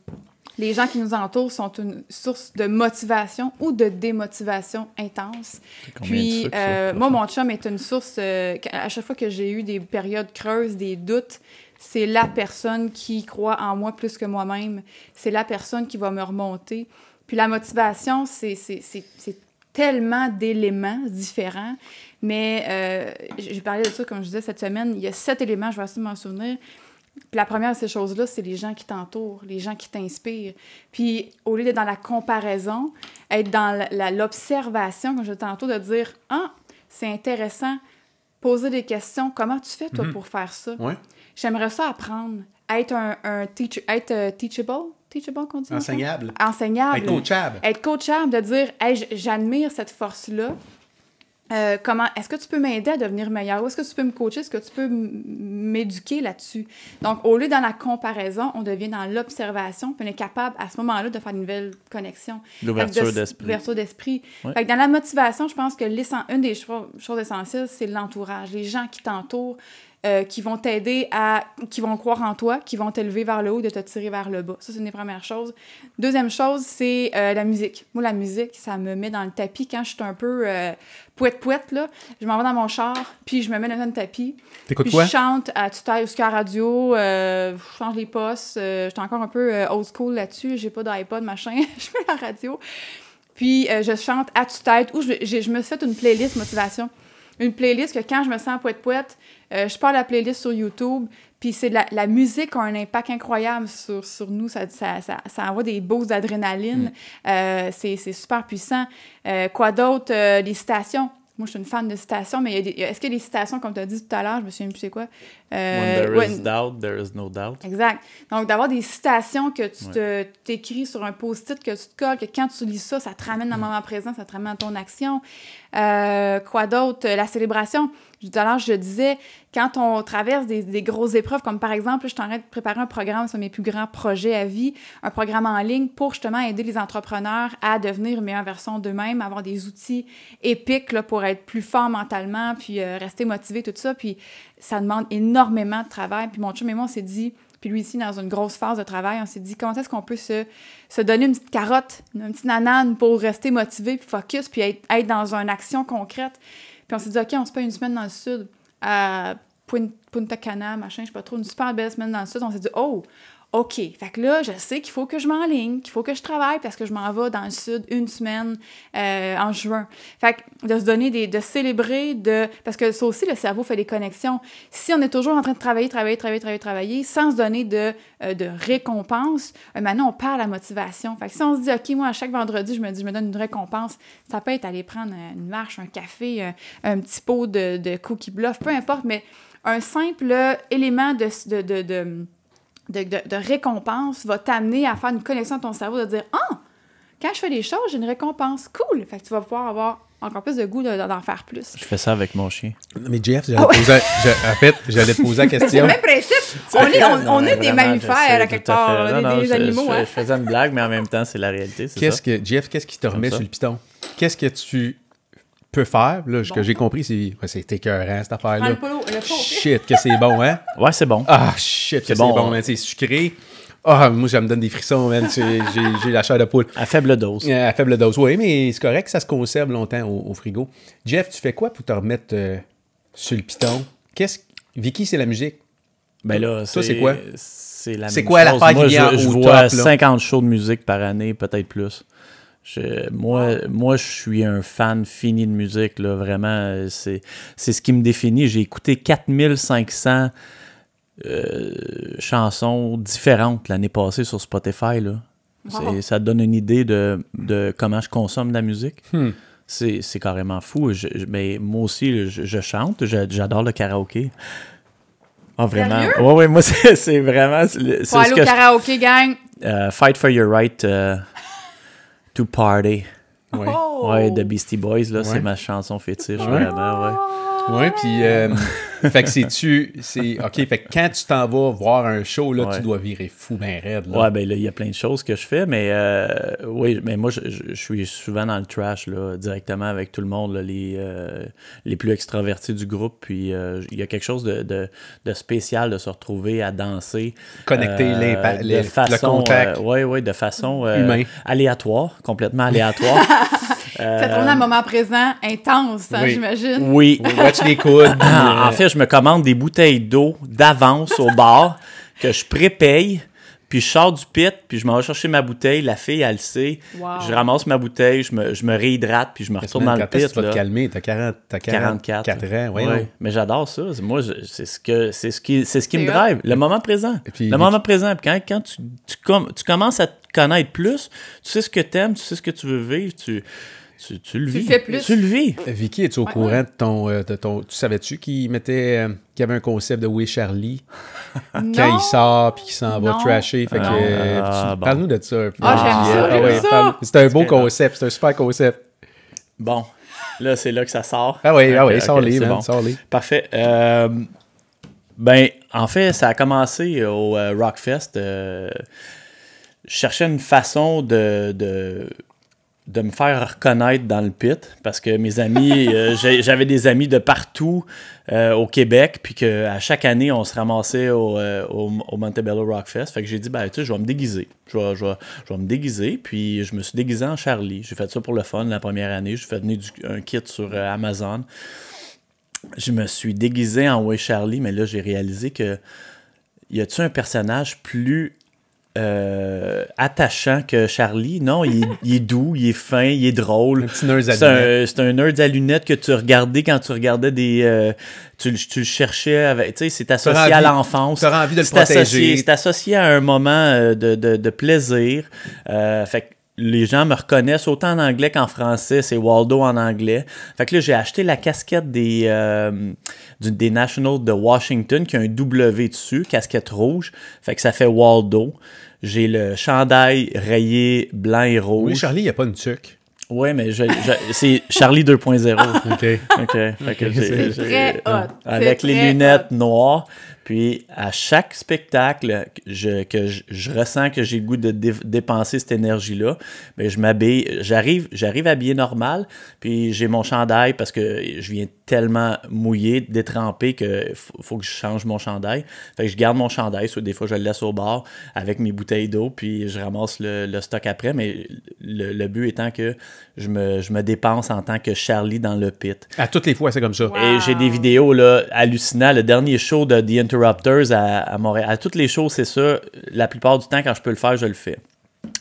les gens qui nous entourent sont une source de motivation ou de démotivation intense. Puis, euh, moi, mon chum est une source. euh, à chaque fois que j'ai eu des périodes creuses, des doutes, c'est la personne qui croit en moi plus que moi-même. C'est la personne qui va me remonter. Puis la motivation, c'est tellement d'éléments différents. Mais euh, j'ai parlé de ça, comme je disais, cette semaine. Il y a sept éléments, je vais essayer de m'en souvenir. Puis la première de ces choses-là, c'est les gens qui t'entourent, les gens qui t'inspirent. Puis au lieu d'être dans la comparaison, être dans l'observation, comme je tantôt, de dire Ah, c'est intéressant, poser des questions. Comment tu fais, toi, pour faire ça? Ouais. J'aimerais ça apprendre. Être un, un teacher, être euh, teachable? Teachable, qu'on dit? Enseignable. Enseignable. Être coachable. Être coachable, de dire, hey, j'admire cette force-là. Euh, comment est-ce que tu peux m'aider à devenir meilleur? Ou est-ce que tu peux me coacher? Est-ce que tu peux m'éduquer là-dessus? Donc au lieu dans la comparaison on devient dans l'observation puis on est capable à ce moment-là de faire une nouvelle connexion L'ouverture d'esprit. L'ouverture d'esprit. Ouais. Fait que dans la motivation, je pense que une des cho- choses essentielles, c'est l'entourage. Les gens qui t'entourent, euh, qui vont t'aider à. qui vont croire en toi, qui vont t'élever vers le haut, de te tirer vers le bas. Ça, c'est une des premières choses. Deuxième chose, c'est euh, la musique. Moi, la musique, ça me met dans le tapis quand je suis un peu euh, pouette-pouette, là. Je m'en vais dans mon char, puis je me mets dans le tapis. T'écoutes Puis quoi? je chante à jusqu'à la radio, euh, je change les postes, j'étais encore un peu old school là-dessus, j'ai pas d'iPod, machin, [laughs] je mets la radio. Puis je chante à tue-tête ou je, je me suis fait une playlist motivation. Une playlist que quand je me sens poète-poète, euh, je pars la playlist sur YouTube, puis c'est de la, la musique a un impact incroyable sur, sur nous, ça, ça, ça, ça envoie des boosts d'adrénaline, Euh, c'est, super puissant. Euh, quoi d'autre? Euh, les citations. Moi, je suis une fan de citations, mais est-ce a des citations, comme tu as dit tout à l'heure, je me souviens plus c'est quoi? When there ouais, is doubt, there is no doubt. Exact. Donc, d'avoir des citations que tu te- t'écris sur un post-it, que tu te colles, que quand tu lis ça, ça te ramène dans le moment présent, ça te ramène à ton action. Quoi d'autre? La célébration. Tout à l'heure, je disais, quand on traverse des, grosses épreuves, comme par exemple, je suis en train de préparer un programme sur mes plus grands projets à vie, un programme en ligne pour justement aider les entrepreneurs à devenir une meilleure version d'eux-mêmes, avoir des outils épiques pour être plus forts mentalement, puis euh, rester motivé, tout ça. Puis ça demande énormément de travail. Puis mon chum et moi, on s'est dit, puis lui ici, dans une grosse phase de travail, on s'est dit comment est-ce qu'on peut se, se donner une petite carotte, une petite nanane pour rester motivé, puis focus, puis être, être dans une action concrète? Puis on s'est dit, OK, on se fait une semaine dans le sud, à Pun- Punta Cana, machin, je sais pas trop, une super belle semaine dans le sud. On s'est dit, oh, OK. Fait que là, je sais qu'il faut que je m'enligne, qu'il faut que je travaille parce que je m'en vais dans le sud une semaine euh, en juin. Fait que de se donner des. de célébrer, de. Parce que ça aussi, le cerveau fait des connexions. Si on est toujours en train de travailler, travailler, travailler, travailler, travailler, sans se donner de, euh, de récompense, euh, maintenant, on perd la motivation. Fait que si on se dit, OK, moi, à chaque vendredi, je me dis, je me donne une récompense, ça peut être aller prendre euh, une marche, un café, un, un petit pot de, de cookie bluff, peu importe, mais un simple euh, élément de, de, de, de, de, de- de récompense va t'amener à faire une connexion à ton cerveau, de dire Ah, quand je fais des choses, j'ai une récompense. Cool. Fait que tu vas pouvoir avoir encore plus de goût de- d'en faire plus. Je fais ça avec mon chien. Mais Jeff, j'allais te poser, en fait, j'allais te poser la [laughs] C'est question. le même principe. On est, on, on est des Vraiment, mammifères à quelque à part, Non, des je- animaux. Je, hein. je faisais une blague, mais en même temps, c'est la réalité. c'est Qu'est-ce que, Jeff, qu'est-ce qui te remet sur le piton? Qu'est-ce que tu peux faire? Là, ce que Bon. j'ai compris, c'est ouais, c'est écœurant, cette affaire-là. Shit, que c'est bon, hein? [laughs] Ouais, c'est bon. Ah, shit, que c'est bon, bon, hein. C'est sucré. Ah, moi, ça me donne des frissons, man. C'est- [laughs] J'ai j'ai la chair de poule. À faible dose. Euh, À faible dose, oui, mais c'est correct, ça se conserve longtemps au, au frigo. Jeff, tu fais quoi pour te remettre euh, sur le piton? Qu'est-ce Vicky, c'est la musique. Ben là, Toi, c'est quoi? C'est la C'est même quoi chose. l'affaire qui vient je, je au vois top, là? 50 shows de musique par année, peut-être plus. Je- moi, moi, je suis un fan fini de musique, là, vraiment. C'est, c'est ce qui me définit. J'ai écouté 4500 euh, chansons différentes l'année passée sur Spotify. Là. Wow. ça donne une idée de, de comment je consomme de la musique. Hmm. C'est, c'est carrément fou. Je- je- mais moi aussi, je, je chante. Je- j'adore le karaoké. Ah, vraiment? Oui, oui, moi, [laughs] c'est, c'est vraiment. Faut aller au karaoké, gang. euh, Fight for your right euh, to party. Ouais. Oh! Ouais, de Beastie Boys, là, Ouais. c'est ma chanson fétiche, Ouais. vraiment, ouais. Oui, puis, euh, fait que c'est-tu, c'est, OK, fait que quand tu t'en vas voir un show, là, Ouais. tu dois virer fou ben raide, là. Ouais, ben là, il y a plein de choses que je fais, mais euh, oui, mais moi, je, suis souvent dans le trash, là, directement avec tout le monde, là, les, euh, les plus extravertis du groupe, puis euh, il y a quelque chose de, de, de spécial de se retrouver à danser. Connecter euh, l'impa- de le- contact. euh, ouais, ouais, de façon Humain. aléatoire, complètement aléatoire. [laughs] Ça tourne à un moment présent intense, hein, oui. j'imagine. oui, Watch les coudes. Ah, en fait, je me commande des bouteilles d'eau d'avance au bar que je prépaye. Puis je sors du pit, puis je m'en vais chercher ma bouteille. La fille, elle le sait. Wow. Je ramasse ma bouteille, je me, je me réhydrate, puis je me retourne dans le pit. tu vas là. te calmer? T'as 40, t'as 44. 44 ans, ouais, Ouais. non? Mais j'adore ça. Moi, c'est ce, que, c'est ce qui, c'est ce qui C'est me drive. Le moment présent. Et puis- le moment présent. Puis quand, quand tu, tu, com- tu commences à te connaître plus, tu sais ce que tu aimes, tu sais ce que tu veux vivre, tu, tu, tu le Tu vis. fais plus. Tu le vis. Vicky, es-tu au Ouais, courant ouais. de ton, euh, de ton. Tu savais-tu qu'il mettait. euh, qu'il y avait un concept de Oui Charlie? [laughs] Quand Non. il sort puis qu'il s'en va trasher? Fait que. Ah, euh, ah, bon. Parle-nous de ça. un peu. Ah, j'aime ça, ouais, C'est un beau concept, c'est un super concept. Bon. Là, c'est là que ça sort. Ah oui, ah oui, bon. sors-les. Parfait. Euh, ben, en fait, ça a commencé au euh, Rockfest. euh, je cherchais une façon de, de, de me faire reconnaître dans le pit parce que mes amis, [laughs] euh, j'avais des amis de partout euh, au Québec, puis qu'à chaque année, on se ramassait au, euh, au, au Montebello Rockfest. Fait que j'ai dit, ben, tu sais, je vais me déguiser. Je vais, je, vais, je vais me déguiser, puis je me suis déguisé en Charlie. J'ai fait ça pour le fun la première année. J'ai fait venir du- un kit sur Amazon je me suis déguisé en Way Charlie, mais là, j'ai réalisé que y a-tu un personnage plus euh, attachant que Charlie? Non, il, est- il est doux, il est fin, il est drôle. Un petit nerd à C'est lunettes. un, c'est un nerd à lunettes que tu regardais quand tu regardais des. euh, tu, le- tu le cherchais avec. Tu sais, c'est associé à l'enfance. t'auras envie de le C'est associé- protéger. C'est associé à un moment euh, de, de- de plaisir. Euh, fait que les gens me reconnaissent autant en anglais qu'en français. C'est Waldo en anglais. Fait que là, j'ai acheté la casquette des, euh, du- des Nationals de Washington qui a un W dessus, casquette rouge. Fait que ça fait Waldo. J'ai le chandail rayé blanc et rouge. Oui, Charlie, il n'y a pas une tuque. Ouais, mais je- je- c'est Charlie 2.0. [laughs] OK. OK. Fait que j'ai- c'est j'ai- très hot. Avec les lunettes hot. noires. Puis à chaque spectacle je, que je, je ressens que j'ai le goût de dé- dépenser cette énergie-là, ben je m'habille. J'arrive, j'arrive habillé normal, puis j'ai mon chandail parce que je viens tellement mouillé, détrempé que faut, faut que je change mon chandail. Fait que je garde mon chandail, soit des fois je le laisse au bord avec mes bouteilles d'eau, puis je ramasse le, le stock après. Mais le, le but étant que je me, je me dépense en tant que Charlie dans le pit. À toutes les fois, c'est comme ça. Wow. Et j'ai des vidéos là, hallucinantes. Le dernier show de The Interrupters à, à Montréal. À toutes les shows, c'est ça. La plupart du temps, quand je peux le faire, je le fais.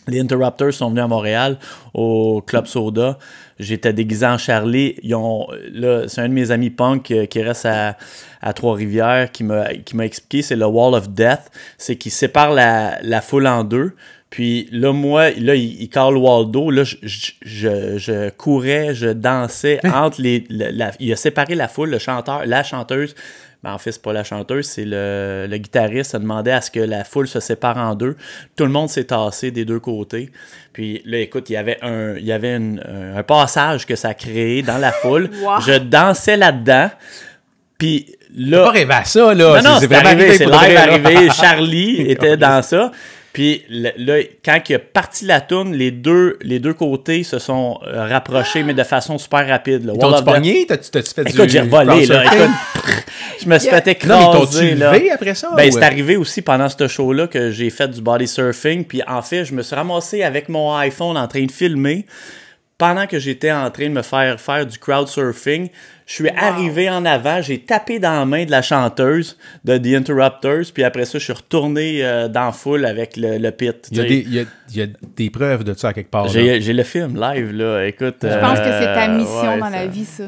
Les Interrupters sont venus à Montréal au Club Soda. J'étais déguisé en Charlie. Ils ont, là, c'est un de mes amis punk euh, qui reste à, à Trois-Rivières qui m'a, qui m'a expliqué, c'est le Wall of Death. C'est qu'il sépare la, la foule en deux. Puis là, moi, là, il, il call Waldo. Là, je, je, je, je courais, je dansais [laughs] entre les. la- la- il a séparé la foule, le chanteur, la chanteuse. Ben, en fait, c'est pas la chanteuse, c'est le, le guitariste a demandé à ce que la foule se sépare en deux. Tout le monde s'est tassé des deux côtés. Puis là, écoute, il y avait un, il y avait une- un, passage que ça a créé dans la foule. [laughs] Wow. Je dansais là-dedans. Puis là, pas rêvé à ça, là. non, non, c'est arrivé, c'est live arrivé. [laughs] Charlie était dans ça. Puis là, quand il a parti la tourne, les deux, les deux côtés se sont euh, rapprochés, mais de façon super rapide. là. Death- pogné? T'as-tu t'as-tu fait du. Écoute, j'ai revolé, là. Écoute, je me suis Yeah. fait Non, mais écraser, là. levé après ça? Ben, c'est arrivé aussi pendant ce show-là que j'ai fait du body surfing. Puis en fait, je me suis ramassé avec mon iPhone en train de filmer. Pendant que j'étais en train de me faire faire du crowd surfing, je suis arrivé en avant, j'ai tapé dans la main de la chanteuse de The Interrupters, puis après ça, je suis retourné euh, dans la foule avec le, le pit. Il y, a des, il, y a, il y a des preuves de ça à quelque part. J'ai le film live, là. Écoute. Je pense que c'est ta mission dans la vie, ça.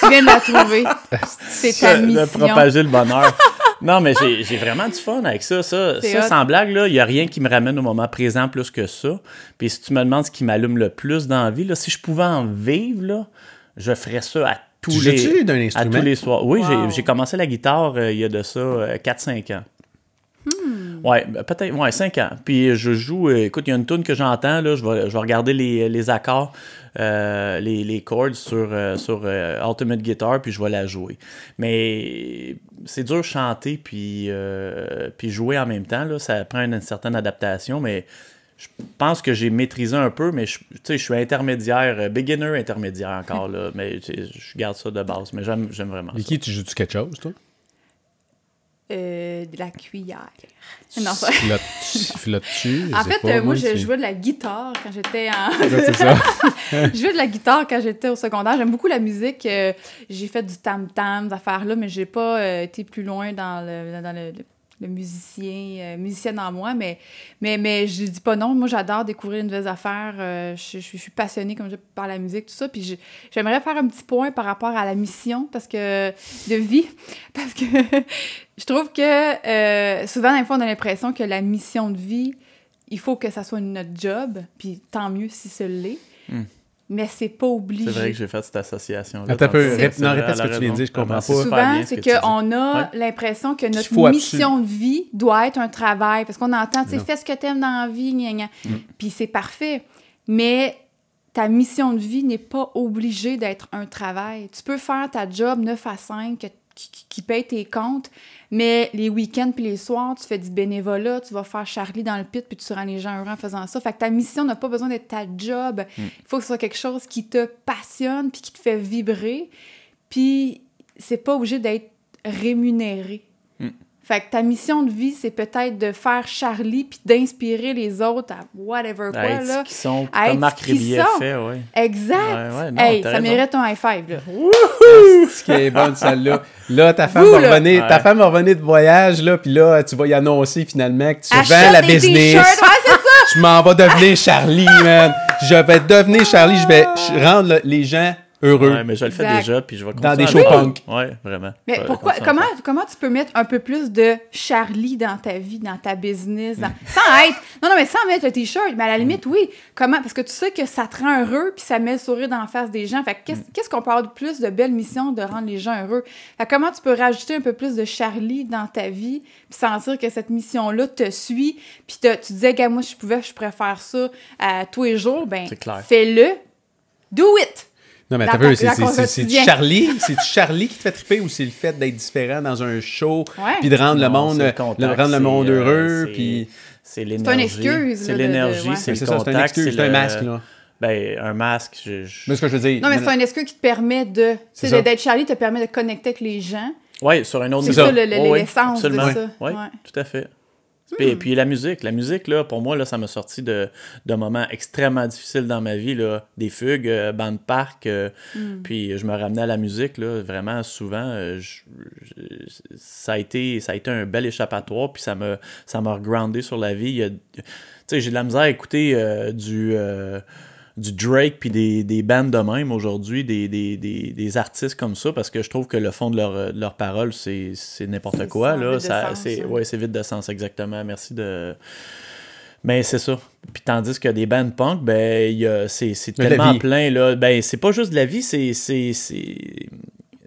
Tu viens de la trouver. [laughs] C'est ta de mission. propager le bonheur. non, mais j'ai vraiment du fun avec ça. Ça, C'est ça hot. sans blague, il n'y a rien qui me ramène au moment présent plus que ça. Puis si tu me demandes ce qui m'allume le plus dans la vie, là, si je pouvais en vivre, là, je ferais ça à tous Tu les joues-tu d'un à instrument? tous les soirs. Oui, j'ai- Wow. j'ai commencé la guitare euh, il y a de ça euh, 4-5 ans. Ouais, ben, peut-être, ouais, 5 ans. Puis je joue, euh, écoute, il y a une tune que j'entends, là, je vais, je vais regarder les, les accords, euh, les, les chords sur, euh, sur euh, Ultimate Guitar, puis je vais la jouer. Mais c'est dur chanter puis, euh, puis jouer en même temps, là, ça prend une, certaine adaptation, mais je pense que j'ai maîtrisé un peu, mais je, tu sais, je suis intermédiaire, euh, beginner intermédiaire encore, là, mais je garde ça de base, mais j'aime, j'aime vraiment ça. Vicky, tu joues-tu quelque chose, toi? Euh, de la cuillère. Non, ça- Flottes- Flottes-tu? En fait, pas, euh, moi, je jouais de la guitare quand j'étais en. Ouais, c'est ça. [laughs] je jouais de la guitare quand j'étais au secondaire. J'aime beaucoup la musique. j'ai fait du tam-tam, des affaires-là, mais j'ai pas été plus loin dans le, dans le, le le musicien, euh, musicienne en moi, mais, mais, mais je dis pas non. Moi, j'adore découvrir de nouvelles affaires. Euh, je, suis passionnée, comme je par la musique, tout ça. Puis j'aimerais faire un petit point par rapport à la mission parce que, de vie, [laughs] parce que [laughs] je trouve que euh, souvent, des fois, on a l'impression que la mission de vie, il faut que ça soit notre job, puis tant mieux si ce l'est. Hmm. Mais c'est pas obligé. C'est vrai que j'ai fait cette association-là. Attends un peu, rép- non, répète ce que tu viens de dire, je comprends pas. Souvent, c'est que tu dis. qu'on a Ouais. l'impression que notre mission de vie doit être un travail. Parce qu'on entend, tu sais, fais ce que t'aimes dans la vie, gna, gna. Mm. Puis c'est parfait. Mais ta mission de vie n'est pas obligée d'être un travail. Tu peux faire ta job 9 à 5 que- qui, qui- paye tes comptes, mais les week-ends puis les soirs, tu fais du bénévolat, tu vas faire Charlie dans le pit puis tu rends les gens heureux en faisant ça. Fait que ta mission n'a pas besoin d'être ta job. Mm. Il faut que ce soit quelque chose qui te passionne puis qui te fait vibrer. Puis c'est pas obligé d'être rémunéré. Fait que ta mission de vie, c'est peut-être de faire Charlie puis d'inspirer les autres à whatever quoi, À être là. qu'ils sont, À être comme Marc fait, ouais. Exact! Ouais, ouais, non, hey, ça raison. mérite un high five, là. Ce qui est bonne, celle-là. Là, ta femme, Vous, va là. revenir, ta femme va revenir de voyage, là, puis là, tu vas y annoncer finalement que tu Achète vends la des business. c'est ça! Je m'en vais devenir Charlie, man. Je vais devenir Charlie, je vais rendre le- les gens heureux. Ouais, mais je le fais Exact. déjà, puis je vais Dans continuer des à shows faire. punk. Ouais, vraiment. Mais pourquoi, comment, faire. comment tu peux mettre un peu plus de Charlie dans ta vie, dans ta business, dans- sans être, non, non, mais sans mettre le t-shirt, mais à la limite, oui. Comment, parce que tu sais que ça te rend heureux, puis ça met le sourire dans la face des gens. Fait que qu'est-ce, qu'on peut avoir de plus de belles missions de rendre les gens heureux? Fait comment tu peux rajouter un peu plus de Charlie dans ta vie, puis sentir que cette mission-là te suit, puis te- tu disais, gars, moi, si je pouvais, je préfère ça à tous les jours, ben, C'est clair. fais-le. Do it! Non, mais t'as peu, c'est c'est- c'est- c'est. Charlie, c'est Charlie qui te fait triper ou c'est le fait d'être différent dans un show, puis de rendre le monde, c'est le, contact, rendre le c'est, monde euh, heureux, c'est- puis C'est l'énergie. excuse, C'est là, de- de- l'énergie, ouais. c'est c'est le ça, c'est un contact. excuse, c'est un le- masque là. Ben, un masque, je... je- Mais ce que je veux dire. Non, mais c'est un excuse qui te permet de. Tu C'est sais, ça. d'être Charlie te permet de connecter avec les gens. Ouais, sur un autre C'est niveau. ça, Ouais, ouais, l'essence de ça. Ouais. tout à fait. Et puis la musique, la musique, là, pour moi, là, ça m'a sorti de, de moments extrêmement difficiles dans ma vie, là. Des fugues, euh, banc de parc, euh, puis je me ramenais à la musique, là, vraiment souvent. euh, je- je- ça, a été, ça a été un bel échappatoire, puis ça m'a ça m'a regroundé sur la vie. Tu sais, j'ai de la misère à écouter euh, du... euh, du Drake puis des, des bandes de même aujourd'hui, des, des, des, des artistes comme ça, parce que je trouve que le fond de leur, de leur parole, c'est c'est n'importe quoi. ça, là. Ça, c'est, ouais, c'est vide de sens, exactement. Merci de. Mais c'est ça. Puis tandis que des bands punk, ben, il y a- c'est, tellement plein. Là. Ben, c'est pas juste de la vie, c'est, c'est, c'est,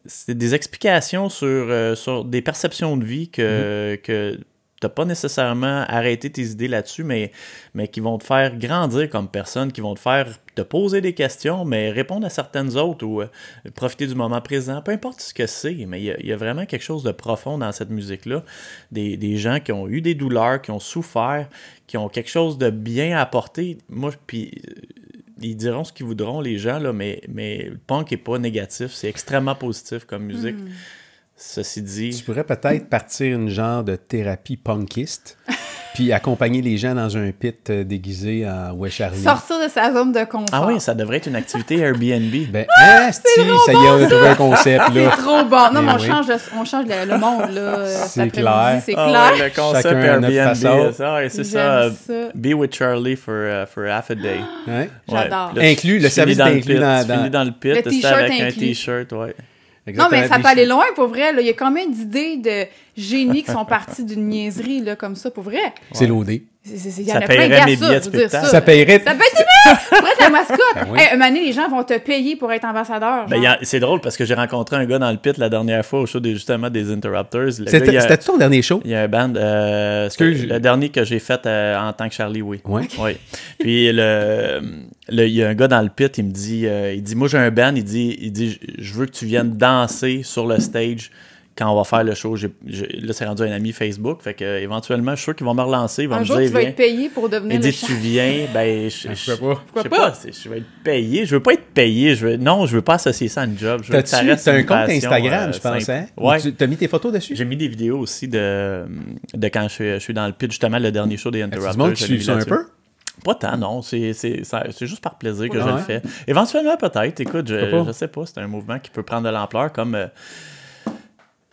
c'est des explications sur, euh, sur des perceptions de vie que, Mm-hmm. que t'as pas nécessairement arrêté tes idées là-dessus, mais, mais qui vont te faire grandir comme personne, qui vont te faire te poser des questions, mais répondre à certaines autres ou euh, profiter du moment présent, peu importe ce que c'est, mais il y, a- vraiment quelque chose de profond dans cette musique-là. Des, des gens qui ont eu des douleurs, qui ont souffert, qui ont quelque chose de bien à apporter. Moi, puis euh, ils diront ce qu'ils voudront, les gens, là, mais, mais le punk est pas négatif, c'est extrêmement positif comme musique. Hmm. Ceci dit, Tu pourrais peut-être partir une genre de thérapie punkiste, [laughs] puis accompagner les gens dans un pit euh, déguisé en Ouais Charlie. Sortir de sa zone de confort. ah oui, ça devrait être une activité Airbnb. [laughs] Ben, [laughs] ah, si, ça y est, on a trouvé un concept, C'est trop bon. Non, mais Mais on oui. change, le, on change le, le monde, là. euh, C'est clair. C'est Ah clair. ouais, le concept Chacun à notre Airbnb, ouais, c'est ça. Be with Charlie for, uh, for half a day. [gasps] Ouais. J'adore. Inclus, le service dans inclus pit, dans- dans- finis dans le pit, Le t-shirt avec un inclus. t-shirt, ouais. Non, mais ça peut aller loin, pour vrai. là. Il y a combien d'idées de génies qui sont partis d'une niaiserie, là, comme ça, pour vrai? C'est loadé. Il y en Ça a plein paierait gars, mes ça, billets de dire, spectacle. Ça paierait. Ça être la mascotte! Ben oui. Hey, donné, les gens vont te payer pour être ambassadeur. Ben, c'est drôle parce que j'ai rencontré un gars dans le pit la dernière fois au show des, justement des Interrupters. C'était ton dernier show? Il y a un band. euh, le dernier que j'ai fait euh, en tant que Charlie, oui. Ouais. Oui. Puis le, le- il y a un gars dans le pit, il me dit, euh, il dit, moi j'ai un band, il dit, il dit, je veux que tu viennes danser sur le stage quand on va faire le show. J'ai- là, c'est rendu un ami Facebook, fait que euh, éventuellement, je suis sûr qu'ils vont me relancer, ils vont un me jour, dire, tu vas être payé pour devenir Il le dit, chef. tu viens, [laughs] ben, je, Je je, sais pas? je sais pas? je vais être payé. Je veux pas être payé. Je veux, non, je veux pas associer ça à une job. Je veux que ça T'as-tu reste t'as un compte passion, Instagram, euh, je pense, hein? Ouais. Tu as mis tes photos dessus? J'ai mis des vidéos aussi de, de quand je, suis- je suis dans le pit, justement, le dernier show des Interrupters. l'ai ça un peu? Pas tant, non. C'est c'est- ça- c'est juste par plaisir que Ah je ouais? le fais. Éventuellement, peut-être. Écoute, Je je sais pas. C'est un mouvement qui peut prendre de l'ampleur comme. euh,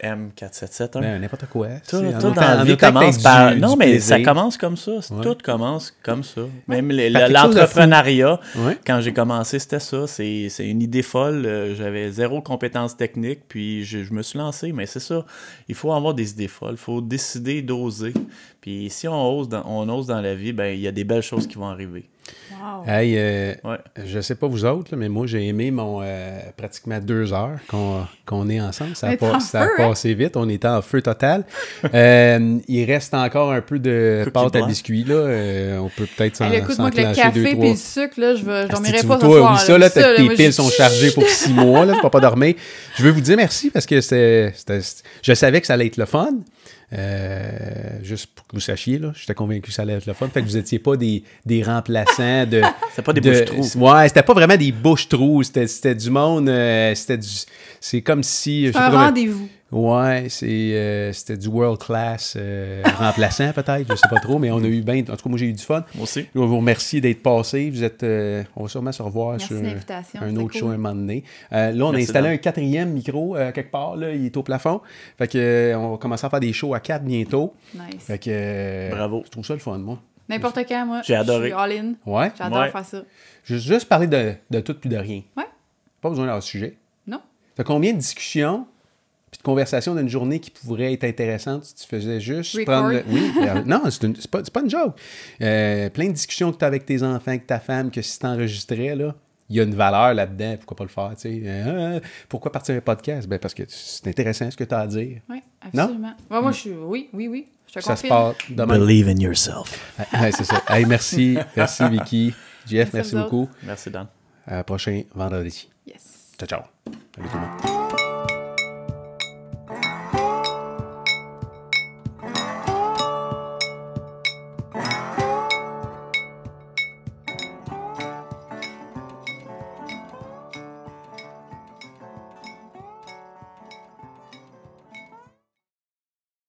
M477. Ben, N'importe quoi. Tout, tout dans la vie commence par. du- non, du mais ça commence comme ça. Ouais. Tout commence comme ça. Même l'entrepreneuriat, Ouais. quand j'ai commencé, c'était ça. C'est c'est une idée folle. Euh, J'avais zéro compétence technique, puis je, je me suis lancé. Mais c'est ça. Il faut avoir des idées folles. Il faut décider d'oser. Puis si on ose, dans, on ose dans la vie, ben il y a des belles choses qui vont arriver. Wow. Hey, euh, Ouais. je sais pas vous autres, là, mais moi, j'ai aimé mon euh, pratiquement deux heures qu'on qu'on est ensemble. Ça a, est pas- en ça a feu, hein? passé vite. On était en feu total. [laughs] Euh, il reste encore un peu de Cookie pâte à biscuits. Là. Euh, on peut peut-être s'en écoute, moi, avec le café trois. et le sucre, là, je je Asti, dormirai pas ce toi, soir. oublie ça, là, Ça, là, tes piles je- sont chargées pour six mois, là, tu vas pas dormir. Je veux vous dire merci parce que c'était- je savais que ça allait être le fun. Euh, juste pour que vous sachiez, là, j'étais convaincu que ça allait être le fun. Fait que vous étiez pas des, des remplaçants de. [laughs] C'est pas des de- bouches-trous. Ouais, c'était pas vraiment des bouches-trous. C'était, c'était du monde. euh, c'était du. C'est comme si. je Un rendez-vous. Ouais, c'est, euh, c'était du world class euh, [laughs] remplaçant peut-être, je sais pas trop, mais on a eu bien. En tout cas, moi j'ai eu du fun. Moi aussi. Je vous remercie d'être passé. Vous êtes, euh, on va sûrement se revoir Merci sur un autre cool. show un moment donné. Euh, là, on a installé un quatrième micro euh, quelque part. Là, il est au plafond. Fait que, euh, on va commencer à faire des shows à quatre bientôt. Nice. Fait que, euh, Bravo. Je trouve ça le fun, moi. N'importe quand, moi. J'ai adoré. Je suis all-in. Ouais. J'adore Ouais. faire ça. Juste, juste parler de, de tout puis de rien. Ouais. Pas besoin d'avoir sujet. Non? T'as combien de discussions puis de conversations d'une journée qui pourraient être intéressantes si tu faisais juste Record. prendre... le- Oui, [laughs] euh, non, c'est une- c'est pas, c'est pas une joke. Euh, plein de discussions que tu as avec tes enfants, avec ta femme, que si tu enregistrais, là, il y a une valeur là-dedans, pourquoi pas le faire, tu sais. Euh, pourquoi partir un podcast? Ben parce que c'est intéressant ce que tu as à dire. Oui, absolument. Ouais, moi, je suis. Oui, oui, oui. Je te Ça se passe demain. Believe in yourself. Ouais, c'est ça. Hey, merci, merci Vicky. Jeff, Merci beaucoup. Merci, Dan. À prochain vendredi. Yes. Ciao, ciao. Salut tout le monde.